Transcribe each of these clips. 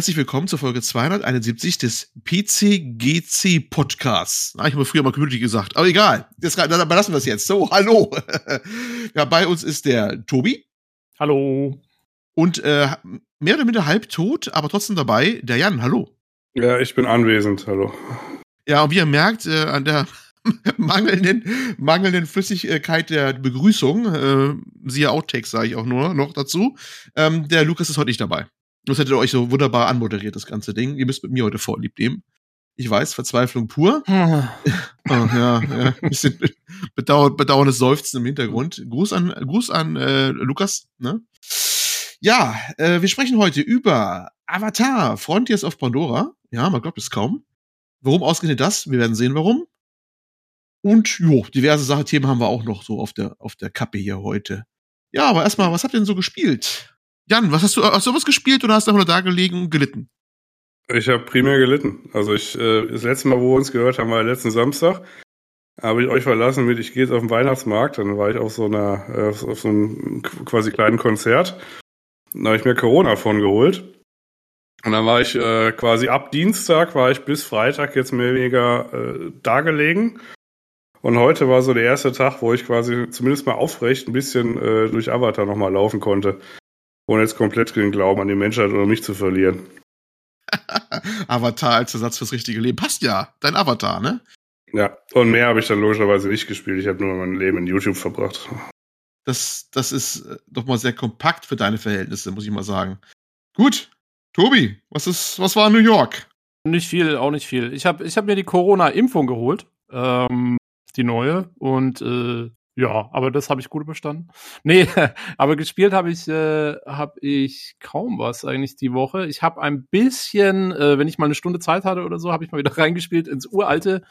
Herzlich willkommen zur Folge 271 des PCGC Podcasts. Ah, ich habe früher mal Community gesagt, aber egal. Das, dann lassen wir es jetzt. So, hallo. ja, bei uns ist der Tobi. Hallo. Und äh, mehr oder minder halbtot, aber trotzdem dabei, der Jan. Hallo. Ja, ich bin anwesend. Hallo. Ja, und wie ihr merkt, äh, an der mangelnden, mangelnden Flüssigkeit der Begrüßung, äh, siehe Outtakes, sage ich auch nur noch dazu, ähm, der Lukas ist heute nicht dabei. Das hättet ihr euch so wunderbar anmoderiert, das ganze Ding. Ihr müsst mit mir heute vorlieb nehmen. Ich weiß, Verzweiflung pur. oh, ja, ja, ein bisschen bedauer, bedauerndes Seufzen im Hintergrund. Gruß an, Gruß an äh, Lukas. Ne? Ja, äh, wir sprechen heute über Avatar, Frontiers of Pandora. Ja, man glaubt es kaum. Warum ausgerechnet das? Wir werden sehen, warum. Und jo, diverse Sache Themen haben wir auch noch so auf der auf der Kappe hier heute. Ja, aber erstmal, was habt ihr denn so gespielt? Jan, was hast du, hast du was gespielt oder hast du einfach nur da gelegen und gelitten? Ich habe primär gelitten. Also ich, äh, das letzte Mal, wo wir uns gehört haben, war letzten Samstag. Habe ich euch verlassen mit, ich gehe jetzt auf den Weihnachtsmarkt. Dann war ich auf so einer, äh, auf so einem quasi kleinen Konzert. Dann habe ich mir Corona von geholt. Und dann war ich äh, quasi ab Dienstag, war ich bis Freitag jetzt mehr oder weniger äh, da gelegen. Und heute war so der erste Tag, wo ich quasi zumindest mal aufrecht ein bisschen äh, durch Avatar nochmal laufen konnte ohne jetzt komplett den Glauben an die Menschheit oder mich zu verlieren. Avatar als Ersatz fürs richtige Leben. Passt ja, dein Avatar, ne? Ja, und mehr habe ich dann logischerweise nicht gespielt. Ich habe nur mein Leben in YouTube verbracht. Das, das ist äh, doch mal sehr kompakt für deine Verhältnisse, muss ich mal sagen. Gut, Tobi, was ist, was war in New York? Nicht viel, auch nicht viel. Ich habe ich hab mir die Corona-Impfung geholt, ähm, die neue, und äh, ja, aber das habe ich gut überstanden. Nee, aber gespielt habe ich, äh, hab ich kaum was eigentlich die Woche. Ich habe ein bisschen, äh, wenn ich mal eine Stunde Zeit hatte oder so, habe ich mal wieder reingespielt ins uralte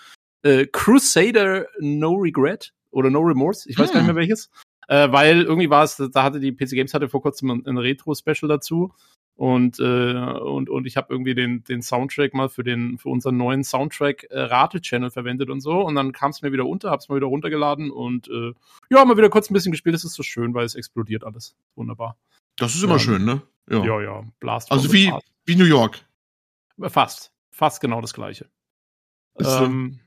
äh, Crusader No Regret oder No Remorse. Ich weiß hm. gar nicht hm. mehr welches. Äh, weil irgendwie war es, da hatte die PC Games hatte vor kurzem ein, ein Retro-Special dazu. Und, äh, und, und ich habe irgendwie den, den Soundtrack mal für, den, für unseren neuen Soundtrack-Rate-Channel äh, verwendet und so. Und dann kam es mir wieder unter, hab's mal wieder runtergeladen und äh, ja, mal wieder kurz ein bisschen gespielt. Das ist so schön, weil es explodiert alles. Wunderbar. Das ist immer ja. schön, ne? Ja, ja. ja. Blast. Also wie, wie New York. Fast. Fast genau das gleiche. Ähm,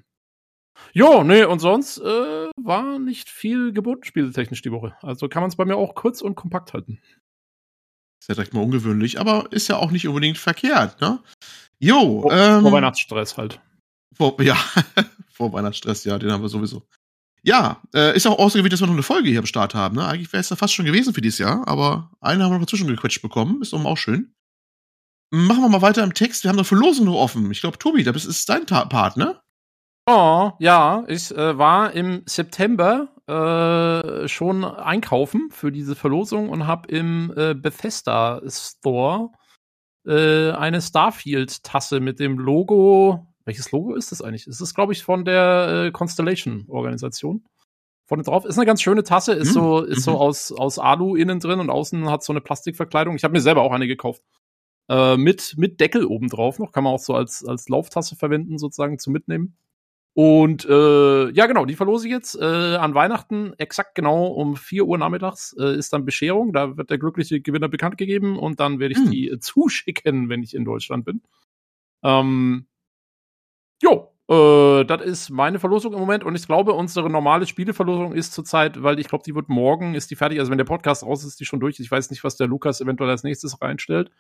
ja, nee, und sonst äh, war nicht viel geboten spieletechnisch die Woche. Also kann man es bei mir auch kurz und kompakt halten. Ist ja direkt mal ungewöhnlich, aber ist ja auch nicht unbedingt verkehrt, ne? Jo, vor, ähm, vor Weihnachtsstress halt. Vor, ja, vor Weihnachtsstress, ja, den haben wir sowieso. Ja, äh, ist auch ausgewählt, dass wir noch eine Folge hier am Start haben. Ne? Eigentlich wäre es ja fast schon gewesen für dieses Jahr, aber eine haben wir noch dazwischen gequetscht bekommen. Ist auch schon. Machen wir mal weiter im Text. Wir haben noch Verlosung noch offen. Ich glaube, Tobi, das ist dein Ta Part, ne? Oh, ja, ich äh, war im September äh, schon einkaufen für diese Verlosung und habe im äh, Bethesda Store äh, eine Starfield-Tasse mit dem Logo. Welches Logo ist das eigentlich? Ist das, glaube ich, von der äh, Constellation-Organisation. Vorne drauf ist eine ganz schöne Tasse, ist hm. so, ist mhm. so aus, aus Alu innen drin und außen hat so eine Plastikverkleidung. Ich habe mir selber auch eine gekauft. Äh, mit, mit Deckel oben drauf noch. Kann man auch so als, als Lauftasse verwenden, sozusagen zum Mitnehmen. Und äh, ja, genau, die verlose ich jetzt. Äh, an Weihnachten, exakt genau um 4 Uhr nachmittags, äh, ist dann Bescherung. Da wird der glückliche Gewinner bekannt gegeben und dann werde ich hm. die äh, zuschicken, wenn ich in Deutschland bin. Ähm, jo, äh, das ist meine Verlosung im Moment und ich glaube, unsere normale Spieleverlosung ist zurzeit, weil ich glaube, die wird morgen, ist die fertig. Also wenn der Podcast raus ist, ist die schon durch. Ich weiß nicht, was der Lukas eventuell als nächstes reinstellt.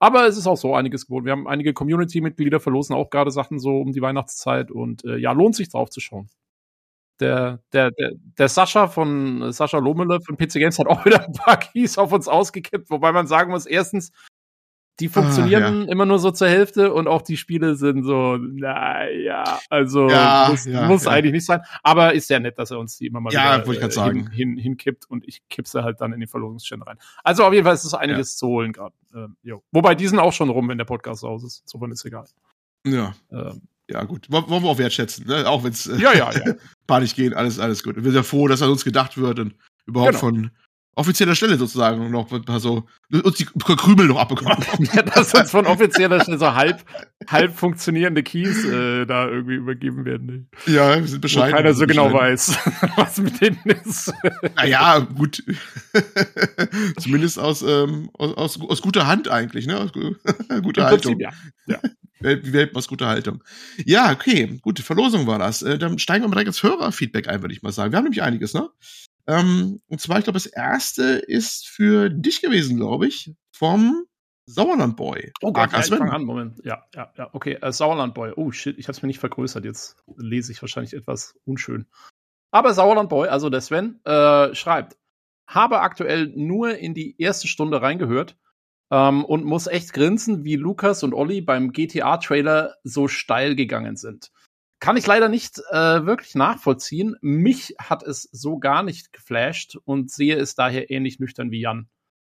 Aber es ist auch so einiges geworden. Wir haben einige Community-Mitglieder verlosen auch gerade Sachen so um die Weihnachtszeit und äh, ja, lohnt sich drauf zu schauen. Der, der, der, der Sascha von äh, Sascha Lohmüller von PC Games hat auch wieder ein paar Keys auf uns ausgekippt, wobei man sagen muss, erstens, die funktionieren ah, ja. immer nur so zur Hälfte und auch die Spiele sind so, naja, also ja, muss, ja, muss eigentlich nicht sein. Aber ist sehr nett, dass er uns die immer mal wieder äh, hin, hin, hinkippt und ich kippse halt dann in den Verlosungschannel rein. Also auf jeden Fall ist es einiges zu holen gerade. Ähm, Wobei die sind auch schon rum, wenn der Podcast raus ist. Insofern ist egal. Ja. Ähm, ja, gut. Wollen wir auch wertschätzen, ne? Auch wenn es äh, ja, ja, ja. gar nicht geht, alles, alles gut. Wir sind ja froh, dass an uns gedacht wird und überhaupt genau. von offizieller Stelle sozusagen noch also uns die Krümel noch abbekommen. ja, dass uns von offizieller Stelle so halb, halb funktionierende Keys äh, da irgendwie übergeben werden. Ja, wir sind Bescheid. Wo keiner so genau weiß, was mit denen ist. naja, gut. Zumindest aus, ähm, aus, aus, aus, guter Hand eigentlich, ne? Aus guter Haltung. Prinzip, ja. ja. Welt aus guter Haltung. Ja, okay, gute Verlosung war das. Äh, dann steigen wir mal direkt ins Hörerfeedback ein, würde ich mal sagen. Wir haben nämlich einiges, ne? Ähm, und zwar, ich glaube, das erste ist für dich gewesen, glaube ich, vom Sauerland Boy. Oh Gott, ja, ich fang an, Moment. Ja, ja, ja, okay. Äh, Sauerland Boy. Oh shit, ich habe es mir nicht vergrößert. Jetzt lese ich wahrscheinlich etwas unschön. Aber Sauerland Boy, also der Sven, äh, schreibt, habe aktuell nur in die erste Stunde reingehört ähm, und muss echt grinsen, wie Lukas und Olli beim GTA-Trailer so steil gegangen sind. Kann ich leider nicht äh, wirklich nachvollziehen. Mich hat es so gar nicht geflasht und sehe es daher ähnlich nüchtern wie Jan.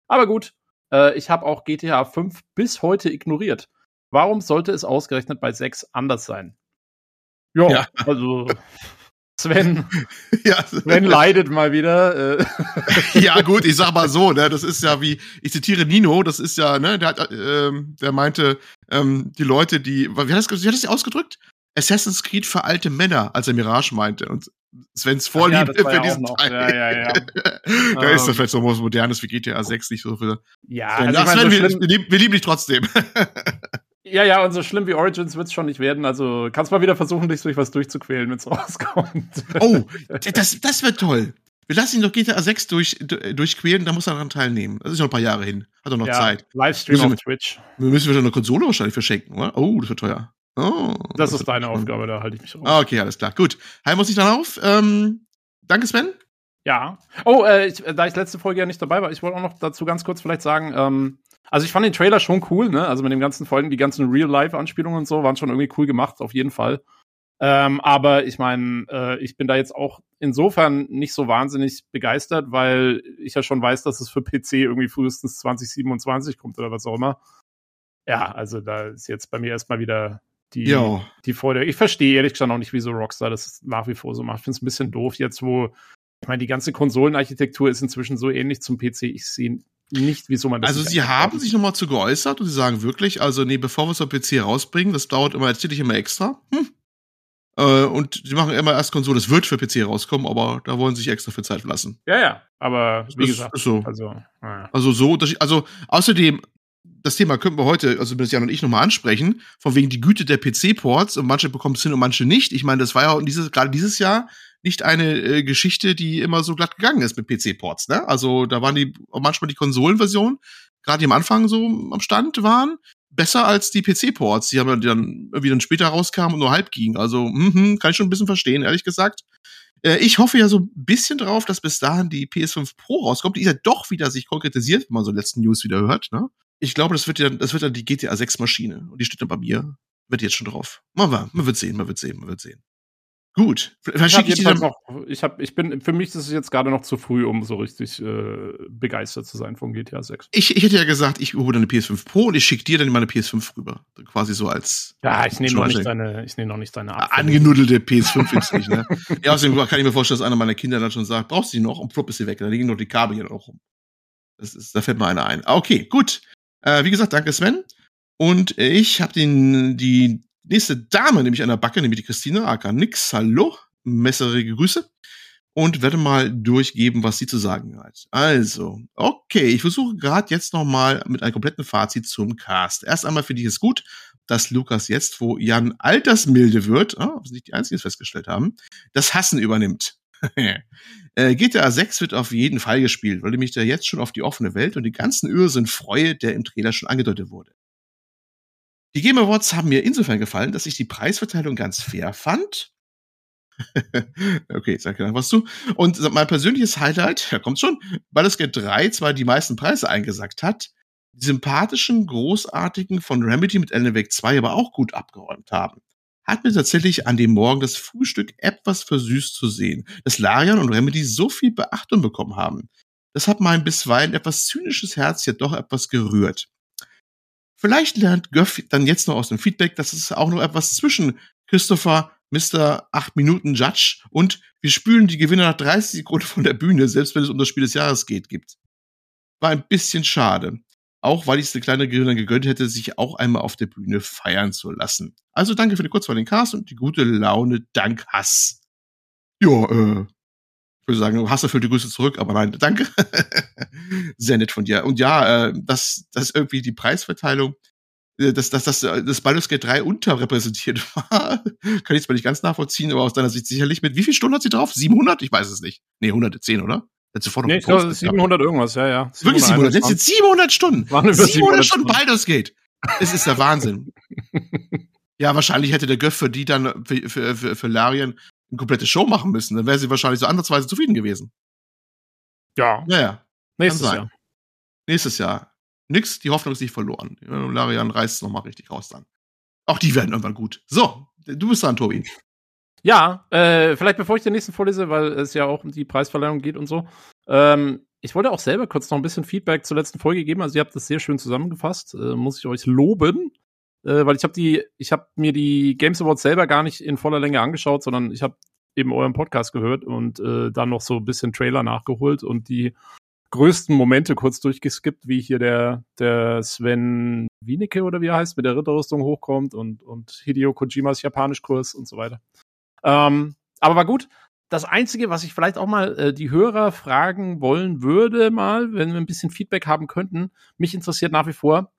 Aber gut, äh, ich habe auch GTA 5 bis heute ignoriert. Warum sollte es ausgerechnet bei 6 anders sein? Jo, ja, also Sven, ja. Sven leidet mal wieder. Äh. ja, gut, ich sag mal so, ne, das ist ja wie, ich zitiere Nino, das ist ja, ne, der hat, ähm, der meinte, ähm, die Leute, die, wie hat das, wie hat das ausgedrückt? Assassin's Creed für alte Männer, als er Mirage meinte. Und Svens Vorliebe ja, für diesen Teil. Ja, ja, ja. da ist das ähm. vielleicht so was Modernes wie GTA 6 nicht so viel. Ja, Sven, also Sven, so wir, wir, lieben, wir lieben dich trotzdem. Ja, ja, und so schlimm wie Origins wird's schon nicht werden. Also kannst mal wieder versuchen, dich durch was durchzuquälen, wenn's rauskommt. oh, das, das wird toll. Wir lassen ihn doch GTA 6 durch, durchquälen, da muss er daran teilnehmen. Das ist noch ein paar Jahre hin. Hat er noch ja, Zeit. Livestream auf Twitch. Wir müssen wieder eine Konsole wahrscheinlich verschenken, oder? Oh, das wird teuer. Oh, das, das ist deine Aufgabe, da halte ich mich raus. Ah, okay, alles klar. Gut. Heim muss ich dann auf. Ähm, danke, Sven. Ja. Oh, äh, ich, da ich letzte Folge ja nicht dabei war, ich wollte auch noch dazu ganz kurz vielleicht sagen, ähm, also ich fand den Trailer schon cool, ne? Also mit den ganzen Folgen, die ganzen Real-Life-Anspielungen und so waren schon irgendwie cool gemacht, auf jeden Fall. Ähm, aber ich meine, äh, ich bin da jetzt auch insofern nicht so wahnsinnig begeistert, weil ich ja schon weiß, dass es für PC irgendwie frühestens 2027 kommt oder was auch immer. Ja, also da ist jetzt bei mir erstmal wieder die, jo. die Freude. Ich verstehe ehrlich gesagt auch nicht, wieso Rockstar das nach wie vor so macht. Ich finde es ein bisschen doof jetzt, wo, ich meine, die ganze Konsolenarchitektur ist inzwischen so ähnlich zum PC. Ich sehe nicht, wieso man das Also sie haben sich nochmal zu geäußert und sie sagen wirklich, also nee, bevor wir es auf PC rausbringen, das dauert immer, erzähle ich immer extra. Hm. Äh, und sie machen immer erst Konsole, es wird für PC rauskommen, aber da wollen sie sich extra für Zeit lassen. Ja, ja, aber wie das gesagt, so. Also, ja. also so, also außerdem, das Thema könnten wir heute, also zumindest Jan und ich, nochmal ansprechen, von wegen die Güte der PC-Ports und manche bekommen es hin und manche nicht. Ich meine, das war ja dieses, gerade dieses Jahr nicht eine äh, Geschichte, die immer so glatt gegangen ist mit PC-Ports, ne? Also da waren die manchmal die Konsolenversionen, gerade die am Anfang so am Stand waren, besser als die PC-Ports, die haben dann irgendwie dann später rauskamen und nur halb gingen. Also, mh, kann ich schon ein bisschen verstehen, ehrlich gesagt. Äh, ich hoffe ja so ein bisschen drauf, dass bis dahin die PS5 Pro rauskommt. Die ist ja doch wieder sich konkretisiert, wenn man so letzten News wieder hört, ne? Ich glaube, das wird ja, das wird dann die GTA 6 Maschine. Und die steht dann bei mir. Wird jetzt schon drauf. Mal war, man wird sehen, man wird sehen, man wird sehen. Gut. Vielleicht ich, ich, noch, ich, hab, ich bin, für mich ist es jetzt gerade noch zu früh, um so richtig äh, begeistert zu sein von GTA 6. Ich, ich hätte ja gesagt, ich hole eine PS5 Pro und ich schicke dir dann meine PS5 rüber. Quasi so als. Ja, ich nehme noch nicht deine, ich nehme noch nicht deine Art. Angenuddelte PS5 ist nicht, ne? ja, außerdem kann ich mir vorstellen, dass einer meiner Kinder dann schon sagt, brauchst du die noch? Und plupp ist sie weg. Da liegen noch die Kabel hier noch rum. Das ist, da fällt mir einer ein. Okay, gut. Äh, wie gesagt, danke Sven. Und ich habe den die nächste Dame nämlich an der Backe, nämlich die Christine aka Nix. Hallo, messerige Grüße. Und werde mal durchgeben, was sie zu sagen hat. Also, okay, ich versuche gerade jetzt noch mal mit einem kompletten Fazit zum Cast. Erst einmal finde ich es gut, dass Lukas jetzt, wo Jan altersmilde wird, oh, was nicht die Einzigen festgestellt haben, das Hassen übernimmt. äh, GTA 6 wird auf jeden Fall gespielt, weil nämlich da jetzt schon auf die offene Welt und die ganzen Irrsinn freue, der im Trailer schon angedeutet wurde. Die Game Awards haben mir insofern gefallen, dass ich die Preisverteilung ganz fair fand. okay, sag dir was zu. Und mein persönliches Highlight, ja kommt schon, Baldur's Gate 3 zwar die meisten Preise eingesackt hat, die sympathischen, großartigen von Remedy mit Alan Wake 2 aber auch gut abgeräumt haben. Hat mir tatsächlich an dem Morgen das Frühstück etwas versüßt zu sehen, dass Larian und Remedy so viel Beachtung bekommen haben. Das hat mein bisweilen etwas zynisches Herz ja doch etwas gerührt. Vielleicht lernt Göff dann jetzt noch aus dem Feedback, dass es auch noch etwas zwischen Christopher, Mr. 8 Minuten Judge und wir spülen die Gewinner nach 30 Sekunden von der Bühne, selbst wenn es um das Spiel des Jahres geht, gibt. War ein bisschen schade. Auch weil ich es der kleine Gewinner gegönnt hätte, sich auch einmal auf der Bühne feiern zu lassen. Also danke für den kurzweiligen Cast und die gute Laune. Dank Hass. Ja, äh, würde sagen, Hass erfüllt die Grüße zurück, aber nein, danke. Sehr nett von dir. Und ja, äh, dass, dass irgendwie die Preisverteilung äh, dass, dass, dass das Baldur's Gate 3 unterrepräsentiert war, kann ich zwar nicht ganz nachvollziehen, aber aus deiner Sicht sicherlich mit. Wie viel Stunden hat sie drauf? 700? Ich weiß es nicht. Nee, 110, oder? Sofort noch nee, ich glaube, 700 irgendwas, ja, ja. 700, Wirklich 700? Jetzt sind 700 Stunden. Waren über 700, 700 Stunden Baldur's Gate. Es ist der Wahnsinn. ja, wahrscheinlich hätte der Göff für die dann, für, für, für, für Larian eine komplette Show machen müssen. Dann wäre sie wahrscheinlich so andersweise zufrieden gewesen. Ja. Naja. Nächstes Jahr. Nächstes Jahr nix, die Hoffnung ist nicht verloren. Larian reißt es nochmal richtig raus dann. Auch die werden irgendwann gut. So, du bist dran, Tobi. Ja, äh, vielleicht bevor ich den nächsten vorlese, weil es ja auch um die Preisverleihung geht und so. Ähm, ich wollte auch selber kurz noch ein bisschen Feedback zur letzten Folge geben. Also ihr habt das sehr schön zusammengefasst. Äh, muss ich euch loben. Äh, weil ich habe die, ich habe mir die Games Awards selber gar nicht in voller Länge angeschaut, sondern ich habe eben euren Podcast gehört und äh, dann noch so ein bisschen Trailer nachgeholt und die größten Momente kurz durchgeskippt, wie hier der, der Sven Wienicke oder wie er heißt, mit der Ritterrüstung hochkommt und, und Hideo Kojimas Japanischkurs und so weiter. Ähm, aber war gut. Das Einzige, was ich vielleicht auch mal äh, die Hörer fragen wollen würde, mal, wenn wir ein bisschen Feedback haben könnten, mich interessiert nach wie vor,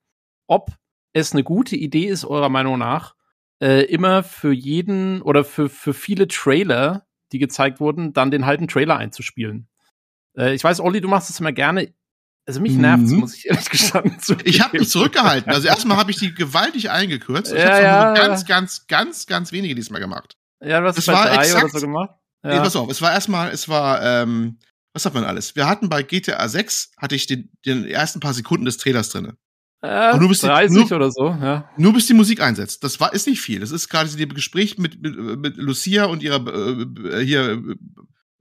ob es eine gute Idee ist, eurer Meinung nach, äh, immer für jeden oder für, für viele Trailer, die gezeigt wurden, dann den halben Trailer einzuspielen. Äh, ich weiß, Olli, du machst es immer gerne. Also mich nervt mhm. muss ich ehrlich gestanden zugeben. Ich habe mich zurückgehalten. Also erstmal habe ich die gewaltig eingekürzt. Ich ja, habe ja, ganz, ja. ganz, ganz, ganz wenige diesmal gemacht. Ja, du hast es bei drei exakt, oder so gemacht. Ja. Nee, pass auf, es war erstmal, es war, ähm, was hat man alles? Wir hatten bei GTA 6, hatte ich den, den ersten paar Sekunden des Trailers drinne. Äh, nur bis 30 die, nur, oder so, ja. Nur bis die Musik einsetzt. Das war, ist nicht viel. Das ist gerade die Gespräch mit, mit, mit Lucia und ihrer, äh, hier,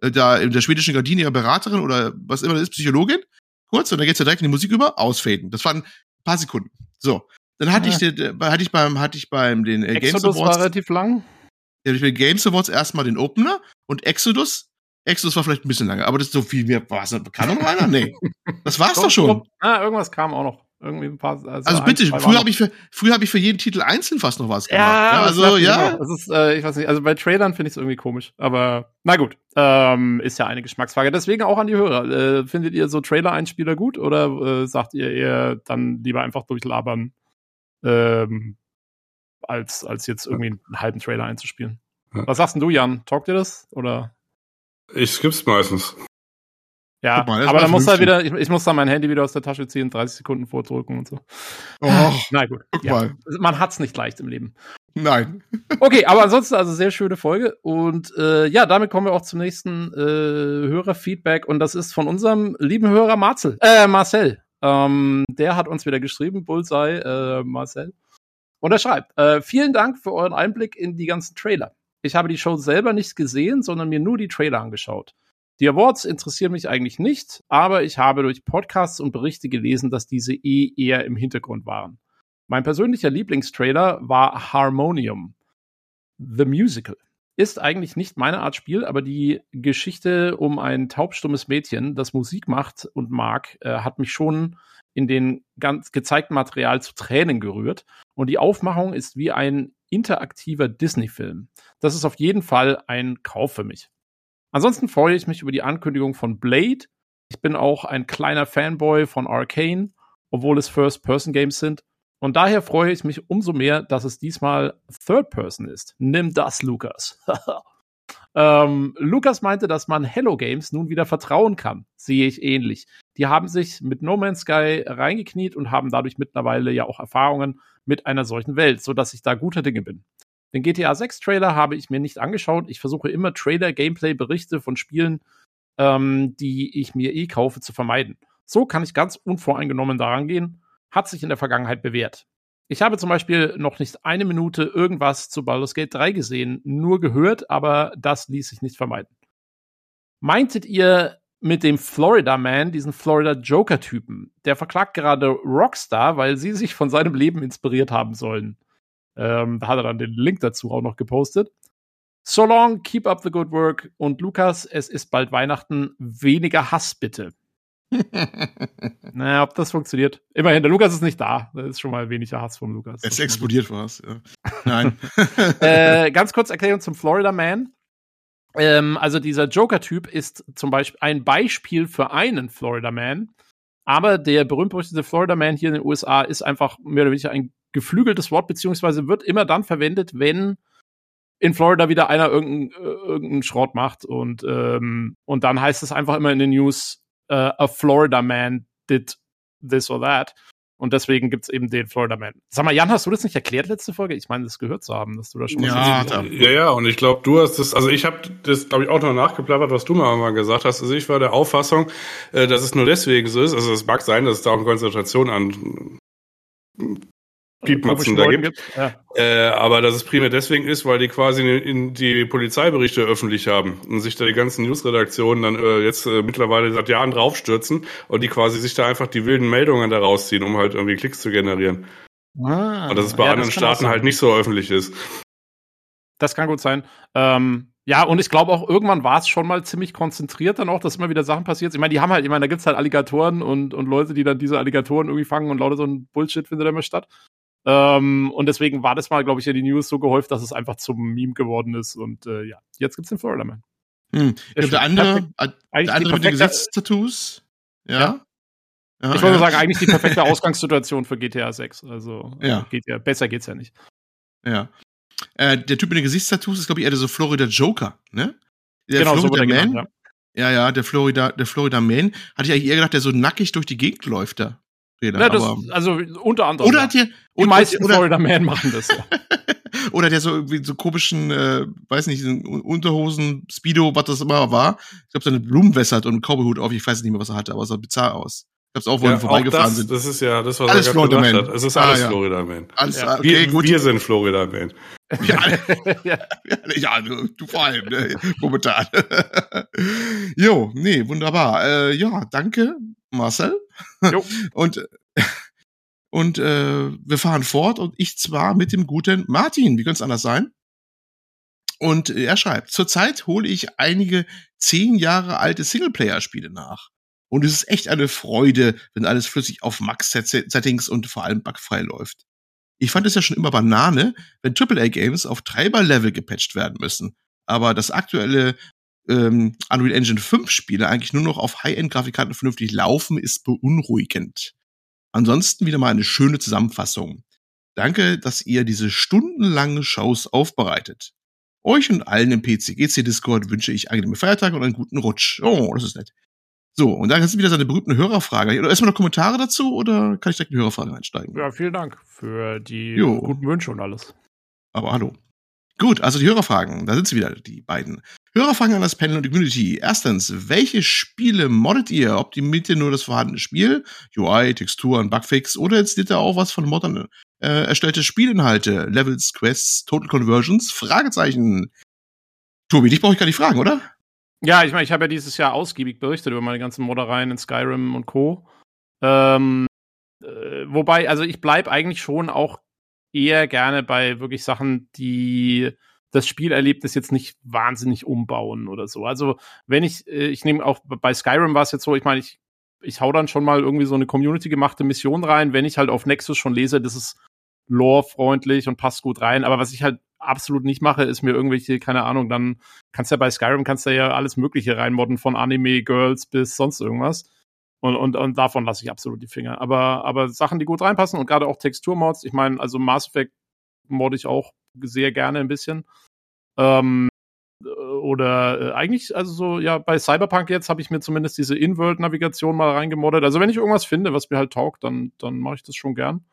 äh, da in der schwedischen Gardine ihrer Beraterin oder was immer das ist, Psychologin. Kurz, und dann geht's ja direkt in die Musik über, ausfaden. Das waren ein paar Sekunden. So. Dann hatte ja. ich den, hatte ich beim, hatte ich beim den äh, Games Awards. war relativ lang. Ja, ich den Games Awards erstmal den Opener und Exodus. Exodus war vielleicht ein bisschen länger, aber das ist so viel mehr. War es kann noch einer? Nee. Das war's doch, doch schon. Ah, irgendwas kam auch noch. Irgendwie ein paar. Also, also bitte, ein, früher habe ich, für, früher hab ich für jeden Titel einzeln fast noch was gemacht. Ja, ja also ja. Das ist, äh, ich weiß nicht, also bei Trailern finde ich es irgendwie komisch. Aber na gut, ähm, ist ja eine Geschmacksfrage. Deswegen auch an die Hörer. Äh, findet ihr so Trailer-Einspieler gut oder äh, sagt ihr eher dann lieber einfach durchlabern, ähm, als, als jetzt irgendwie einen halben Trailer einzuspielen? Ja. Was sagst denn du, Jan? Talkt ihr das? Oder? Ich skipp's meistens. Ja, mal, aber dann muss er wieder, ich, ich, muss dann mein Handy wieder aus der Tasche ziehen, 30 Sekunden vordrücken und so. Oh, Na gut. Guck ja. mal. Man hat's nicht leicht im Leben. Nein. okay, aber ansonsten also sehr schöne Folge und äh, ja, damit kommen wir auch zum nächsten äh, Hörerfeedback und das ist von unserem lieben Hörer Marcel, äh, Marcel. Ähm, der hat uns wieder geschrieben, Bullseye, äh, Marcel. Und er schreibt, äh, vielen Dank für euren Einblick in die ganzen Trailer. Ich habe die Show selber nicht gesehen, sondern mir nur die Trailer angeschaut. Die Awards interessieren mich eigentlich nicht, aber ich habe durch Podcasts und Berichte gelesen, dass diese eh eher im Hintergrund waren. Mein persönlicher Lieblingstrailer war Harmonium, The Musical. Ist eigentlich nicht meine Art Spiel, aber die Geschichte um ein taubstummes Mädchen, das Musik macht und mag, äh, hat mich schon in den ganz gezeigten Material zu Tränen gerührt. Und die Aufmachung ist wie ein interaktiver Disney-Film. Das ist auf jeden Fall ein Kauf für mich. Ansonsten freue ich mich über die Ankündigung von Blade. Ich bin auch ein kleiner Fanboy von Arcane, obwohl es First-Person-Games sind. Und daher freue ich mich umso mehr, dass es diesmal Third-Person ist. Nimm das, Lukas. ähm, Lukas meinte, dass man Hello Games nun wieder vertrauen kann. Sehe ich ähnlich. Die haben sich mit No Man's Sky reingekniet und haben dadurch mittlerweile ja auch Erfahrungen mit einer solchen Welt, sodass ich da guter Dinge bin. Den GTA 6 Trailer habe ich mir nicht angeschaut. Ich versuche immer Trailer, Gameplay, Berichte von Spielen, ähm, die ich mir eh kaufe, zu vermeiden. So kann ich ganz unvoreingenommen daran gehen. Hat sich in der Vergangenheit bewährt. Ich habe zum Beispiel noch nicht eine Minute irgendwas zu Baldur's Gate 3 gesehen, nur gehört, aber das ließ sich nicht vermeiden. Meintet ihr mit dem Florida Man, diesen Florida Joker-Typen? Der verklagt gerade Rockstar, weil sie sich von seinem Leben inspiriert haben sollen. Ähm, da hat er dann den Link dazu auch noch gepostet. So long, keep up the good work. Und Lukas, es ist bald Weihnachten. Weniger Hass bitte. naja, ob das funktioniert. Immerhin, der Lukas ist nicht da. Da ist schon mal weniger Hass vom Lukas. Es explodiert was. Ja. Nein. äh, ganz kurz Erklärung zum Florida Man. Ähm, also dieser Joker-Typ ist zum Beispiel ein Beispiel für einen Florida Man. Aber der berühmt-berüchtigte Florida Man hier in den USA ist einfach mehr oder weniger ein geflügeltes Wort, beziehungsweise wird immer dann verwendet, wenn in Florida wieder einer irgendeinen irgendein Schrott macht und, ähm, und dann heißt es einfach immer in den News, uh, a Florida man did this or that. Und deswegen gibt es eben den Florida Man. Sag mal, Jan, hast du das nicht erklärt letzte Folge? Ich meine, das gehört zu haben, dass du da schon ja, was Ja, ja, und ich glaube, du hast das, also ich habe das, glaube ich, auch noch nachgeplappert, was du mal, mal gesagt hast. Also ich war der Auffassung, äh, dass es nur deswegen so ist. Also es mag sein, dass es da auch eine Konzentration an Piepmatzen da gibt. gibt. Ja. Äh, aber dass es primär deswegen ist, weil die quasi in die Polizeiberichte öffentlich haben und sich da die ganzen Newsredaktionen dann äh, jetzt äh, mittlerweile seit Jahren draufstürzen und die quasi sich da einfach die wilden Meldungen da rausziehen, um halt irgendwie Klicks zu generieren. Ah, und dass es bei ja, anderen Staaten halt nicht so öffentlich ist. Das kann gut sein. Ähm, ja, und ich glaube auch, irgendwann war es schon mal ziemlich konzentriert dann auch, dass immer wieder Sachen passiert. Ich meine, die haben halt, ich meine, da gibt's halt Alligatoren und, und Leute, die dann diese Alligatoren irgendwie fangen und lauter so ein Bullshit findet immer statt. Ähm, und deswegen war das mal, glaube ich, ja die News so gehäuft, dass es einfach zum Meme geworden ist. Und äh, ja, jetzt gibt's den Florida Man. Hm. Ja, der andere, der andere mit den Gesichtstattoos. Ja. ja. ja ich wollte sagen, eigentlich die perfekte Ausgangssituation für GTA 6. Also ja. Äh, geht ja, besser geht's ja nicht. Ja. Äh, der Typ mit den Gesichtstattoos ist, glaube ich, eher der so Florida Joker, ne? Der genau, Florida so Man. Genannt, ja. ja, ja, der Florida, der Florida Man. Hatte ich eigentlich eher gedacht, der so nackig durch die Gegend läuft da. Fehler. Ja, das, also unter anderem. Oder hat ihr, die meisten oder, Florida Man machen das. Ja. oder der so irgendwie so komischen, äh, weiß nicht, Unterhosen, Speedo, was das immer war. Ich glaube, seine Blumen wässert und einen Cowboyhut auf. Ich weiß nicht mehr, was er hatte, aber es sah bizarr aus. Ich hab's auch, wo ja, wir vorbeigefahren das, sind. Das ist ja das, was alles er Florida Man. Hat. Es ist alles ah, ja. Florida Man. Alles, ja. okay, wir, gut. wir sind Florida Man. Ja, ja. ja, du, du vor allem, ne, momentan. jo, nee, wunderbar. Äh, ja, danke, Marcel. Jo. Und und äh, wir fahren fort und ich zwar mit dem guten Martin. Wie könnte es anders sein? Und er schreibt, zurzeit hole ich einige zehn Jahre alte Singleplayer-Spiele nach. Und es ist echt eine Freude, wenn alles flüssig auf Max-Settings und vor allem bugfrei läuft. Ich fand es ja schon immer Banane, wenn AAA-Games auf Treiber-Level gepatcht werden müssen. Aber das aktuelle ähm, Unreal Engine 5 Spiele eigentlich nur noch auf High-End-Grafikkarten vernünftig laufen, ist beunruhigend. Ansonsten wieder mal eine schöne Zusammenfassung. Danke, dass ihr diese stundenlangen Shows aufbereitet. Euch und allen im PCGC-Discord wünsche ich angenehme Feiertage und einen guten Rutsch. Oh, das ist nett. So, und dann hast du wieder seine berühmte Hörerfrage. Oder erstmal noch Kommentare dazu oder kann ich direkt in die Hörerfrage einsteigen? Ja, vielen Dank für die jo. guten Wünsche und alles. Aber hallo. Gut, also die Hörerfragen. Da sind sie wieder, die beiden. Hörerfragen an das Panel und die Community. Erstens, welche Spiele moddet ihr? Optimiert ihr nur das vorhandene Spiel, UI, Texturen, Bugfix oder installiert ihr auch was von Moddern äh, erstellte Spielinhalte, Levels, Quests, Total Conversions? Fragezeichen. Tobi, dich brauche ich gar nicht fragen, oder? Ja, ich meine, ich habe ja dieses Jahr ausgiebig berichtet über meine ganzen Moddereien in Skyrim und Co. Ähm, äh, wobei, also ich bleib eigentlich schon auch eher gerne bei wirklich Sachen, die das Spielerlebnis jetzt nicht wahnsinnig umbauen oder so. Also wenn ich, äh, ich nehme auch bei Skyrim war es jetzt so, ich meine, ich, ich hau dann schon mal irgendwie so eine Community-gemachte Mission rein, wenn ich halt auf Nexus schon lese, das ist lore-freundlich und passt gut rein. Aber was ich halt absolut nicht mache, ist mir irgendwelche, keine Ahnung, dann kannst du ja bei Skyrim kannst du ja alles Mögliche reinmodden, von Anime, Girls bis sonst irgendwas. Und, und, und davon lasse ich absolut die Finger. Aber, aber Sachen, die gut reinpassen und gerade auch Texturmods, ich meine, also Mass Effect mod ich auch sehr gerne ein bisschen. Ähm, äh, oder äh, eigentlich, also so, ja, bei Cyberpunk jetzt habe ich mir zumindest diese In-World-Navigation mal reingemoddet. Also wenn ich irgendwas finde, was mir halt taugt, dann, dann mache ich das schon gern.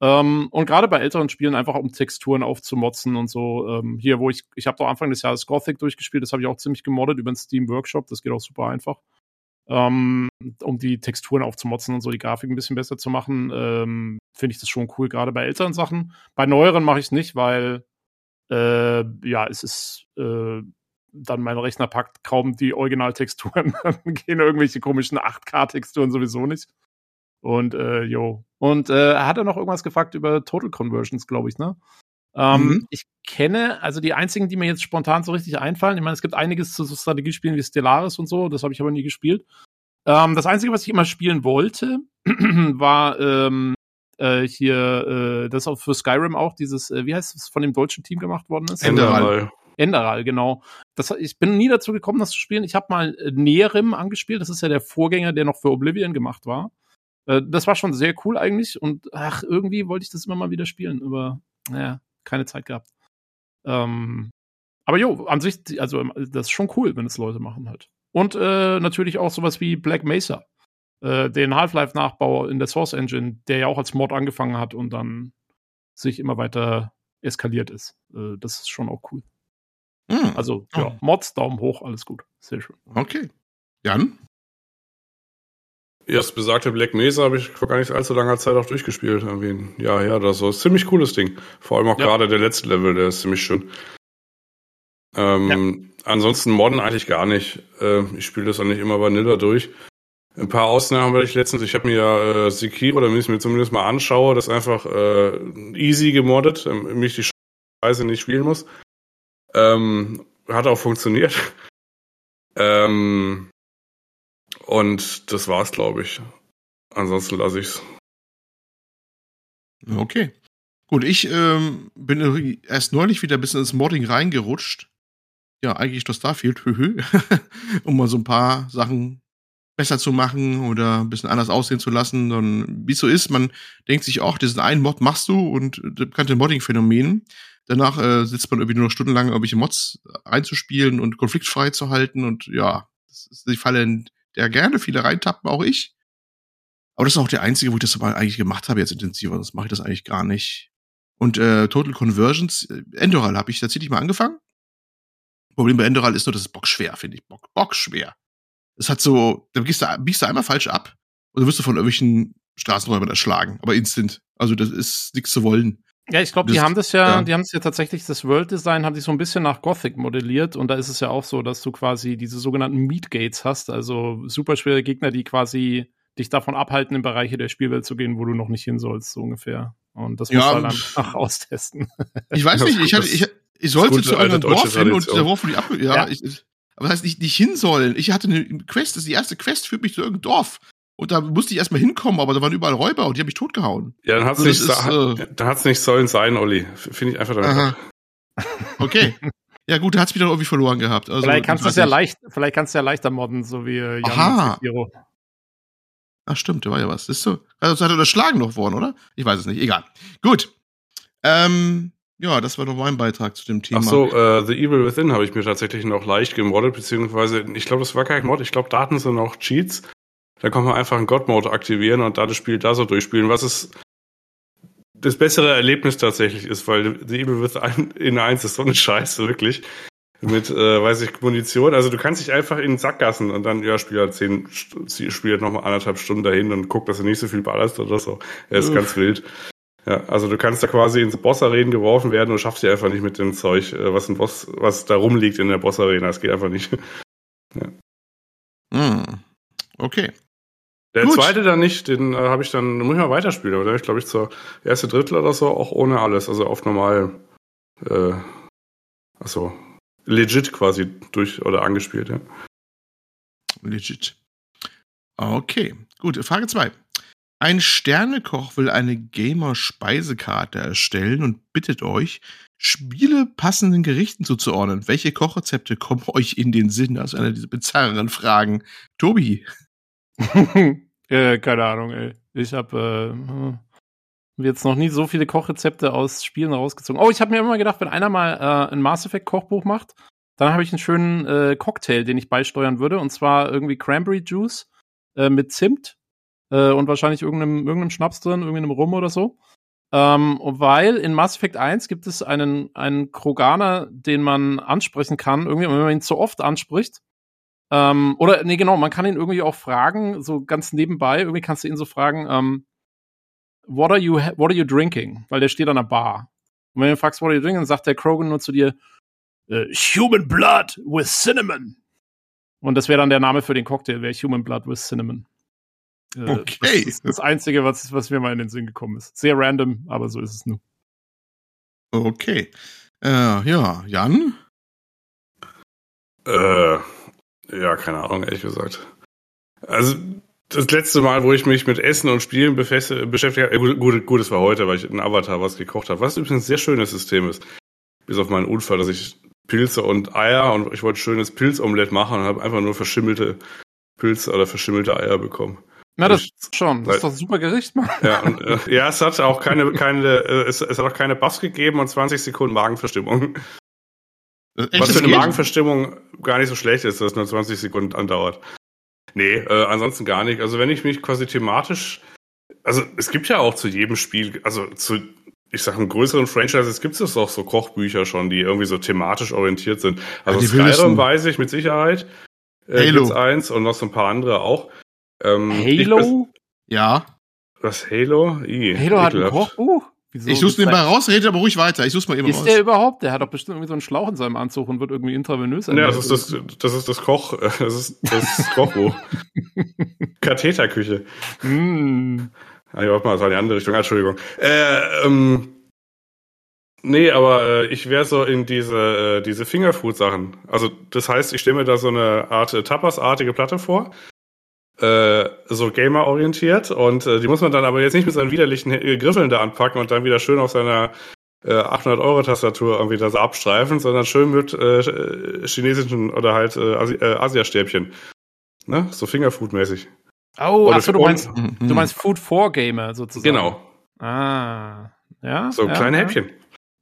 Ähm, und gerade bei älteren Spielen einfach um Texturen aufzumotzen und so. Ähm, hier, wo ich, ich habe doch Anfang des Jahres Gothic durchgespielt, das habe ich auch ziemlich gemoddet über den Steam Workshop, das geht auch super einfach. Ähm, um die Texturen aufzumotzen und so die Grafik ein bisschen besser zu machen, ähm, finde ich das schon cool, gerade bei älteren Sachen. Bei neueren mache ich es nicht, weil äh, ja, es ist äh, dann mein Rechner packt kaum die Originaltexturen, dann gehen irgendwelche komischen 8K-Texturen sowieso nicht. Und äh, jo. Und äh, hat er noch irgendwas gefragt über Total Conversions, glaube ich, ne? Ähm, Mhm. Ich kenne, also die einzigen, die mir jetzt spontan so richtig einfallen, ich meine, es gibt einiges zu so Strategiespielen wie Stellaris und so, das habe ich aber nie gespielt. Ähm, das Einzige, was ich immer spielen wollte, war ähm, äh, hier, äh, das auch für Skyrim auch, dieses, äh, wie heißt es, von dem deutschen Team gemacht worden ist? Enderal. Enderal, genau. Das, ich bin nie dazu gekommen, das zu spielen. Ich habe mal äh, Nerim angespielt. Das ist ja der Vorgänger, der noch für Oblivion gemacht war. Äh, das war schon sehr cool eigentlich. Und ach, irgendwie wollte ich das immer mal wieder spielen. Aber naja, keine Zeit gehabt. Ähm, aber jo, an sich, also das ist schon cool, wenn es Leute machen halt. Und äh, natürlich auch sowas wie Black Mesa. Äh, den Half-Life-Nachbau in der Source Engine, der ja auch als Mod angefangen hat und dann sich immer weiter eskaliert ist. Äh, das ist schon auch cool. Hm, Also, ja, Mods, Daumen hoch, alles gut. Sehr schön. okay. Jan? Ja, das besagte Black Mesa habe ich vor gar nicht allzu langer Zeit auch durchgespielt. Irgendwie her oder so. Ist ein ziemlich cooles Ding. Vor allem auch Ja. gerade der letzte Level, der ist ziemlich schön. Ähm, Ansonsten modden eigentlich gar nicht. Ähm, ich spiele das eigentlich immer Vanilla durch. Ein paar Ausnahmen hatte ich letztens. Ich habe mir ja äh, Sekiro, damit ich es mir zumindest mal anschaue, das einfach äh, easy gemoddet, damit ich die Scheiße nicht spielen muss. Ähm, hat auch funktioniert. Ähm, und das war's, glaube ich. Ansonsten lasse ich's. Okay. Gut, ich ähm, bin erst neulich wieder ein bisschen ins Modding reingerutscht. Ja, eigentlich durch Starfield, höhö. um mal so ein paar Sachen besser zu machen oder ein bisschen anders aussehen zu lassen. Dann, wie es so ist, man denkt sich auch, diesen einen Mod machst du und das bekannte Modding-Phänomen. Danach äh, sitzt man irgendwie nur noch stundenlang irgendwelche Mods einzuspielen und konfliktfrei zu halten. Und ja, das ist die Falle, in der gerne viele reintappen, auch ich. Aber das ist auch der einzige, wo ich das mal eigentlich gemacht habe, jetzt intensiver. Sonst mache ich das eigentlich gar nicht. Und äh, Total Conversions, äh, Endoral habe ich tatsächlich mal angefangen. Problem bei Endoral ist nur, das ist bockschwer, finde ich. Bock, bockschwer. Es hat so, da biegst du, biegst du einmal falsch ab und dann wirst du von irgendwelchen Straßenräubern erschlagen. Aber instant. Also das ist nichts zu wollen. Ja, ich glaube, die haben das ja, ja. die haben es ja tatsächlich, das World Design haben die so ein bisschen nach Gothic modelliert und da ist es ja auch so, dass du quasi diese sogenannten Meat Gates hast, also super schwere Gegner, die quasi dich davon abhalten, in Bereiche der Spielwelt zu gehen, wo du noch nicht hin sollst, so ungefähr. Und das musst Ja, du halt einfach austesten. Ich weiß nicht, ich, hatte, ich, ich sollte zu einem Dorf hin und der Dorf wurde ab. Ja, Ja. Ich, ich- aber das heißt nicht, nicht hin sollen. Ich hatte eine Quest, das ist die erste Quest, führt mich zu irgendeinem Dorf. Und da musste ich erstmal hinkommen, aber da waren überall Räuber und die haben mich totgehauen. Ja, dann hat's Also nicht, das ist, äh, hat's nicht sollen sein, Olli. Finde ich einfach damit. Aha. Okay. ja, gut, da hat's mich dann irgendwie verloren gehabt. Also, vielleicht kannst du es ja leicht, vielleicht kannst du ja leichter modden, so wie äh, Jan Aha. Ach, stimmt, da war ja was. Ist so. Also, das hat er unterschlagen noch worden, oder? Ich weiß es nicht. Egal. Gut. Ähm, ja, das war doch mein Beitrag zu dem Thema. Ach so, äh, The Evil Within habe ich mir tatsächlich noch leicht gemoddet, beziehungsweise, ich glaube, das war kein Mod, ich glaube, Daten sind auch Cheats. Da kann man einfach einen God-Mode aktivieren und da das Spiel da so durchspielen, was es das bessere Erlebnis tatsächlich ist, weil The Evil Within in 1 ist so eine Scheiße, wirklich. Mit, äh, weiß ich, Munition. Also du kannst dich einfach in den Sackgassen und dann, ja, spiel halt zehn, spiel halt nochmal anderthalb Stunden dahin und guck, dass du nicht so viel ballerst oder so. Er ist Uff. ganz wild. Ja, also du kannst da quasi ins Boss-Arenen geworfen werden und schaffst dir einfach nicht mit dem Zeug, äh, was ein Boss, was da rumliegt in der Boss-Arena. Das geht einfach nicht. Hm. Okay. Der Gut. zweite dann nicht, den äh, habe ich dann, muss ich mal weiterspielen, aber da ich glaube ich zur erste Drittel oder so auch ohne alles, also auf normal, äh, also legit quasi durch oder angespielt, ja. Legit. Okay, gut. Frage 2. Ein Sternekoch will eine Gamer-Speisekarte erstellen und bittet euch, Spiele passenden Gerichten zuzuordnen. Welche Kochrezepte kommen euch in den Sinn? Also eine dieser bizarren Fragen. Tobi. äh, keine Ahnung, ey. Ich habe äh, hm, jetzt noch nie so viele Kochrezepte aus Spielen rausgezogen. Oh, ich habe mir immer gedacht, wenn einer mal äh, ein Mass Effect Kochbuch macht, dann habe ich einen schönen äh, Cocktail, den ich beisteuern würde. Und zwar irgendwie Cranberry Juice äh, mit Zimt äh, und wahrscheinlich irgendeinem, irgendeinem Schnaps drin, irgendeinem Rum oder so. Ähm, weil in Mass Effect 1 gibt es einen, einen Kroganer, den man ansprechen kann, irgendwie, wenn man ihn zu oft anspricht. Ähm, oder, nee, genau, man kann ihn irgendwie auch fragen, so ganz nebenbei, irgendwie kannst du ihn so fragen, ähm, what are you, ha- what are you drinking? Weil der steht an der Bar. Und wenn du ihn fragst, what are you drinking, dann sagt der Krogan nur zu dir, äh, Human Blood with Cinnamon. Und das wäre dann der Name für den Cocktail, wäre Human Blood with Cinnamon. Äh, Okay. Das ist das Einzige, was, was mir mal in den Sinn gekommen ist. Sehr random, aber so ist es nun. Okay. Äh, ja, Jan? Äh, ja, keine Ahnung, ehrlich gesagt. Also, das letzte Mal, wo ich mich mit Essen und Spielen beschäftigt habe, äh, gut, gut, es war heute, weil ich in Avatar was gekocht habe, was übrigens ein sehr schönes System ist. Bis auf meinen Unfall, dass ich Pilze und Eier und ich wollte schönes Pilzomelett machen und habe einfach nur verschimmelte Pilze oder verschimmelte Eier bekommen. Na, das ich, schon. Das ist doch ein super Gericht, Mann. Ja, und, äh, ja, es hat auch keine, keine, äh, es, es, hat auch keine Bass gegeben und 20 Sekunden Magenverstimmung. Äh, echt, Was für eine geht? Magenverstimmung gar nicht so schlecht ist, dass es nur 20 Sekunden andauert. Nee, äh, ansonsten gar nicht. Also wenn ich mich quasi thematisch, also es gibt ja auch zu jedem Spiel, also zu, ich sag, einem größeren Franchises gibt es auch so Kochbücher schon, die irgendwie so thematisch orientiert sind. Also ja, Skyrim weiß ich mit Sicherheit. Äh, Halo. eins und noch so ein paar andere auch. Ähm, Halo? ja. Was, Halo? I, Halo hat ein Kochbuch? Wieso? Ich suche den mal raus, rede aber ruhig weiter. Ich suche mal eben ist raus. Ist der überhaupt? Der hat doch bestimmt irgendwie so einen Schlauch in seinem Anzug und wird irgendwie intravenös Ja, das ist das, das ist das Koch, das ist das Kochbuch. Katheterküche. Mm. Ah, warte mal, das war die andere Richtung. Entschuldigung. Äh, ähm, nee, aber äh, ich wäre so in diese, äh, diese Fingerfood-Sachen. Also, das heißt, ich stelle mir da so eine Art äh, Tapas-artige Platte vor äh, so Gamer-orientiert und äh, die muss man dann aber jetzt nicht mit seinen widerlichen äh, Griffeln da anpacken und dann wieder schön auf seiner äh, 800-Euro-Tastatur irgendwie das abstreifen, sondern schön mit äh, chinesischen oder halt äh, Asi äh, Asiastäbchen. Ne? So Fingerfood-mäßig. Oh, achso, du meinst, du meinst Food for Gamer sozusagen. Genau. Ah, ja. So ja, kleine ja. Häppchen.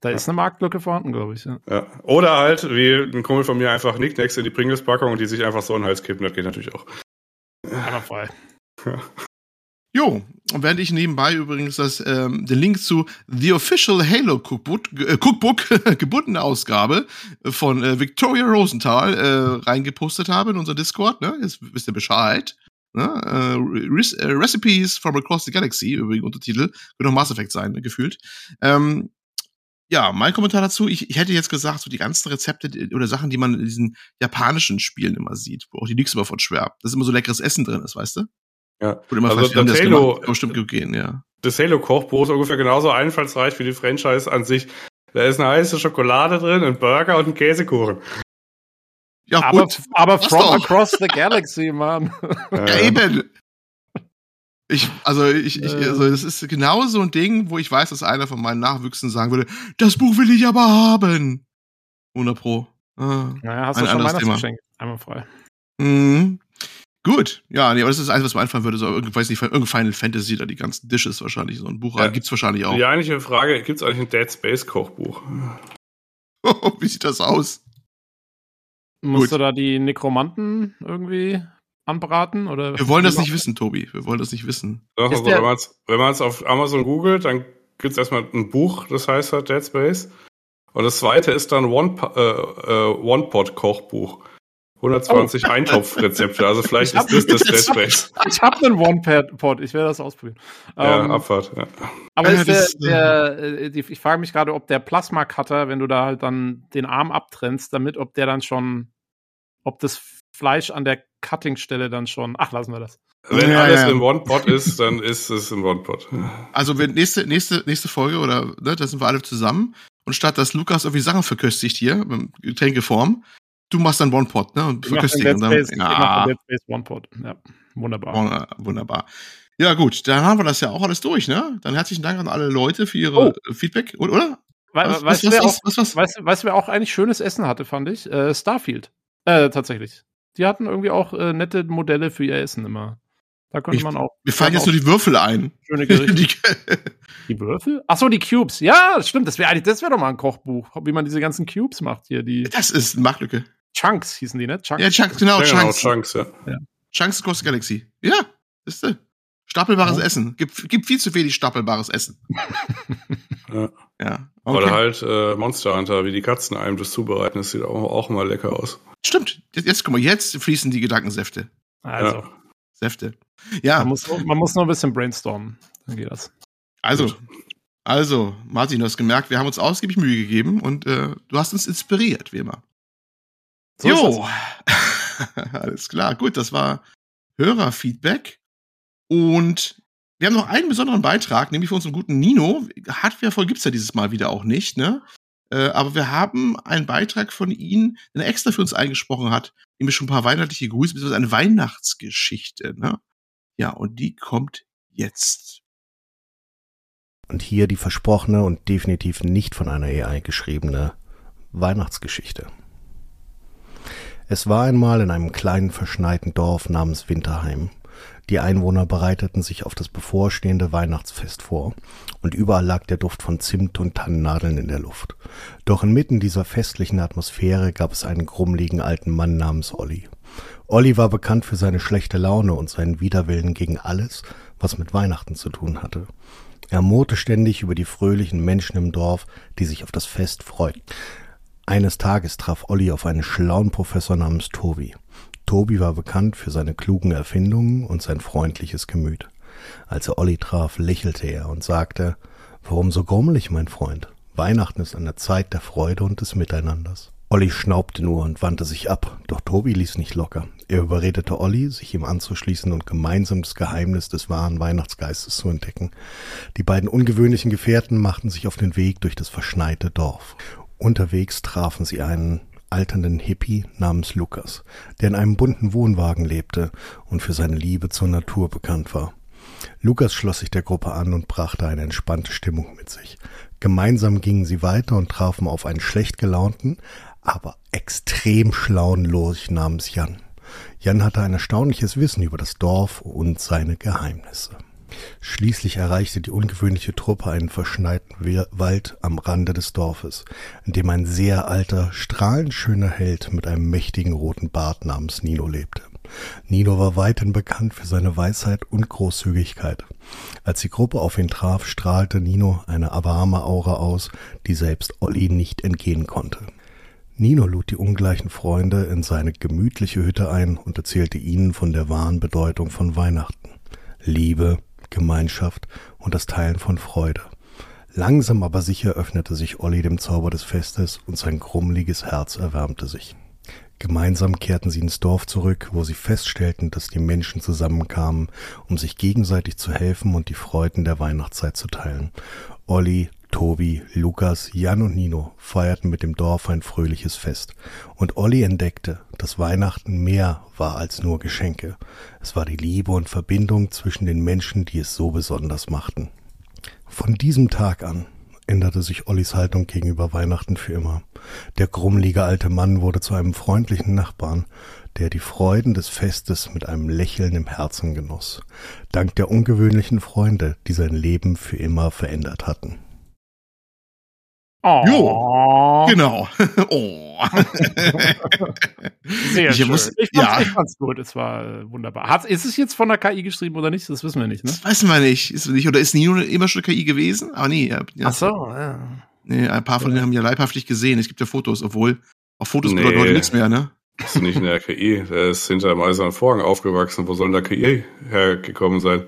Da ist eine Marktlücke vorhanden, glaube ich. Ja. ja. Oder halt, wie ein Kumpel von mir, einfach Nicknacks in die Pringles-Packung und die sich einfach so in den Hals kippen. Das geht natürlich auch. Einwandfrei. Jo, und während ich nebenbei übrigens das, ähm, den Link zu The Official Halo Cookbook, äh, Cookbook gebundene Ausgabe von äh, Victoria Rosenthal äh, reingepostet habe in unser Discord, ne? Jetzt wisst ihr Bescheid. Ne? Äh, äh, Recipes from Across the Galaxy, übrigens Untertitel, wird noch Mass Effect sein, ne, gefühlt. Ähm, ja, mein Kommentar dazu, ich, ich hätte jetzt gesagt, so die ganzen Rezepte oder Sachen, die man in diesen japanischen Spielen immer sieht, wo auch die von schwer, dass immer so leckeres Essen drin ist, weißt du? Ja. Wo immer also das Halo, gemacht, bestimmt gehen, ja. Das Halo-Kochbuch ist ungefähr genauso einfallsreich wie die Franchise an sich. Da ist eine heiße Schokolade drin, ein Burger und ein Käsekuchen. Ja, aber, gut. aber from doch. across the galaxy, Mann. Ja, eben. Ich, also ich, ich, also das ist genau so ein Ding, wo ich weiß, dass einer von meinen Nachwüchsen sagen würde, das Buch will ich aber haben. 100 Pro. Ah, naja, hast du schon Weihnachtsgeschenk. Einmal frei. Mhm. Gut, ja, nee, aber das ist das Einzige, was mir einfallen würde, so, ich weiß nicht, irgendein Final Fantasy oder die ganzen Dishes wahrscheinlich, so ein Buch ja. gibt's wahrscheinlich auch. Die eigentliche Frage, gibt's eigentlich ein Dead Space Kochbuch? Wie sieht das aus? Musst Gut. du da die Nekromanten irgendwie anbraten? Oder wir wollen das nicht wissen, Tobi. Wir wollen das nicht wissen. Doch, also, wenn man es auf Amazon googelt, dann gibt es erstmal ein Buch, das heißt halt Dead Space. Und das zweite ist dann One-Pot-Kochbuch. Äh, äh, 120 oh. Eintopfrezepte, also vielleicht ist das das Dead Space. Ich habe einen One-Pot, ich werde das ausprobieren. Ja, um, ähm, Abfahrt. Ja. Aber ja, ist der, der, äh, die, ich frage mich gerade, ob der Plasma-Cutter, wenn du da halt dann den Arm abtrennst, damit, ob der dann schon, ob das Fleisch an der Cuttingstelle dann schon. Ach, lassen wir das. Wenn ja, alles ja. im One-Pot ist, dann ist es im One-Pot. Also wenn nächste, nächste, nächste Folge oder ne, da sind wir alle zusammen und statt dass Lukas irgendwie Sachen verköstigt hier, mit Getränkeform, du machst dann One-Pot, ne? Und verköstigen. Dead Space, ja. One-Pot. Ja, wunderbar. Wunderbar. Ja, gut, dann haben wir das ja auch alles durch, ne? Dann herzlichen Dank an alle Leute für ihre oh. Feedback, oder? Was, weißt, was, was, was, was, du, wer auch eigentlich schönes Essen hatte, fand ich? Äh, Starfield. Äh, tatsächlich. Die hatten irgendwie auch äh, nette Modelle für ihr Essen immer. Da könnte ich, man auch. Mir fallen jetzt nur die Würfel ein. Schöne Gerichte. die, die Würfel? Ach so, die Cubes. Ja, stimmt. Das wäre das wäre doch mal ein Kochbuch, wie man diese ganzen Cubes macht hier. Die das ist eine Machlücke. Chunks hießen die, ne? Chunks. Ja, Chunks, genau. Ja, Chunks. Genau, Chunks, ja. ja. Chunks Cross Galaxy. Ja, ist du. Stapelbares ja. Essen. Gibt, gibt viel zu wenig stapelbares Essen. ja. ja. Okay. Oder halt äh, Monster Hunter, wie die Katzen einem das zubereiten. Das sieht auch, auch mal lecker aus. Stimmt. Jetzt, jetzt guck mal, jetzt fließen die Gedankensäfte. Also. Ja. Säfte. Ja. Man muss, man muss nur ein bisschen brainstormen. Dann geht das. Also, also, Martin, du hast gemerkt, wir haben uns ausgiebig Mühe gegeben und äh, du hast uns inspiriert, wie immer. So jo. Alles klar. Gut, das war Hörerfeedback. Und wir haben noch einen besonderen Beitrag, nämlich von unserem guten Nino. Hardware voll gibt's ja dieses Mal wieder auch nicht, ne? Äh, aber wir haben einen Beitrag von ihm, den er extra für uns eingesprochen hat, nämlich schon ein paar weihnachtliche Grüße, beziehungsweise eine Weihnachtsgeschichte, ne? Ja, und die kommt jetzt. Und hier die versprochene und definitiv nicht von einer AI geschriebene Weihnachtsgeschichte. Es war einmal in einem kleinen verschneiten Dorf namens Winterheim. Die Einwohner bereiteten sich auf das bevorstehende Weihnachtsfest vor, und überall lag der Duft von Zimt und Tannennadeln in der Luft. Doch inmitten dieser festlichen Atmosphäre gab es einen grummligen alten Mann namens Olli. Olli war bekannt für seine schlechte Laune und seinen Widerwillen gegen alles, was mit Weihnachten zu tun hatte. Er murrte ständig über die fröhlichen Menschen im Dorf, die sich auf das Fest freuten. Eines Tages traf Olli auf einen schlauen Professor namens Tobi. Tobi war bekannt für seine klugen Erfindungen und sein freundliches Gemüt. Als er Olli traf, lächelte er und sagte, Warum so grummelig, mein Freund? Weihnachten ist eine Zeit der Freude und des Miteinanders. Olli schnaubte nur und wandte sich ab, doch Tobi ließ nicht locker. Er überredete Olli, sich ihm anzuschließen und gemeinsam das Geheimnis des wahren Weihnachtsgeistes zu entdecken. Die beiden ungewöhnlichen Gefährten machten sich auf den Weg durch das verschneite Dorf. Unterwegs trafen sie einen alternden Hippie namens Lukas, der in einem bunten Wohnwagen lebte und für seine Liebe zur Natur bekannt war. Lukas schloss sich der Gruppe an und brachte eine entspannte Stimmung mit sich. Gemeinsam gingen sie weiter und trafen auf einen schlecht gelaunten, aber extrem schlauen Lurch namens Jan. Jan hatte ein erstaunliches Wissen über das Dorf und seine Geheimnisse. Schließlich erreichte die ungewöhnliche Truppe einen verschneiten Wald am Rande des Dorfes, in dem ein sehr alter, strahlend schöner Held mit einem mächtigen roten Bart namens Nino lebte. Nino war weithin bekannt für seine Weisheit und Großzügigkeit. Als die Gruppe auf ihn traf, strahlte Nino eine warme Aura aus, die selbst Olli nicht entgehen konnte. Nino lud die ungleichen Freunde in seine gemütliche Hütte ein und erzählte ihnen von der wahren Bedeutung von Weihnachten. Liebe, Gemeinschaft und das Teilen von Freude. Langsam aber sicher öffnete sich Olli dem Zauber des Festes und sein grummeliges Herz erwärmte sich. Gemeinsam kehrten sie ins Dorf zurück, wo sie feststellten, dass die Menschen zusammenkamen, um sich gegenseitig zu helfen und die Freuden der Weihnachtszeit zu teilen. Olli, Tobi, Lukas, Jan und Nino feierten mit dem Dorf ein fröhliches Fest. Und Olli entdeckte, dass Weihnachten mehr war als nur Geschenke. Es war die Liebe und Verbindung zwischen den Menschen, die es so besonders machten. Von diesem Tag an änderte sich Ollis Haltung gegenüber Weihnachten für immer. Der grummelige alte Mann wurde zu einem freundlichen Nachbarn, der die Freuden des Festes mit einem Lächeln im Herzen genoss, dank der ungewöhnlichen Freunde, die sein Leben für immer verändert hatten. Oh. Jo, genau. oh. Sehr Ich schön. muss- ich, fand's, ja. ich fand's gut, es war äh, wunderbar. Hat, ist es jetzt von der KI geschrieben oder nicht? Das wissen wir nicht, ne? Das weiß man nicht. Ist nicht. Oder ist Nino immer schon KI gewesen? Aber nee, ja, ja. Ach so, ja. Nee, ein paar von denen haben ja leibhaftig gesehen. Es gibt ja Fotos, obwohl auf Fotos Nee. bedeutet heute nichts mehr, ne? Das ist nicht in der KI. Der ist hinter dem eisernen Vorhang aufgewachsen. Wo soll da KI hergekommen sein?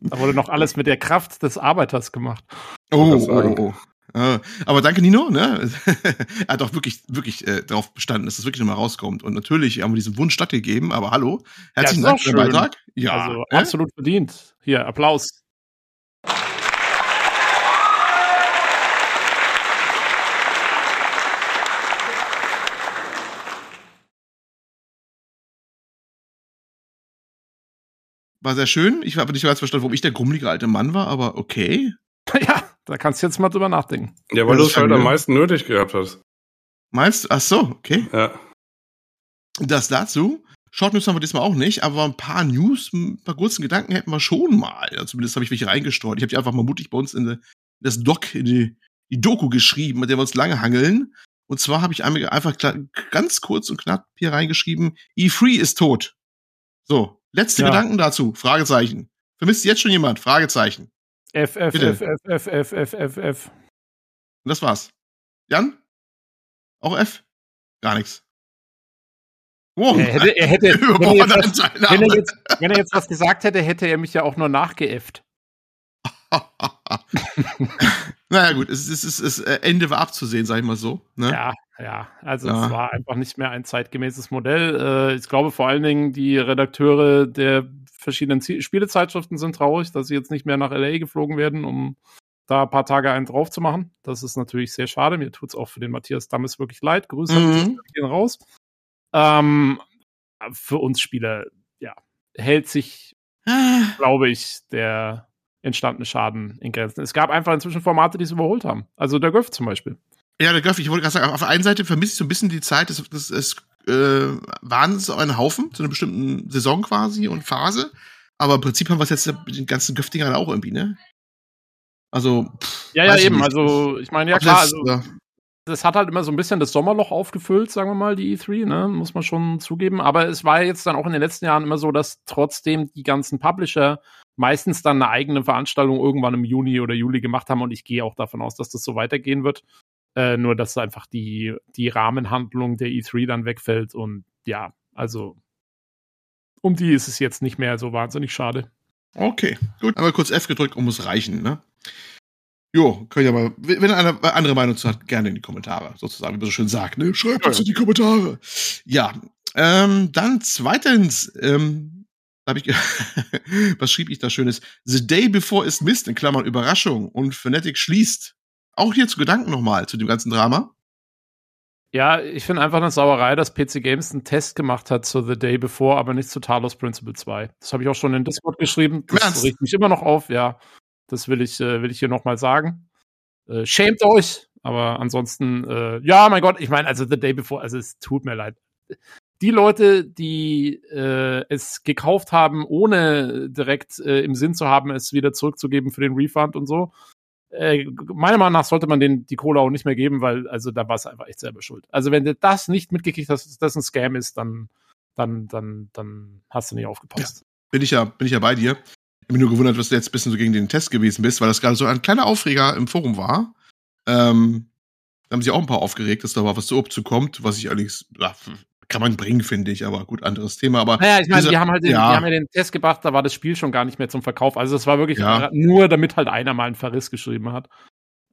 Da wurde noch alles mit der Kraft des Arbeiters gemacht. Oh, sagen. oh, oh. Äh, Aber danke, Nino. Ne? er hat auch wirklich, wirklich äh, darauf bestanden, dass das wirklich nochmal rauskommt. Und natürlich haben wir diesen Wunsch stattgegeben. Aber hallo, herzlichen ist Dank für den. Beitrag. Ja, also äh? absolut verdient. Hier, Applaus. War sehr schön. Ich habe nicht ganz verstanden, warum ich der grummelige alte Mann war, aber okay. Ja, da kannst du jetzt mal drüber nachdenken. Ja, weil du es halt am meisten nötig gehabt hast. Meinst du? Ach so, okay. Ja. Das dazu. Short News haben wir diesmal auch nicht, aber ein paar News, ein paar kurzen Gedanken hätten wir schon mal. Ja, zumindest habe ich welche reingestreut. Ich habe die einfach mal mutig bei uns in, die, das Doc, in die, die Doku geschrieben, mit der wir uns lange hangeln. Und zwar habe ich einmal einfach ganz kurz und knapp hier reingeschrieben, E3 ist tot. So, letzte Ja. Gedanken dazu. Fragezeichen. Vermisst jetzt schon jemand? Fragezeichen. F, F, Bitte. F, F, F, F, F, F, F. Und das war's. Jan? Auch F? Gar nichts. Wow. Er hätte, er hätte, wenn, er was, wenn, er jetzt, wenn er jetzt was gesagt hätte, hätte er mich ja auch nur nachgeäfft. naja, gut, es ist, es ist, es ist, äh, Ende war abzusehen, sag ich mal so. Ne? Ja, ja, also Ja. es war einfach nicht mehr ein zeitgemäßes Modell. Äh, ich glaube vor allen Dingen die Redakteure der verschiedenen Spielezeitschriften sind traurig, dass sie jetzt nicht mehr nach LA geflogen werden, um da ein paar Tage einen drauf zu machen. Das ist natürlich sehr schade. Mir tut's auch für den Matthias Dammes wirklich leid. Grüße Mhm. Gehen raus. Ähm, für uns Spieler, ja, hält sich, glaube ich, der entstandene Schaden in Grenzen. Es gab einfach inzwischen Formate, die es überholt haben. Also der Göff zum Beispiel. Ja, der Göff, ich wollte gerade sagen, auf der einen Seite vermisse ich so ein bisschen die Zeit, das, das, es äh, waren so ein Haufen zu einer bestimmten Saison quasi und Phase. Aber im Prinzip haben wir es jetzt mit den ganzen Göff-Dingern auch irgendwie, ne? Also, pff, Ja, ja, eben. nicht. Also, ich meine, ja klar, also, ja. das hat halt immer so ein bisschen das Sommerloch aufgefüllt, sagen wir mal, die E3, ne? Muss man schon zugeben. Aber es war jetzt dann auch in den letzten Jahren immer so, dass trotzdem die ganzen Publisher meistens dann eine eigene Veranstaltung irgendwann im Juni oder Juli gemacht haben und ich gehe auch davon aus, dass das so weitergehen wird. Äh, nur, dass einfach die, die Rahmenhandlung der E3 dann wegfällt und ja, also um die ist es jetzt nicht mehr so wahnsinnig schade. Okay, gut. Einmal kurz F gedrückt und muss reichen, ne? Jo, könnt ihr mal, wenn einer andere Meinung zu hat, gerne in die Kommentare, sozusagen, wie man so schön sagt, ne? Schreibt Ja, uns in die Kommentare. Ja, ähm, dann zweitens, ähm, hab ich, was schrieb ich da Schönes? The Day Before is Mist, in Klammern Überraschung, und Fnatic schließt. Auch hier zu Gedanken nochmal, zu dem ganzen Drama. Ja, ich finde einfach eine Sauerei, dass PC Games einen Test gemacht hat zu The Day Before, aber nicht zu Talos Principle 2. Das habe ich auch schon in Discord geschrieben. Das Ernst? regt mich immer noch auf, ja. Das will ich, äh, will ich hier nochmal sagen. Äh, schämt euch, aber ansonsten, äh, ja, mein Gott, ich meine, also The Day Before, also es tut mir leid. Die Leute, die äh, es gekauft haben, ohne direkt äh, im Sinn zu haben, es wieder zurückzugeben für den Refund und so, äh, meiner Meinung nach sollte man denen die Kohle auch nicht mehr geben, weil also da war es einfach echt selber schuld. Also wenn du das nicht mitgekriegt hast, dass das ein Scam ist, dann dann dann dann hast du nicht aufgepasst. Bin ich ja, bin ich ja bei dir. Ich bin nur gewundert, dass du jetzt ein bisschen so gegen den Test gewesen bist, weil das gerade so ein kleiner Aufreger im Forum war. Ähm, da haben sich auch ein paar aufgeregt, dass da mal was zu Obst kommt, was ich allerdings, ja, kann man bringen, finde ich, aber gut, anderes Thema. Aber Naja, ich meine, die haben halt den, ja. die haben ja den Test gebracht, da war das Spiel schon gar nicht mehr zum Verkauf. Also es war wirklich Ja. nur, damit halt einer mal einen Verriss geschrieben hat.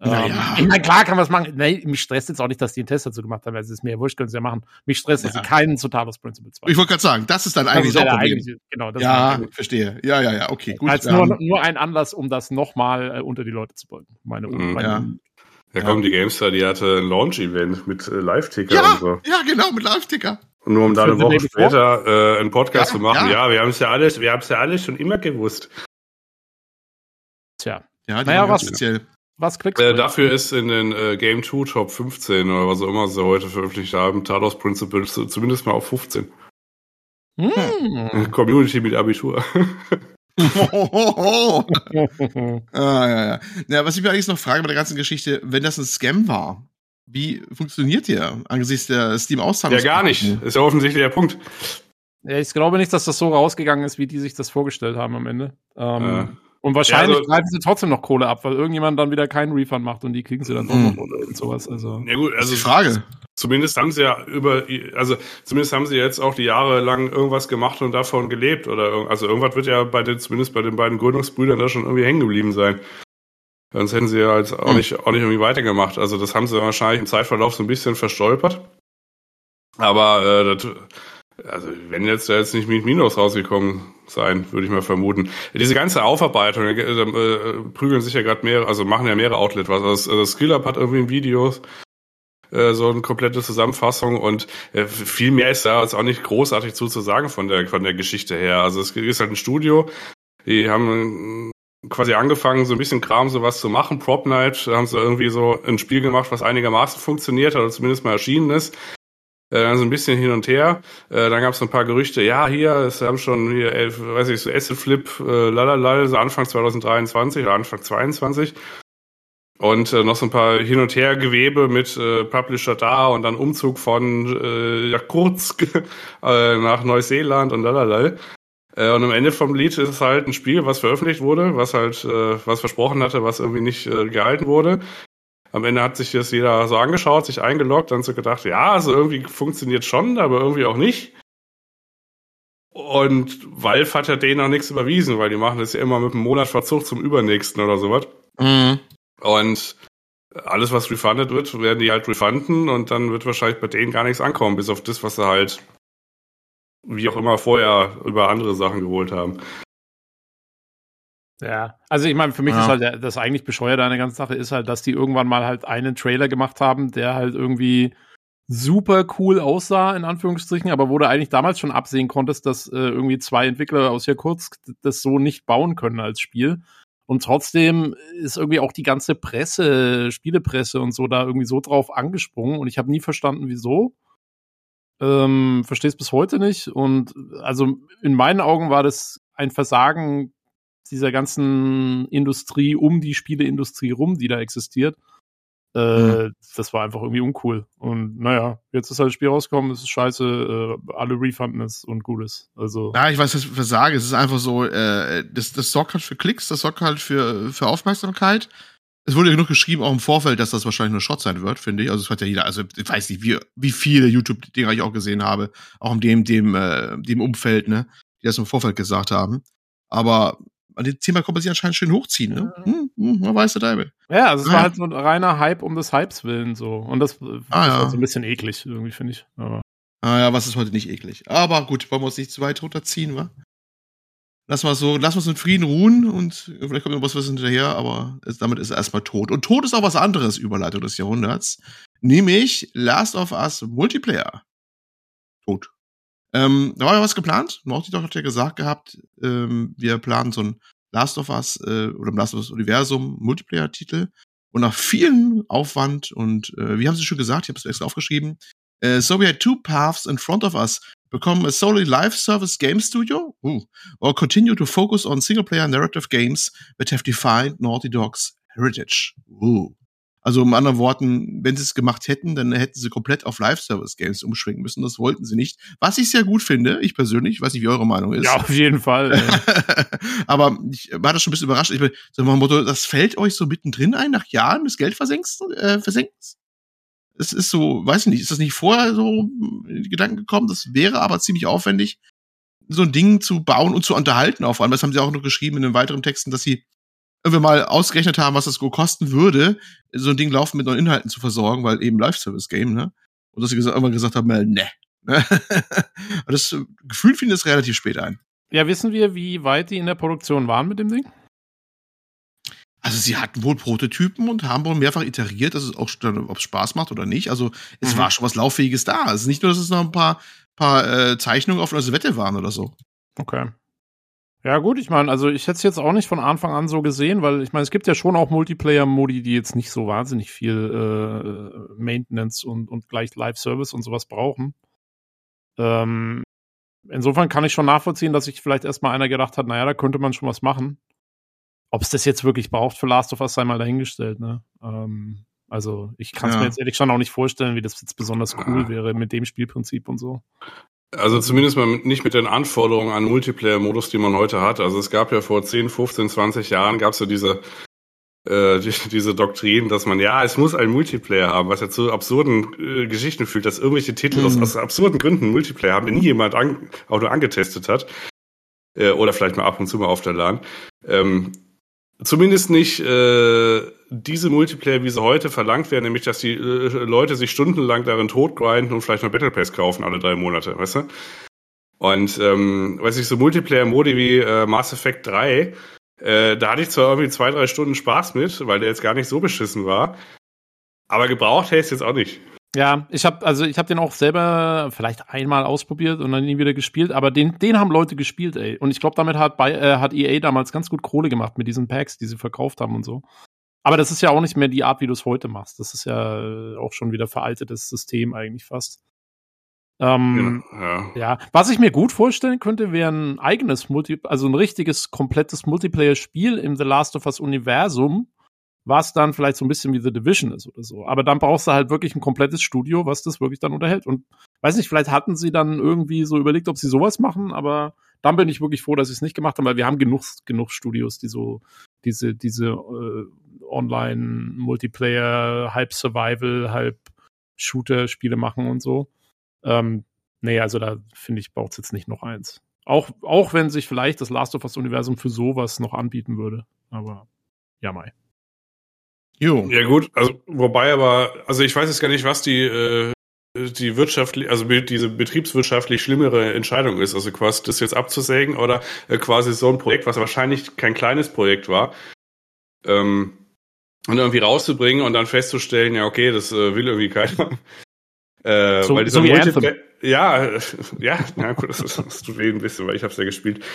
Naja. Ähm, ich meine, klar kann man es machen. Nee, mich stresst jetzt auch nicht, dass die einen Test dazu gemacht haben. Also es ist mir ja wurscht, können sie ja machen. Mich stresst, dass Ja. sie keinen zu Talos Principle 2 ich wollte gerade sagen, das ist dann Das eigentlich ist ja auch der Problem. genau, das ist Ja, verstehe. Ja, ja, ja, okay, gut. als nur, nur ein Anlass, um das nochmal äh, unter die Leute zu beugen. Meine, Mhm, meine ja. Komm, die Gamestar, die hatte ein Launch-Event mit äh, Live-Ticker ja, und so. ja, genau, mit Live-Ticker. Und nur um da eine Woche später äh, einen Podcast Ja, zu machen. ja. Ja, wir haben es ja alles, wir haben es ja alles schon immer gewusst. Tja, Ja, die Naja, was- speziell. was kriegst Äh, du? dafür ist in den äh, Game 2 Top 15 oder was auch immer sie heute veröffentlicht haben, Talos Principle zu, zumindest mal auf 15. Hm. Community mit Abitur. ah, ja, ja. Ja, was ich mir eigentlich noch frage bei der ganzen Geschichte, wenn das ein Scam war, wie funktioniert der angesichts der Steam-Auszahlung? ja, gar nicht. Ist ja offensichtlich der Punkt. Ja, ich glaube nicht, dass das so rausgegangen ist, wie die sich das vorgestellt haben am Ende. Ähm, Äh. Und wahrscheinlich Ja, also- greifen sie trotzdem noch Kohle ab, weil irgendjemand dann wieder keinen Refund macht und die kriegen sie dann doch noch oder irgend sowas. Also. Ja gut, Das also ist die Frage. Zumindest haben sie ja über, also zumindest haben sie jetzt auch die Jahre lang irgendwas gemacht und davon gelebt oder also irgendwas wird ja bei den, zumindest bei den beiden Gründungsbrüdern da schon irgendwie hängen geblieben sein. Sonst hätten sie ja jetzt auch Hm. nicht, auch nicht irgendwie weitergemacht. Also das haben sie wahrscheinlich im Zeitverlauf so ein bisschen verstolpert. Aber äh, das, also wenn jetzt da jetzt nicht mit Minus rausgekommen sein, würde ich mal vermuten. Diese ganze Aufarbeitung, äh, prügeln sich ja gerade mehrere, also machen ja mehrere Outlet was. Also, also SkillUp hat irgendwie ein Video, äh, so eine komplette Zusammenfassung und äh, viel mehr ist da jetzt auch nicht großartig zu, zu sagen von der von der Geschichte her. Also es ist halt ein Studio, die haben äh, quasi angefangen, so ein bisschen Kram sowas zu machen. Prop Night, haben sie irgendwie so ein Spiel gemacht, was einigermaßen funktioniert hat oder zumindest mal erschienen ist. Äh, dann so ein bisschen hin und her. Dann gab es ein paar Gerüchte, ja, hier, es haben schon hier, äh, weiß ich, so Acid Flip, äh, lalala, so Anfang 2023 oder Anfang 22. Und äh, noch so ein paar Hin- und Her-Gewebe mit äh, Publisher da und dann Umzug von äh, Jakutsk äh, nach Neuseeland und lalala. Äh, und am Ende vom Lied ist es halt ein Spiel, was veröffentlicht wurde, was halt äh, was versprochen hatte, was irgendwie nicht äh, gehalten wurde. Am Ende hat sich das jeder so angeschaut, sich eingeloggt, dann so gedacht, ja, also irgendwie funktioniert schon, aber irgendwie auch nicht. Und Valve hat ja denen noch nichts überwiesen, weil die machen das ja immer mit einem Monat Verzug zum übernächsten oder sowas. Mhm. Und alles, was refunded wird, werden die halt refunden und dann wird wahrscheinlich bei denen gar nichts ankommen, bis auf das, was sie halt wie auch immer vorher über andere Sachen geholt haben. Ja, also ich meine, für mich ja. ist halt das eigentlich bescheuerte an der ganzen Sache ist halt, dass die irgendwann mal halt einen Trailer gemacht haben, der halt irgendwie super cool aussah, in Anführungsstrichen, aber wo du eigentlich damals schon absehen konntest, dass äh, irgendwie zwei Entwickler aus Jakutsk das so nicht bauen können als Spiel. Und trotzdem ist irgendwie auch die ganze Presse, Spielepresse und so da irgendwie so drauf angesprungen und ich habe nie verstanden, wieso. Ähm, Verstehe es bis heute nicht. Und also in meinen Augen war das ein Versagen dieser ganzen Industrie um die Spieleindustrie rum, die da existiert. Äh, mhm. Das war einfach irgendwie uncool. Und naja, jetzt ist halt das Spiel rausgekommen, es ist scheiße, äh, alle refunden es und gut ist. Also. Ja, ich weiß, was ich versage. Es ist einfach so, äh, das, das sorgt halt für Klicks, das sorgt halt für, für Aufmerksamkeit. Es wurde genug geschrieben, auch im Vorfeld, dass das wahrscheinlich nur Schrott sein wird, finde ich. Also es hat ja jeder, also ich weiß nicht, wie, wie viele YouTube-Dinger ich auch gesehen habe, auch in dem, dem, äh, dem Umfeld, ne, die das im Vorfeld gesagt haben. Aber an dem Thema kann man sich anscheinend schön hochziehen, ne? Hm, hm, man weiß der Deibel. Ja, also es ah, war halt so ein reiner Hype um des Hypes willen so. Und das, das ah, ja. halt so ein bisschen eklig, irgendwie, finde ich. Aber. Ah ja, was ist heute nicht eklig. Aber gut, wollen wir uns nicht zu weit runterziehen, wa? Lass mal so, lass uns in Frieden ruhen und vielleicht kommt noch was, was hinterher, aber es, damit ist er erstmal tot. Und tot ist auch was anderes, Überleitung des Jahrhunderts. Nämlich Last of Us Multiplayer. Tot. Ähm, da war ja was geplant. Naughty Dog hat ja gesagt gehabt, ähm, wir planen so ein Last of Us äh, oder Last of Us Universum Multiplayer-Titel. Und nach vielen Aufwand und äh, wie haben sie schon gesagt, ich habe es extra aufgeschrieben, äh, so we had two paths in front of us. Become a solely live service game studio, Ooh. or continue to focus on single player narrative games that have defined Naughty Dog's heritage. Ooh. Also in anderen Worten, wenn sie es gemacht hätten, dann hätten sie komplett auf Live-Service-Games umschwingen müssen. Das wollten sie nicht. Was ich sehr gut finde, ich persönlich, weiß nicht, wie eure Meinung ist. Ja, auf jeden Fall. Aber ich war das schon ein bisschen überrascht. Ich bin so mein Motto, das fällt euch so mittendrin ein, nach Jahren des Geld versenkst, äh, versenkens? Es ist so, weiß ich nicht, ist das nicht vorher so in die Gedanken gekommen? Das wäre aber ziemlich aufwendig, so ein Ding zu bauen und zu unterhalten auf allem. Das haben sie auch noch geschrieben in den weiteren Texten, dass sie wir mal ausgerechnet haben, was das kosten würde, so ein Ding laufen mit neuen Inhalten zu versorgen, weil eben Live-Service-Game, ne? Und dass sie gesagt, irgendwann gesagt haben, äh, ne. das äh, Gefühl fiel das relativ spät ein. Ja, wissen wir, wie weit die in der Produktion waren mit dem Ding? Also sie hatten wohl Prototypen und haben wohl mehrfach iteriert, dass es auch ob es Spaß macht oder nicht. Also es mhm. war schon was Lauffähiges da. Es ist nicht nur, dass es noch ein paar, paar äh, Zeichnungen auf einer Wette waren oder so. Okay. Ja, gut, ich meine, also ich hätte es jetzt auch nicht von Anfang an so gesehen, weil ich meine, es gibt ja schon auch Multiplayer-Modi, die jetzt nicht so wahnsinnig viel äh, Maintenance und, und gleich Live-Service und sowas brauchen. Ähm, insofern kann ich schon nachvollziehen, dass sich vielleicht erstmal einer gedacht hat, naja, da könnte man schon was machen. Ob es das jetzt wirklich braucht für Last of Us, sei mal dahingestellt, ne? Ähm, also ich kann es ja. mir jetzt ehrlich schon auch nicht vorstellen, wie das jetzt besonders cool wäre mit dem Spielprinzip und so. Also zumindest mal nicht mit den Anforderungen an Multiplayer-Modus, die man heute hat. Also es gab ja vor 10, 15, 20 Jahren gab es ja diese äh, die, diese Doktrin, dass man ja, es muss ein Multiplayer haben, was ja zu absurden äh, Geschichten führt, dass irgendwelche Titel mhm. aus, aus absurden Gründen Multiplayer haben, den nie jemand an, auch nur angetestet hat. Äh, oder vielleicht mal ab und zu mal auf der LAN. Ähm, Zumindest nicht äh, diese Multiplayer, wie sie heute verlangt werden, nämlich dass die äh, Leute sich stundenlang darin totgrinden und vielleicht noch Battle Pass kaufen alle drei Monate, weißt du? Und ähm, weiß ich, so Multiplayer-Modi wie äh, Mass Effect 3, äh, da hatte ich zwar irgendwie zwei, drei Stunden Spaß mit, weil der jetzt gar nicht so beschissen war, aber gebraucht hätte ich es jetzt auch nicht. Ja, ich habe also ich habe den auch selber vielleicht einmal ausprobiert und dann nie wieder gespielt, aber den den haben Leute gespielt, ey. Und ich glaube, damit hat bei äh, hat EA damals ganz gut Kohle gemacht mit diesen Packs, die sie verkauft haben und so. Aber das ist ja auch nicht mehr die Art, wie du es heute machst. Das ist ja äh, auch schon wieder veraltetes System eigentlich fast. Ähm, ja, ja. ja, was ich mir gut vorstellen könnte, wäre ein eigenes Multi, also ein richtiges komplettes Multiplayer-Spiel im The Last of Us Universum, was dann vielleicht so ein bisschen wie The Division ist oder so. Aber dann brauchst du halt wirklich ein komplettes Studio, was das wirklich dann unterhält. Und weiß nicht, vielleicht hatten sie dann irgendwie so überlegt, ob sie sowas machen, aber dann bin ich wirklich froh, dass sie es nicht gemacht haben, weil wir haben genug, genug Studios, die so diese, diese äh, Online-Multiplayer, halb Survival, halb Shooter-Spiele machen und so. Ähm, nee, also da finde ich, braucht es jetzt nicht noch eins. Auch, auch wenn sich vielleicht das Last of Us-Universum für sowas noch anbieten würde. Aber ja, Mai. Jo. Ja gut, also wobei aber, also ich weiß jetzt gar nicht, was die äh, die wirtschaftlich, also diese betriebswirtschaftlich schlimmere Entscheidung ist, also quasi das jetzt abzusägen oder äh, quasi so ein Projekt, was wahrscheinlich kein kleines Projekt war, ähm, und irgendwie rauszubringen und dann festzustellen, ja okay, das äh, will irgendwie keiner. Äh, so, weil dieser so wie Anthem. Ja, ja, ja gut, das, das tut weh ein bisschen, weil ich habe es ja gespielt.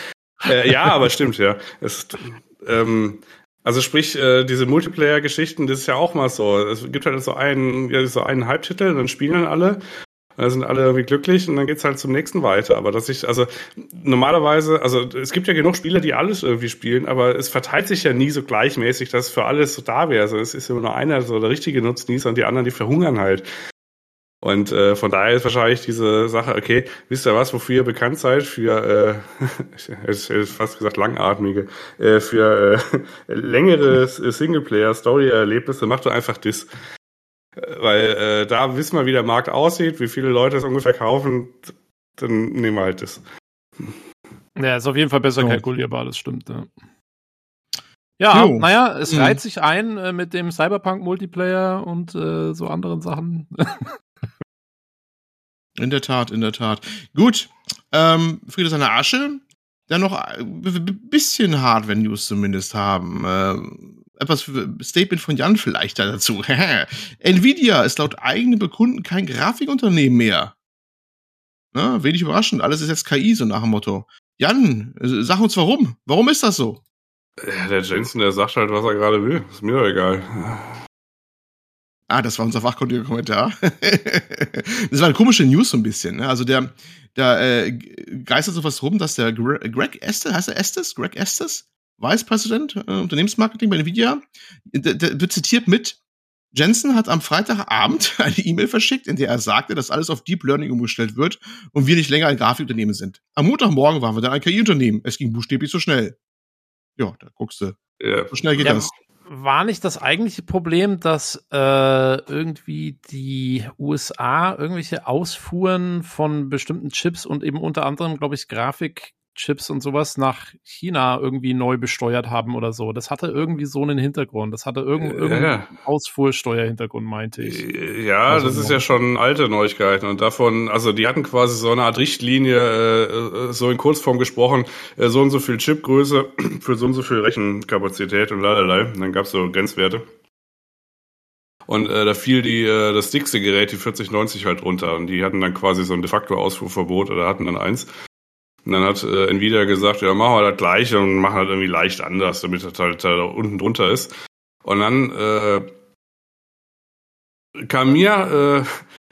Äh, ja, aber stimmt, ja. Es, ähm, also sprich, äh, diese Multiplayer-Geschichten, das ist ja auch mal so. Es gibt halt so einen, ja, so einen Halbtitel, dann spielen alle, dann sind alle irgendwie glücklich und dann geht's halt zum nächsten weiter. Aber dass ich, also normalerweise, also es gibt ja genug Spieler, die alles irgendwie spielen, aber es verteilt sich ja nie so gleichmäßig, dass für alles so da wäre. Also es ist immer nur einer so der richtige Nutznießer und die anderen, die verhungern halt. Und äh, von daher ist wahrscheinlich diese Sache, okay, wisst ihr was, wofür ihr bekannt seid? Für, äh, ich hätte fast gesagt langatmige, äh, für äh, längere Singleplayer-Story-Erlebnisse, macht doch einfach das. Weil äh, da wissen wir, wie der Markt aussieht, wie viele Leute es ungefähr kaufen, dann nehmen wir halt das. Ja, ist auf jeden Fall besser so. kalkulierbar, das stimmt. Ja. Ja, naja, es reiht sich ein äh, mit dem Cyberpunk-Multiplayer und äh, so anderen Sachen. In der Tat, in der Tat. Gut, ähm, Friede seiner Asche. Dann noch ein bisschen Hardware-News zumindest haben. Äh, etwas Statement von Jan vielleicht dazu. Nvidia ist laut eigenen Bekunden kein Grafikunternehmen mehr. Na, wenig überraschend. Alles ist jetzt KI, so nach dem Motto. Jan, sag uns warum. Warum ist das so? Ja, der Jensen, der sagt halt, was er gerade will. Ist mir doch egal. Ah, das war unser fachkundiger Kommentar. das war eine komische News so ein bisschen. Ne? Also der, da äh, geistert so was rum, dass der Greg Estes, heißt er Estes? Greg Estes? Vice President äh, Unternehmensmarketing bei Nvidia, der, der wird zitiert mit Jensen hat am Freitagabend eine E-Mail verschickt, in der er sagte, dass alles auf Deep Learning umgestellt wird und wir nicht länger ein Grafikunternehmen sind. Am Montagmorgen waren wir dann ein KI-Unternehmen. Es ging buchstäblich so schnell. Ja, da guckst du. Ja. So schnell geht ja, das war nicht das eigentliche Problem, dass äh, irgendwie die USA irgendwelche Ausfuhren von bestimmten Chips und eben unter anderem, glaube ich, Grafik Chips und sowas nach China irgendwie neu besteuert haben oder so. Das hatte irgendwie so einen Hintergrund. Das hatte irgend, äh, irgendeinen ja. Ausfuhrsteuerhintergrund, meinte ich. Äh, ja, also das ist ja schon alte Neuigkeiten und davon, also die hatten quasi so eine Art Richtlinie, äh, so in Kurzform gesprochen, äh, so und so viel Chipgröße für so und so viel Rechenkapazität und lalala. Und dann gab's so Grenzwerte. Und äh, da fiel die äh, das dickste Gerät, die 4090 halt runter. Und die hatten dann quasi so ein de facto Ausfuhrverbot oder hatten dann eins. Und dann hat äh, Nvidia gesagt, ja, machen wir das gleiche und machen halt irgendwie leicht anders, damit das halt da unten drunter ist. Und dann äh, kam mir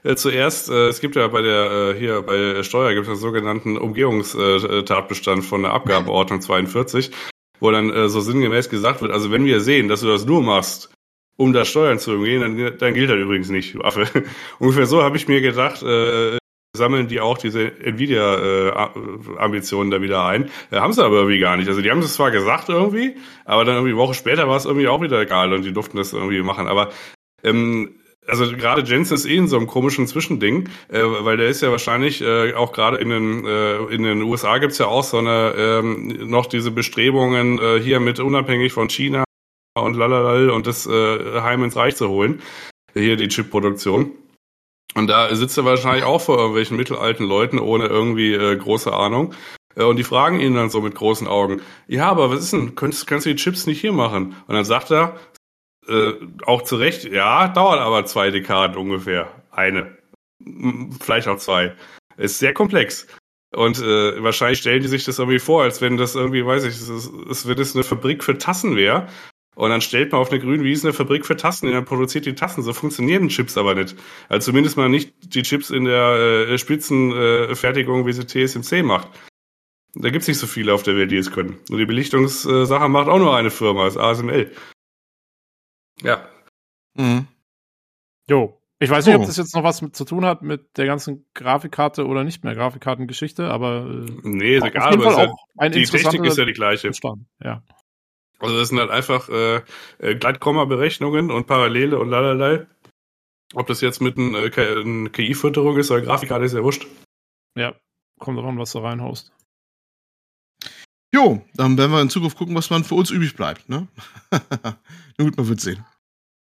äh, äh, zuerst, äh, es gibt ja bei der, äh, hier bei Steuer gibt es einen sogenannten Umgehungstatbestand von der Abgabeordnung 42, wo dann äh, so sinngemäß gesagt wird, also wenn wir sehen, dass du das nur machst, um da Steuern zu umgehen, dann, dann gilt das übrigens nicht, du Affe. Ungefähr so habe ich mir gedacht, äh, sammeln die auch diese Nvidia-Ambitionen äh, da wieder ein. Äh, haben sie aber irgendwie gar nicht. Also die haben es zwar gesagt irgendwie, aber dann irgendwie eine Woche später war es irgendwie auch wieder egal und die durften das irgendwie machen. Aber ähm, also gerade Jensen ist eh in so einem komischen Zwischending, äh, weil der ist ja wahrscheinlich äh, auch gerade in den äh, in den USA gibt's ja auch so eine ähm, noch diese Bestrebungen äh, hier mit unabhängig von China und lalalal und das äh, heim ins Reich zu holen, hier die Chip-Produktion. Und da sitzt er wahrscheinlich auch vor irgendwelchen mittelalten Leuten ohne irgendwie äh, große Ahnung. Äh, und die fragen ihn dann so mit großen Augen, ja, aber was ist denn, kannst, kannst du die Chips nicht hier machen? Und dann sagt er, äh, auch zu Recht, ja, dauert aber zwei Dekaden ungefähr. Eine. Vielleicht auch zwei. Ist sehr komplex. Und äh, wahrscheinlich stellen die sich das irgendwie vor, als wenn das irgendwie, weiß ich, es wird es eine Fabrik für Tassen wäre. Und dann stellt man auf eine grüne Wiese eine Fabrik für Tassen und dann produziert die Tassen. So funktionieren Chips aber nicht. Also zumindest mal nicht die Chips in der äh, Spitzenfertigung, äh, wie sie TSMC macht. Da gibt's nicht so viele auf der Welt, die es können. Und die Belichtungssache macht auch nur eine Firma, das ASML. Ja. Mhm. Jo. Ich weiß nicht, oh. ob das jetzt noch was mit zu tun hat mit der ganzen Grafikkarte oder nicht mehr Grafikkartengeschichte, aber äh, nee, ist egal, aber ja, ein die Technik ist ja die gleiche. Ja. Also das sind halt einfach äh, äh, Gleitkomma-Berechnungen und Parallele und lalala. Ob das jetzt mit einer äh, KI-Fütterung ist oder Grafikkarte, ist ja wurscht. Ja, kommt drauf an, was du reinhaust. Jo, dann werden wir in Zukunft gucken, was man für uns übrig bleibt, ne? Nur gut, man wird sehen.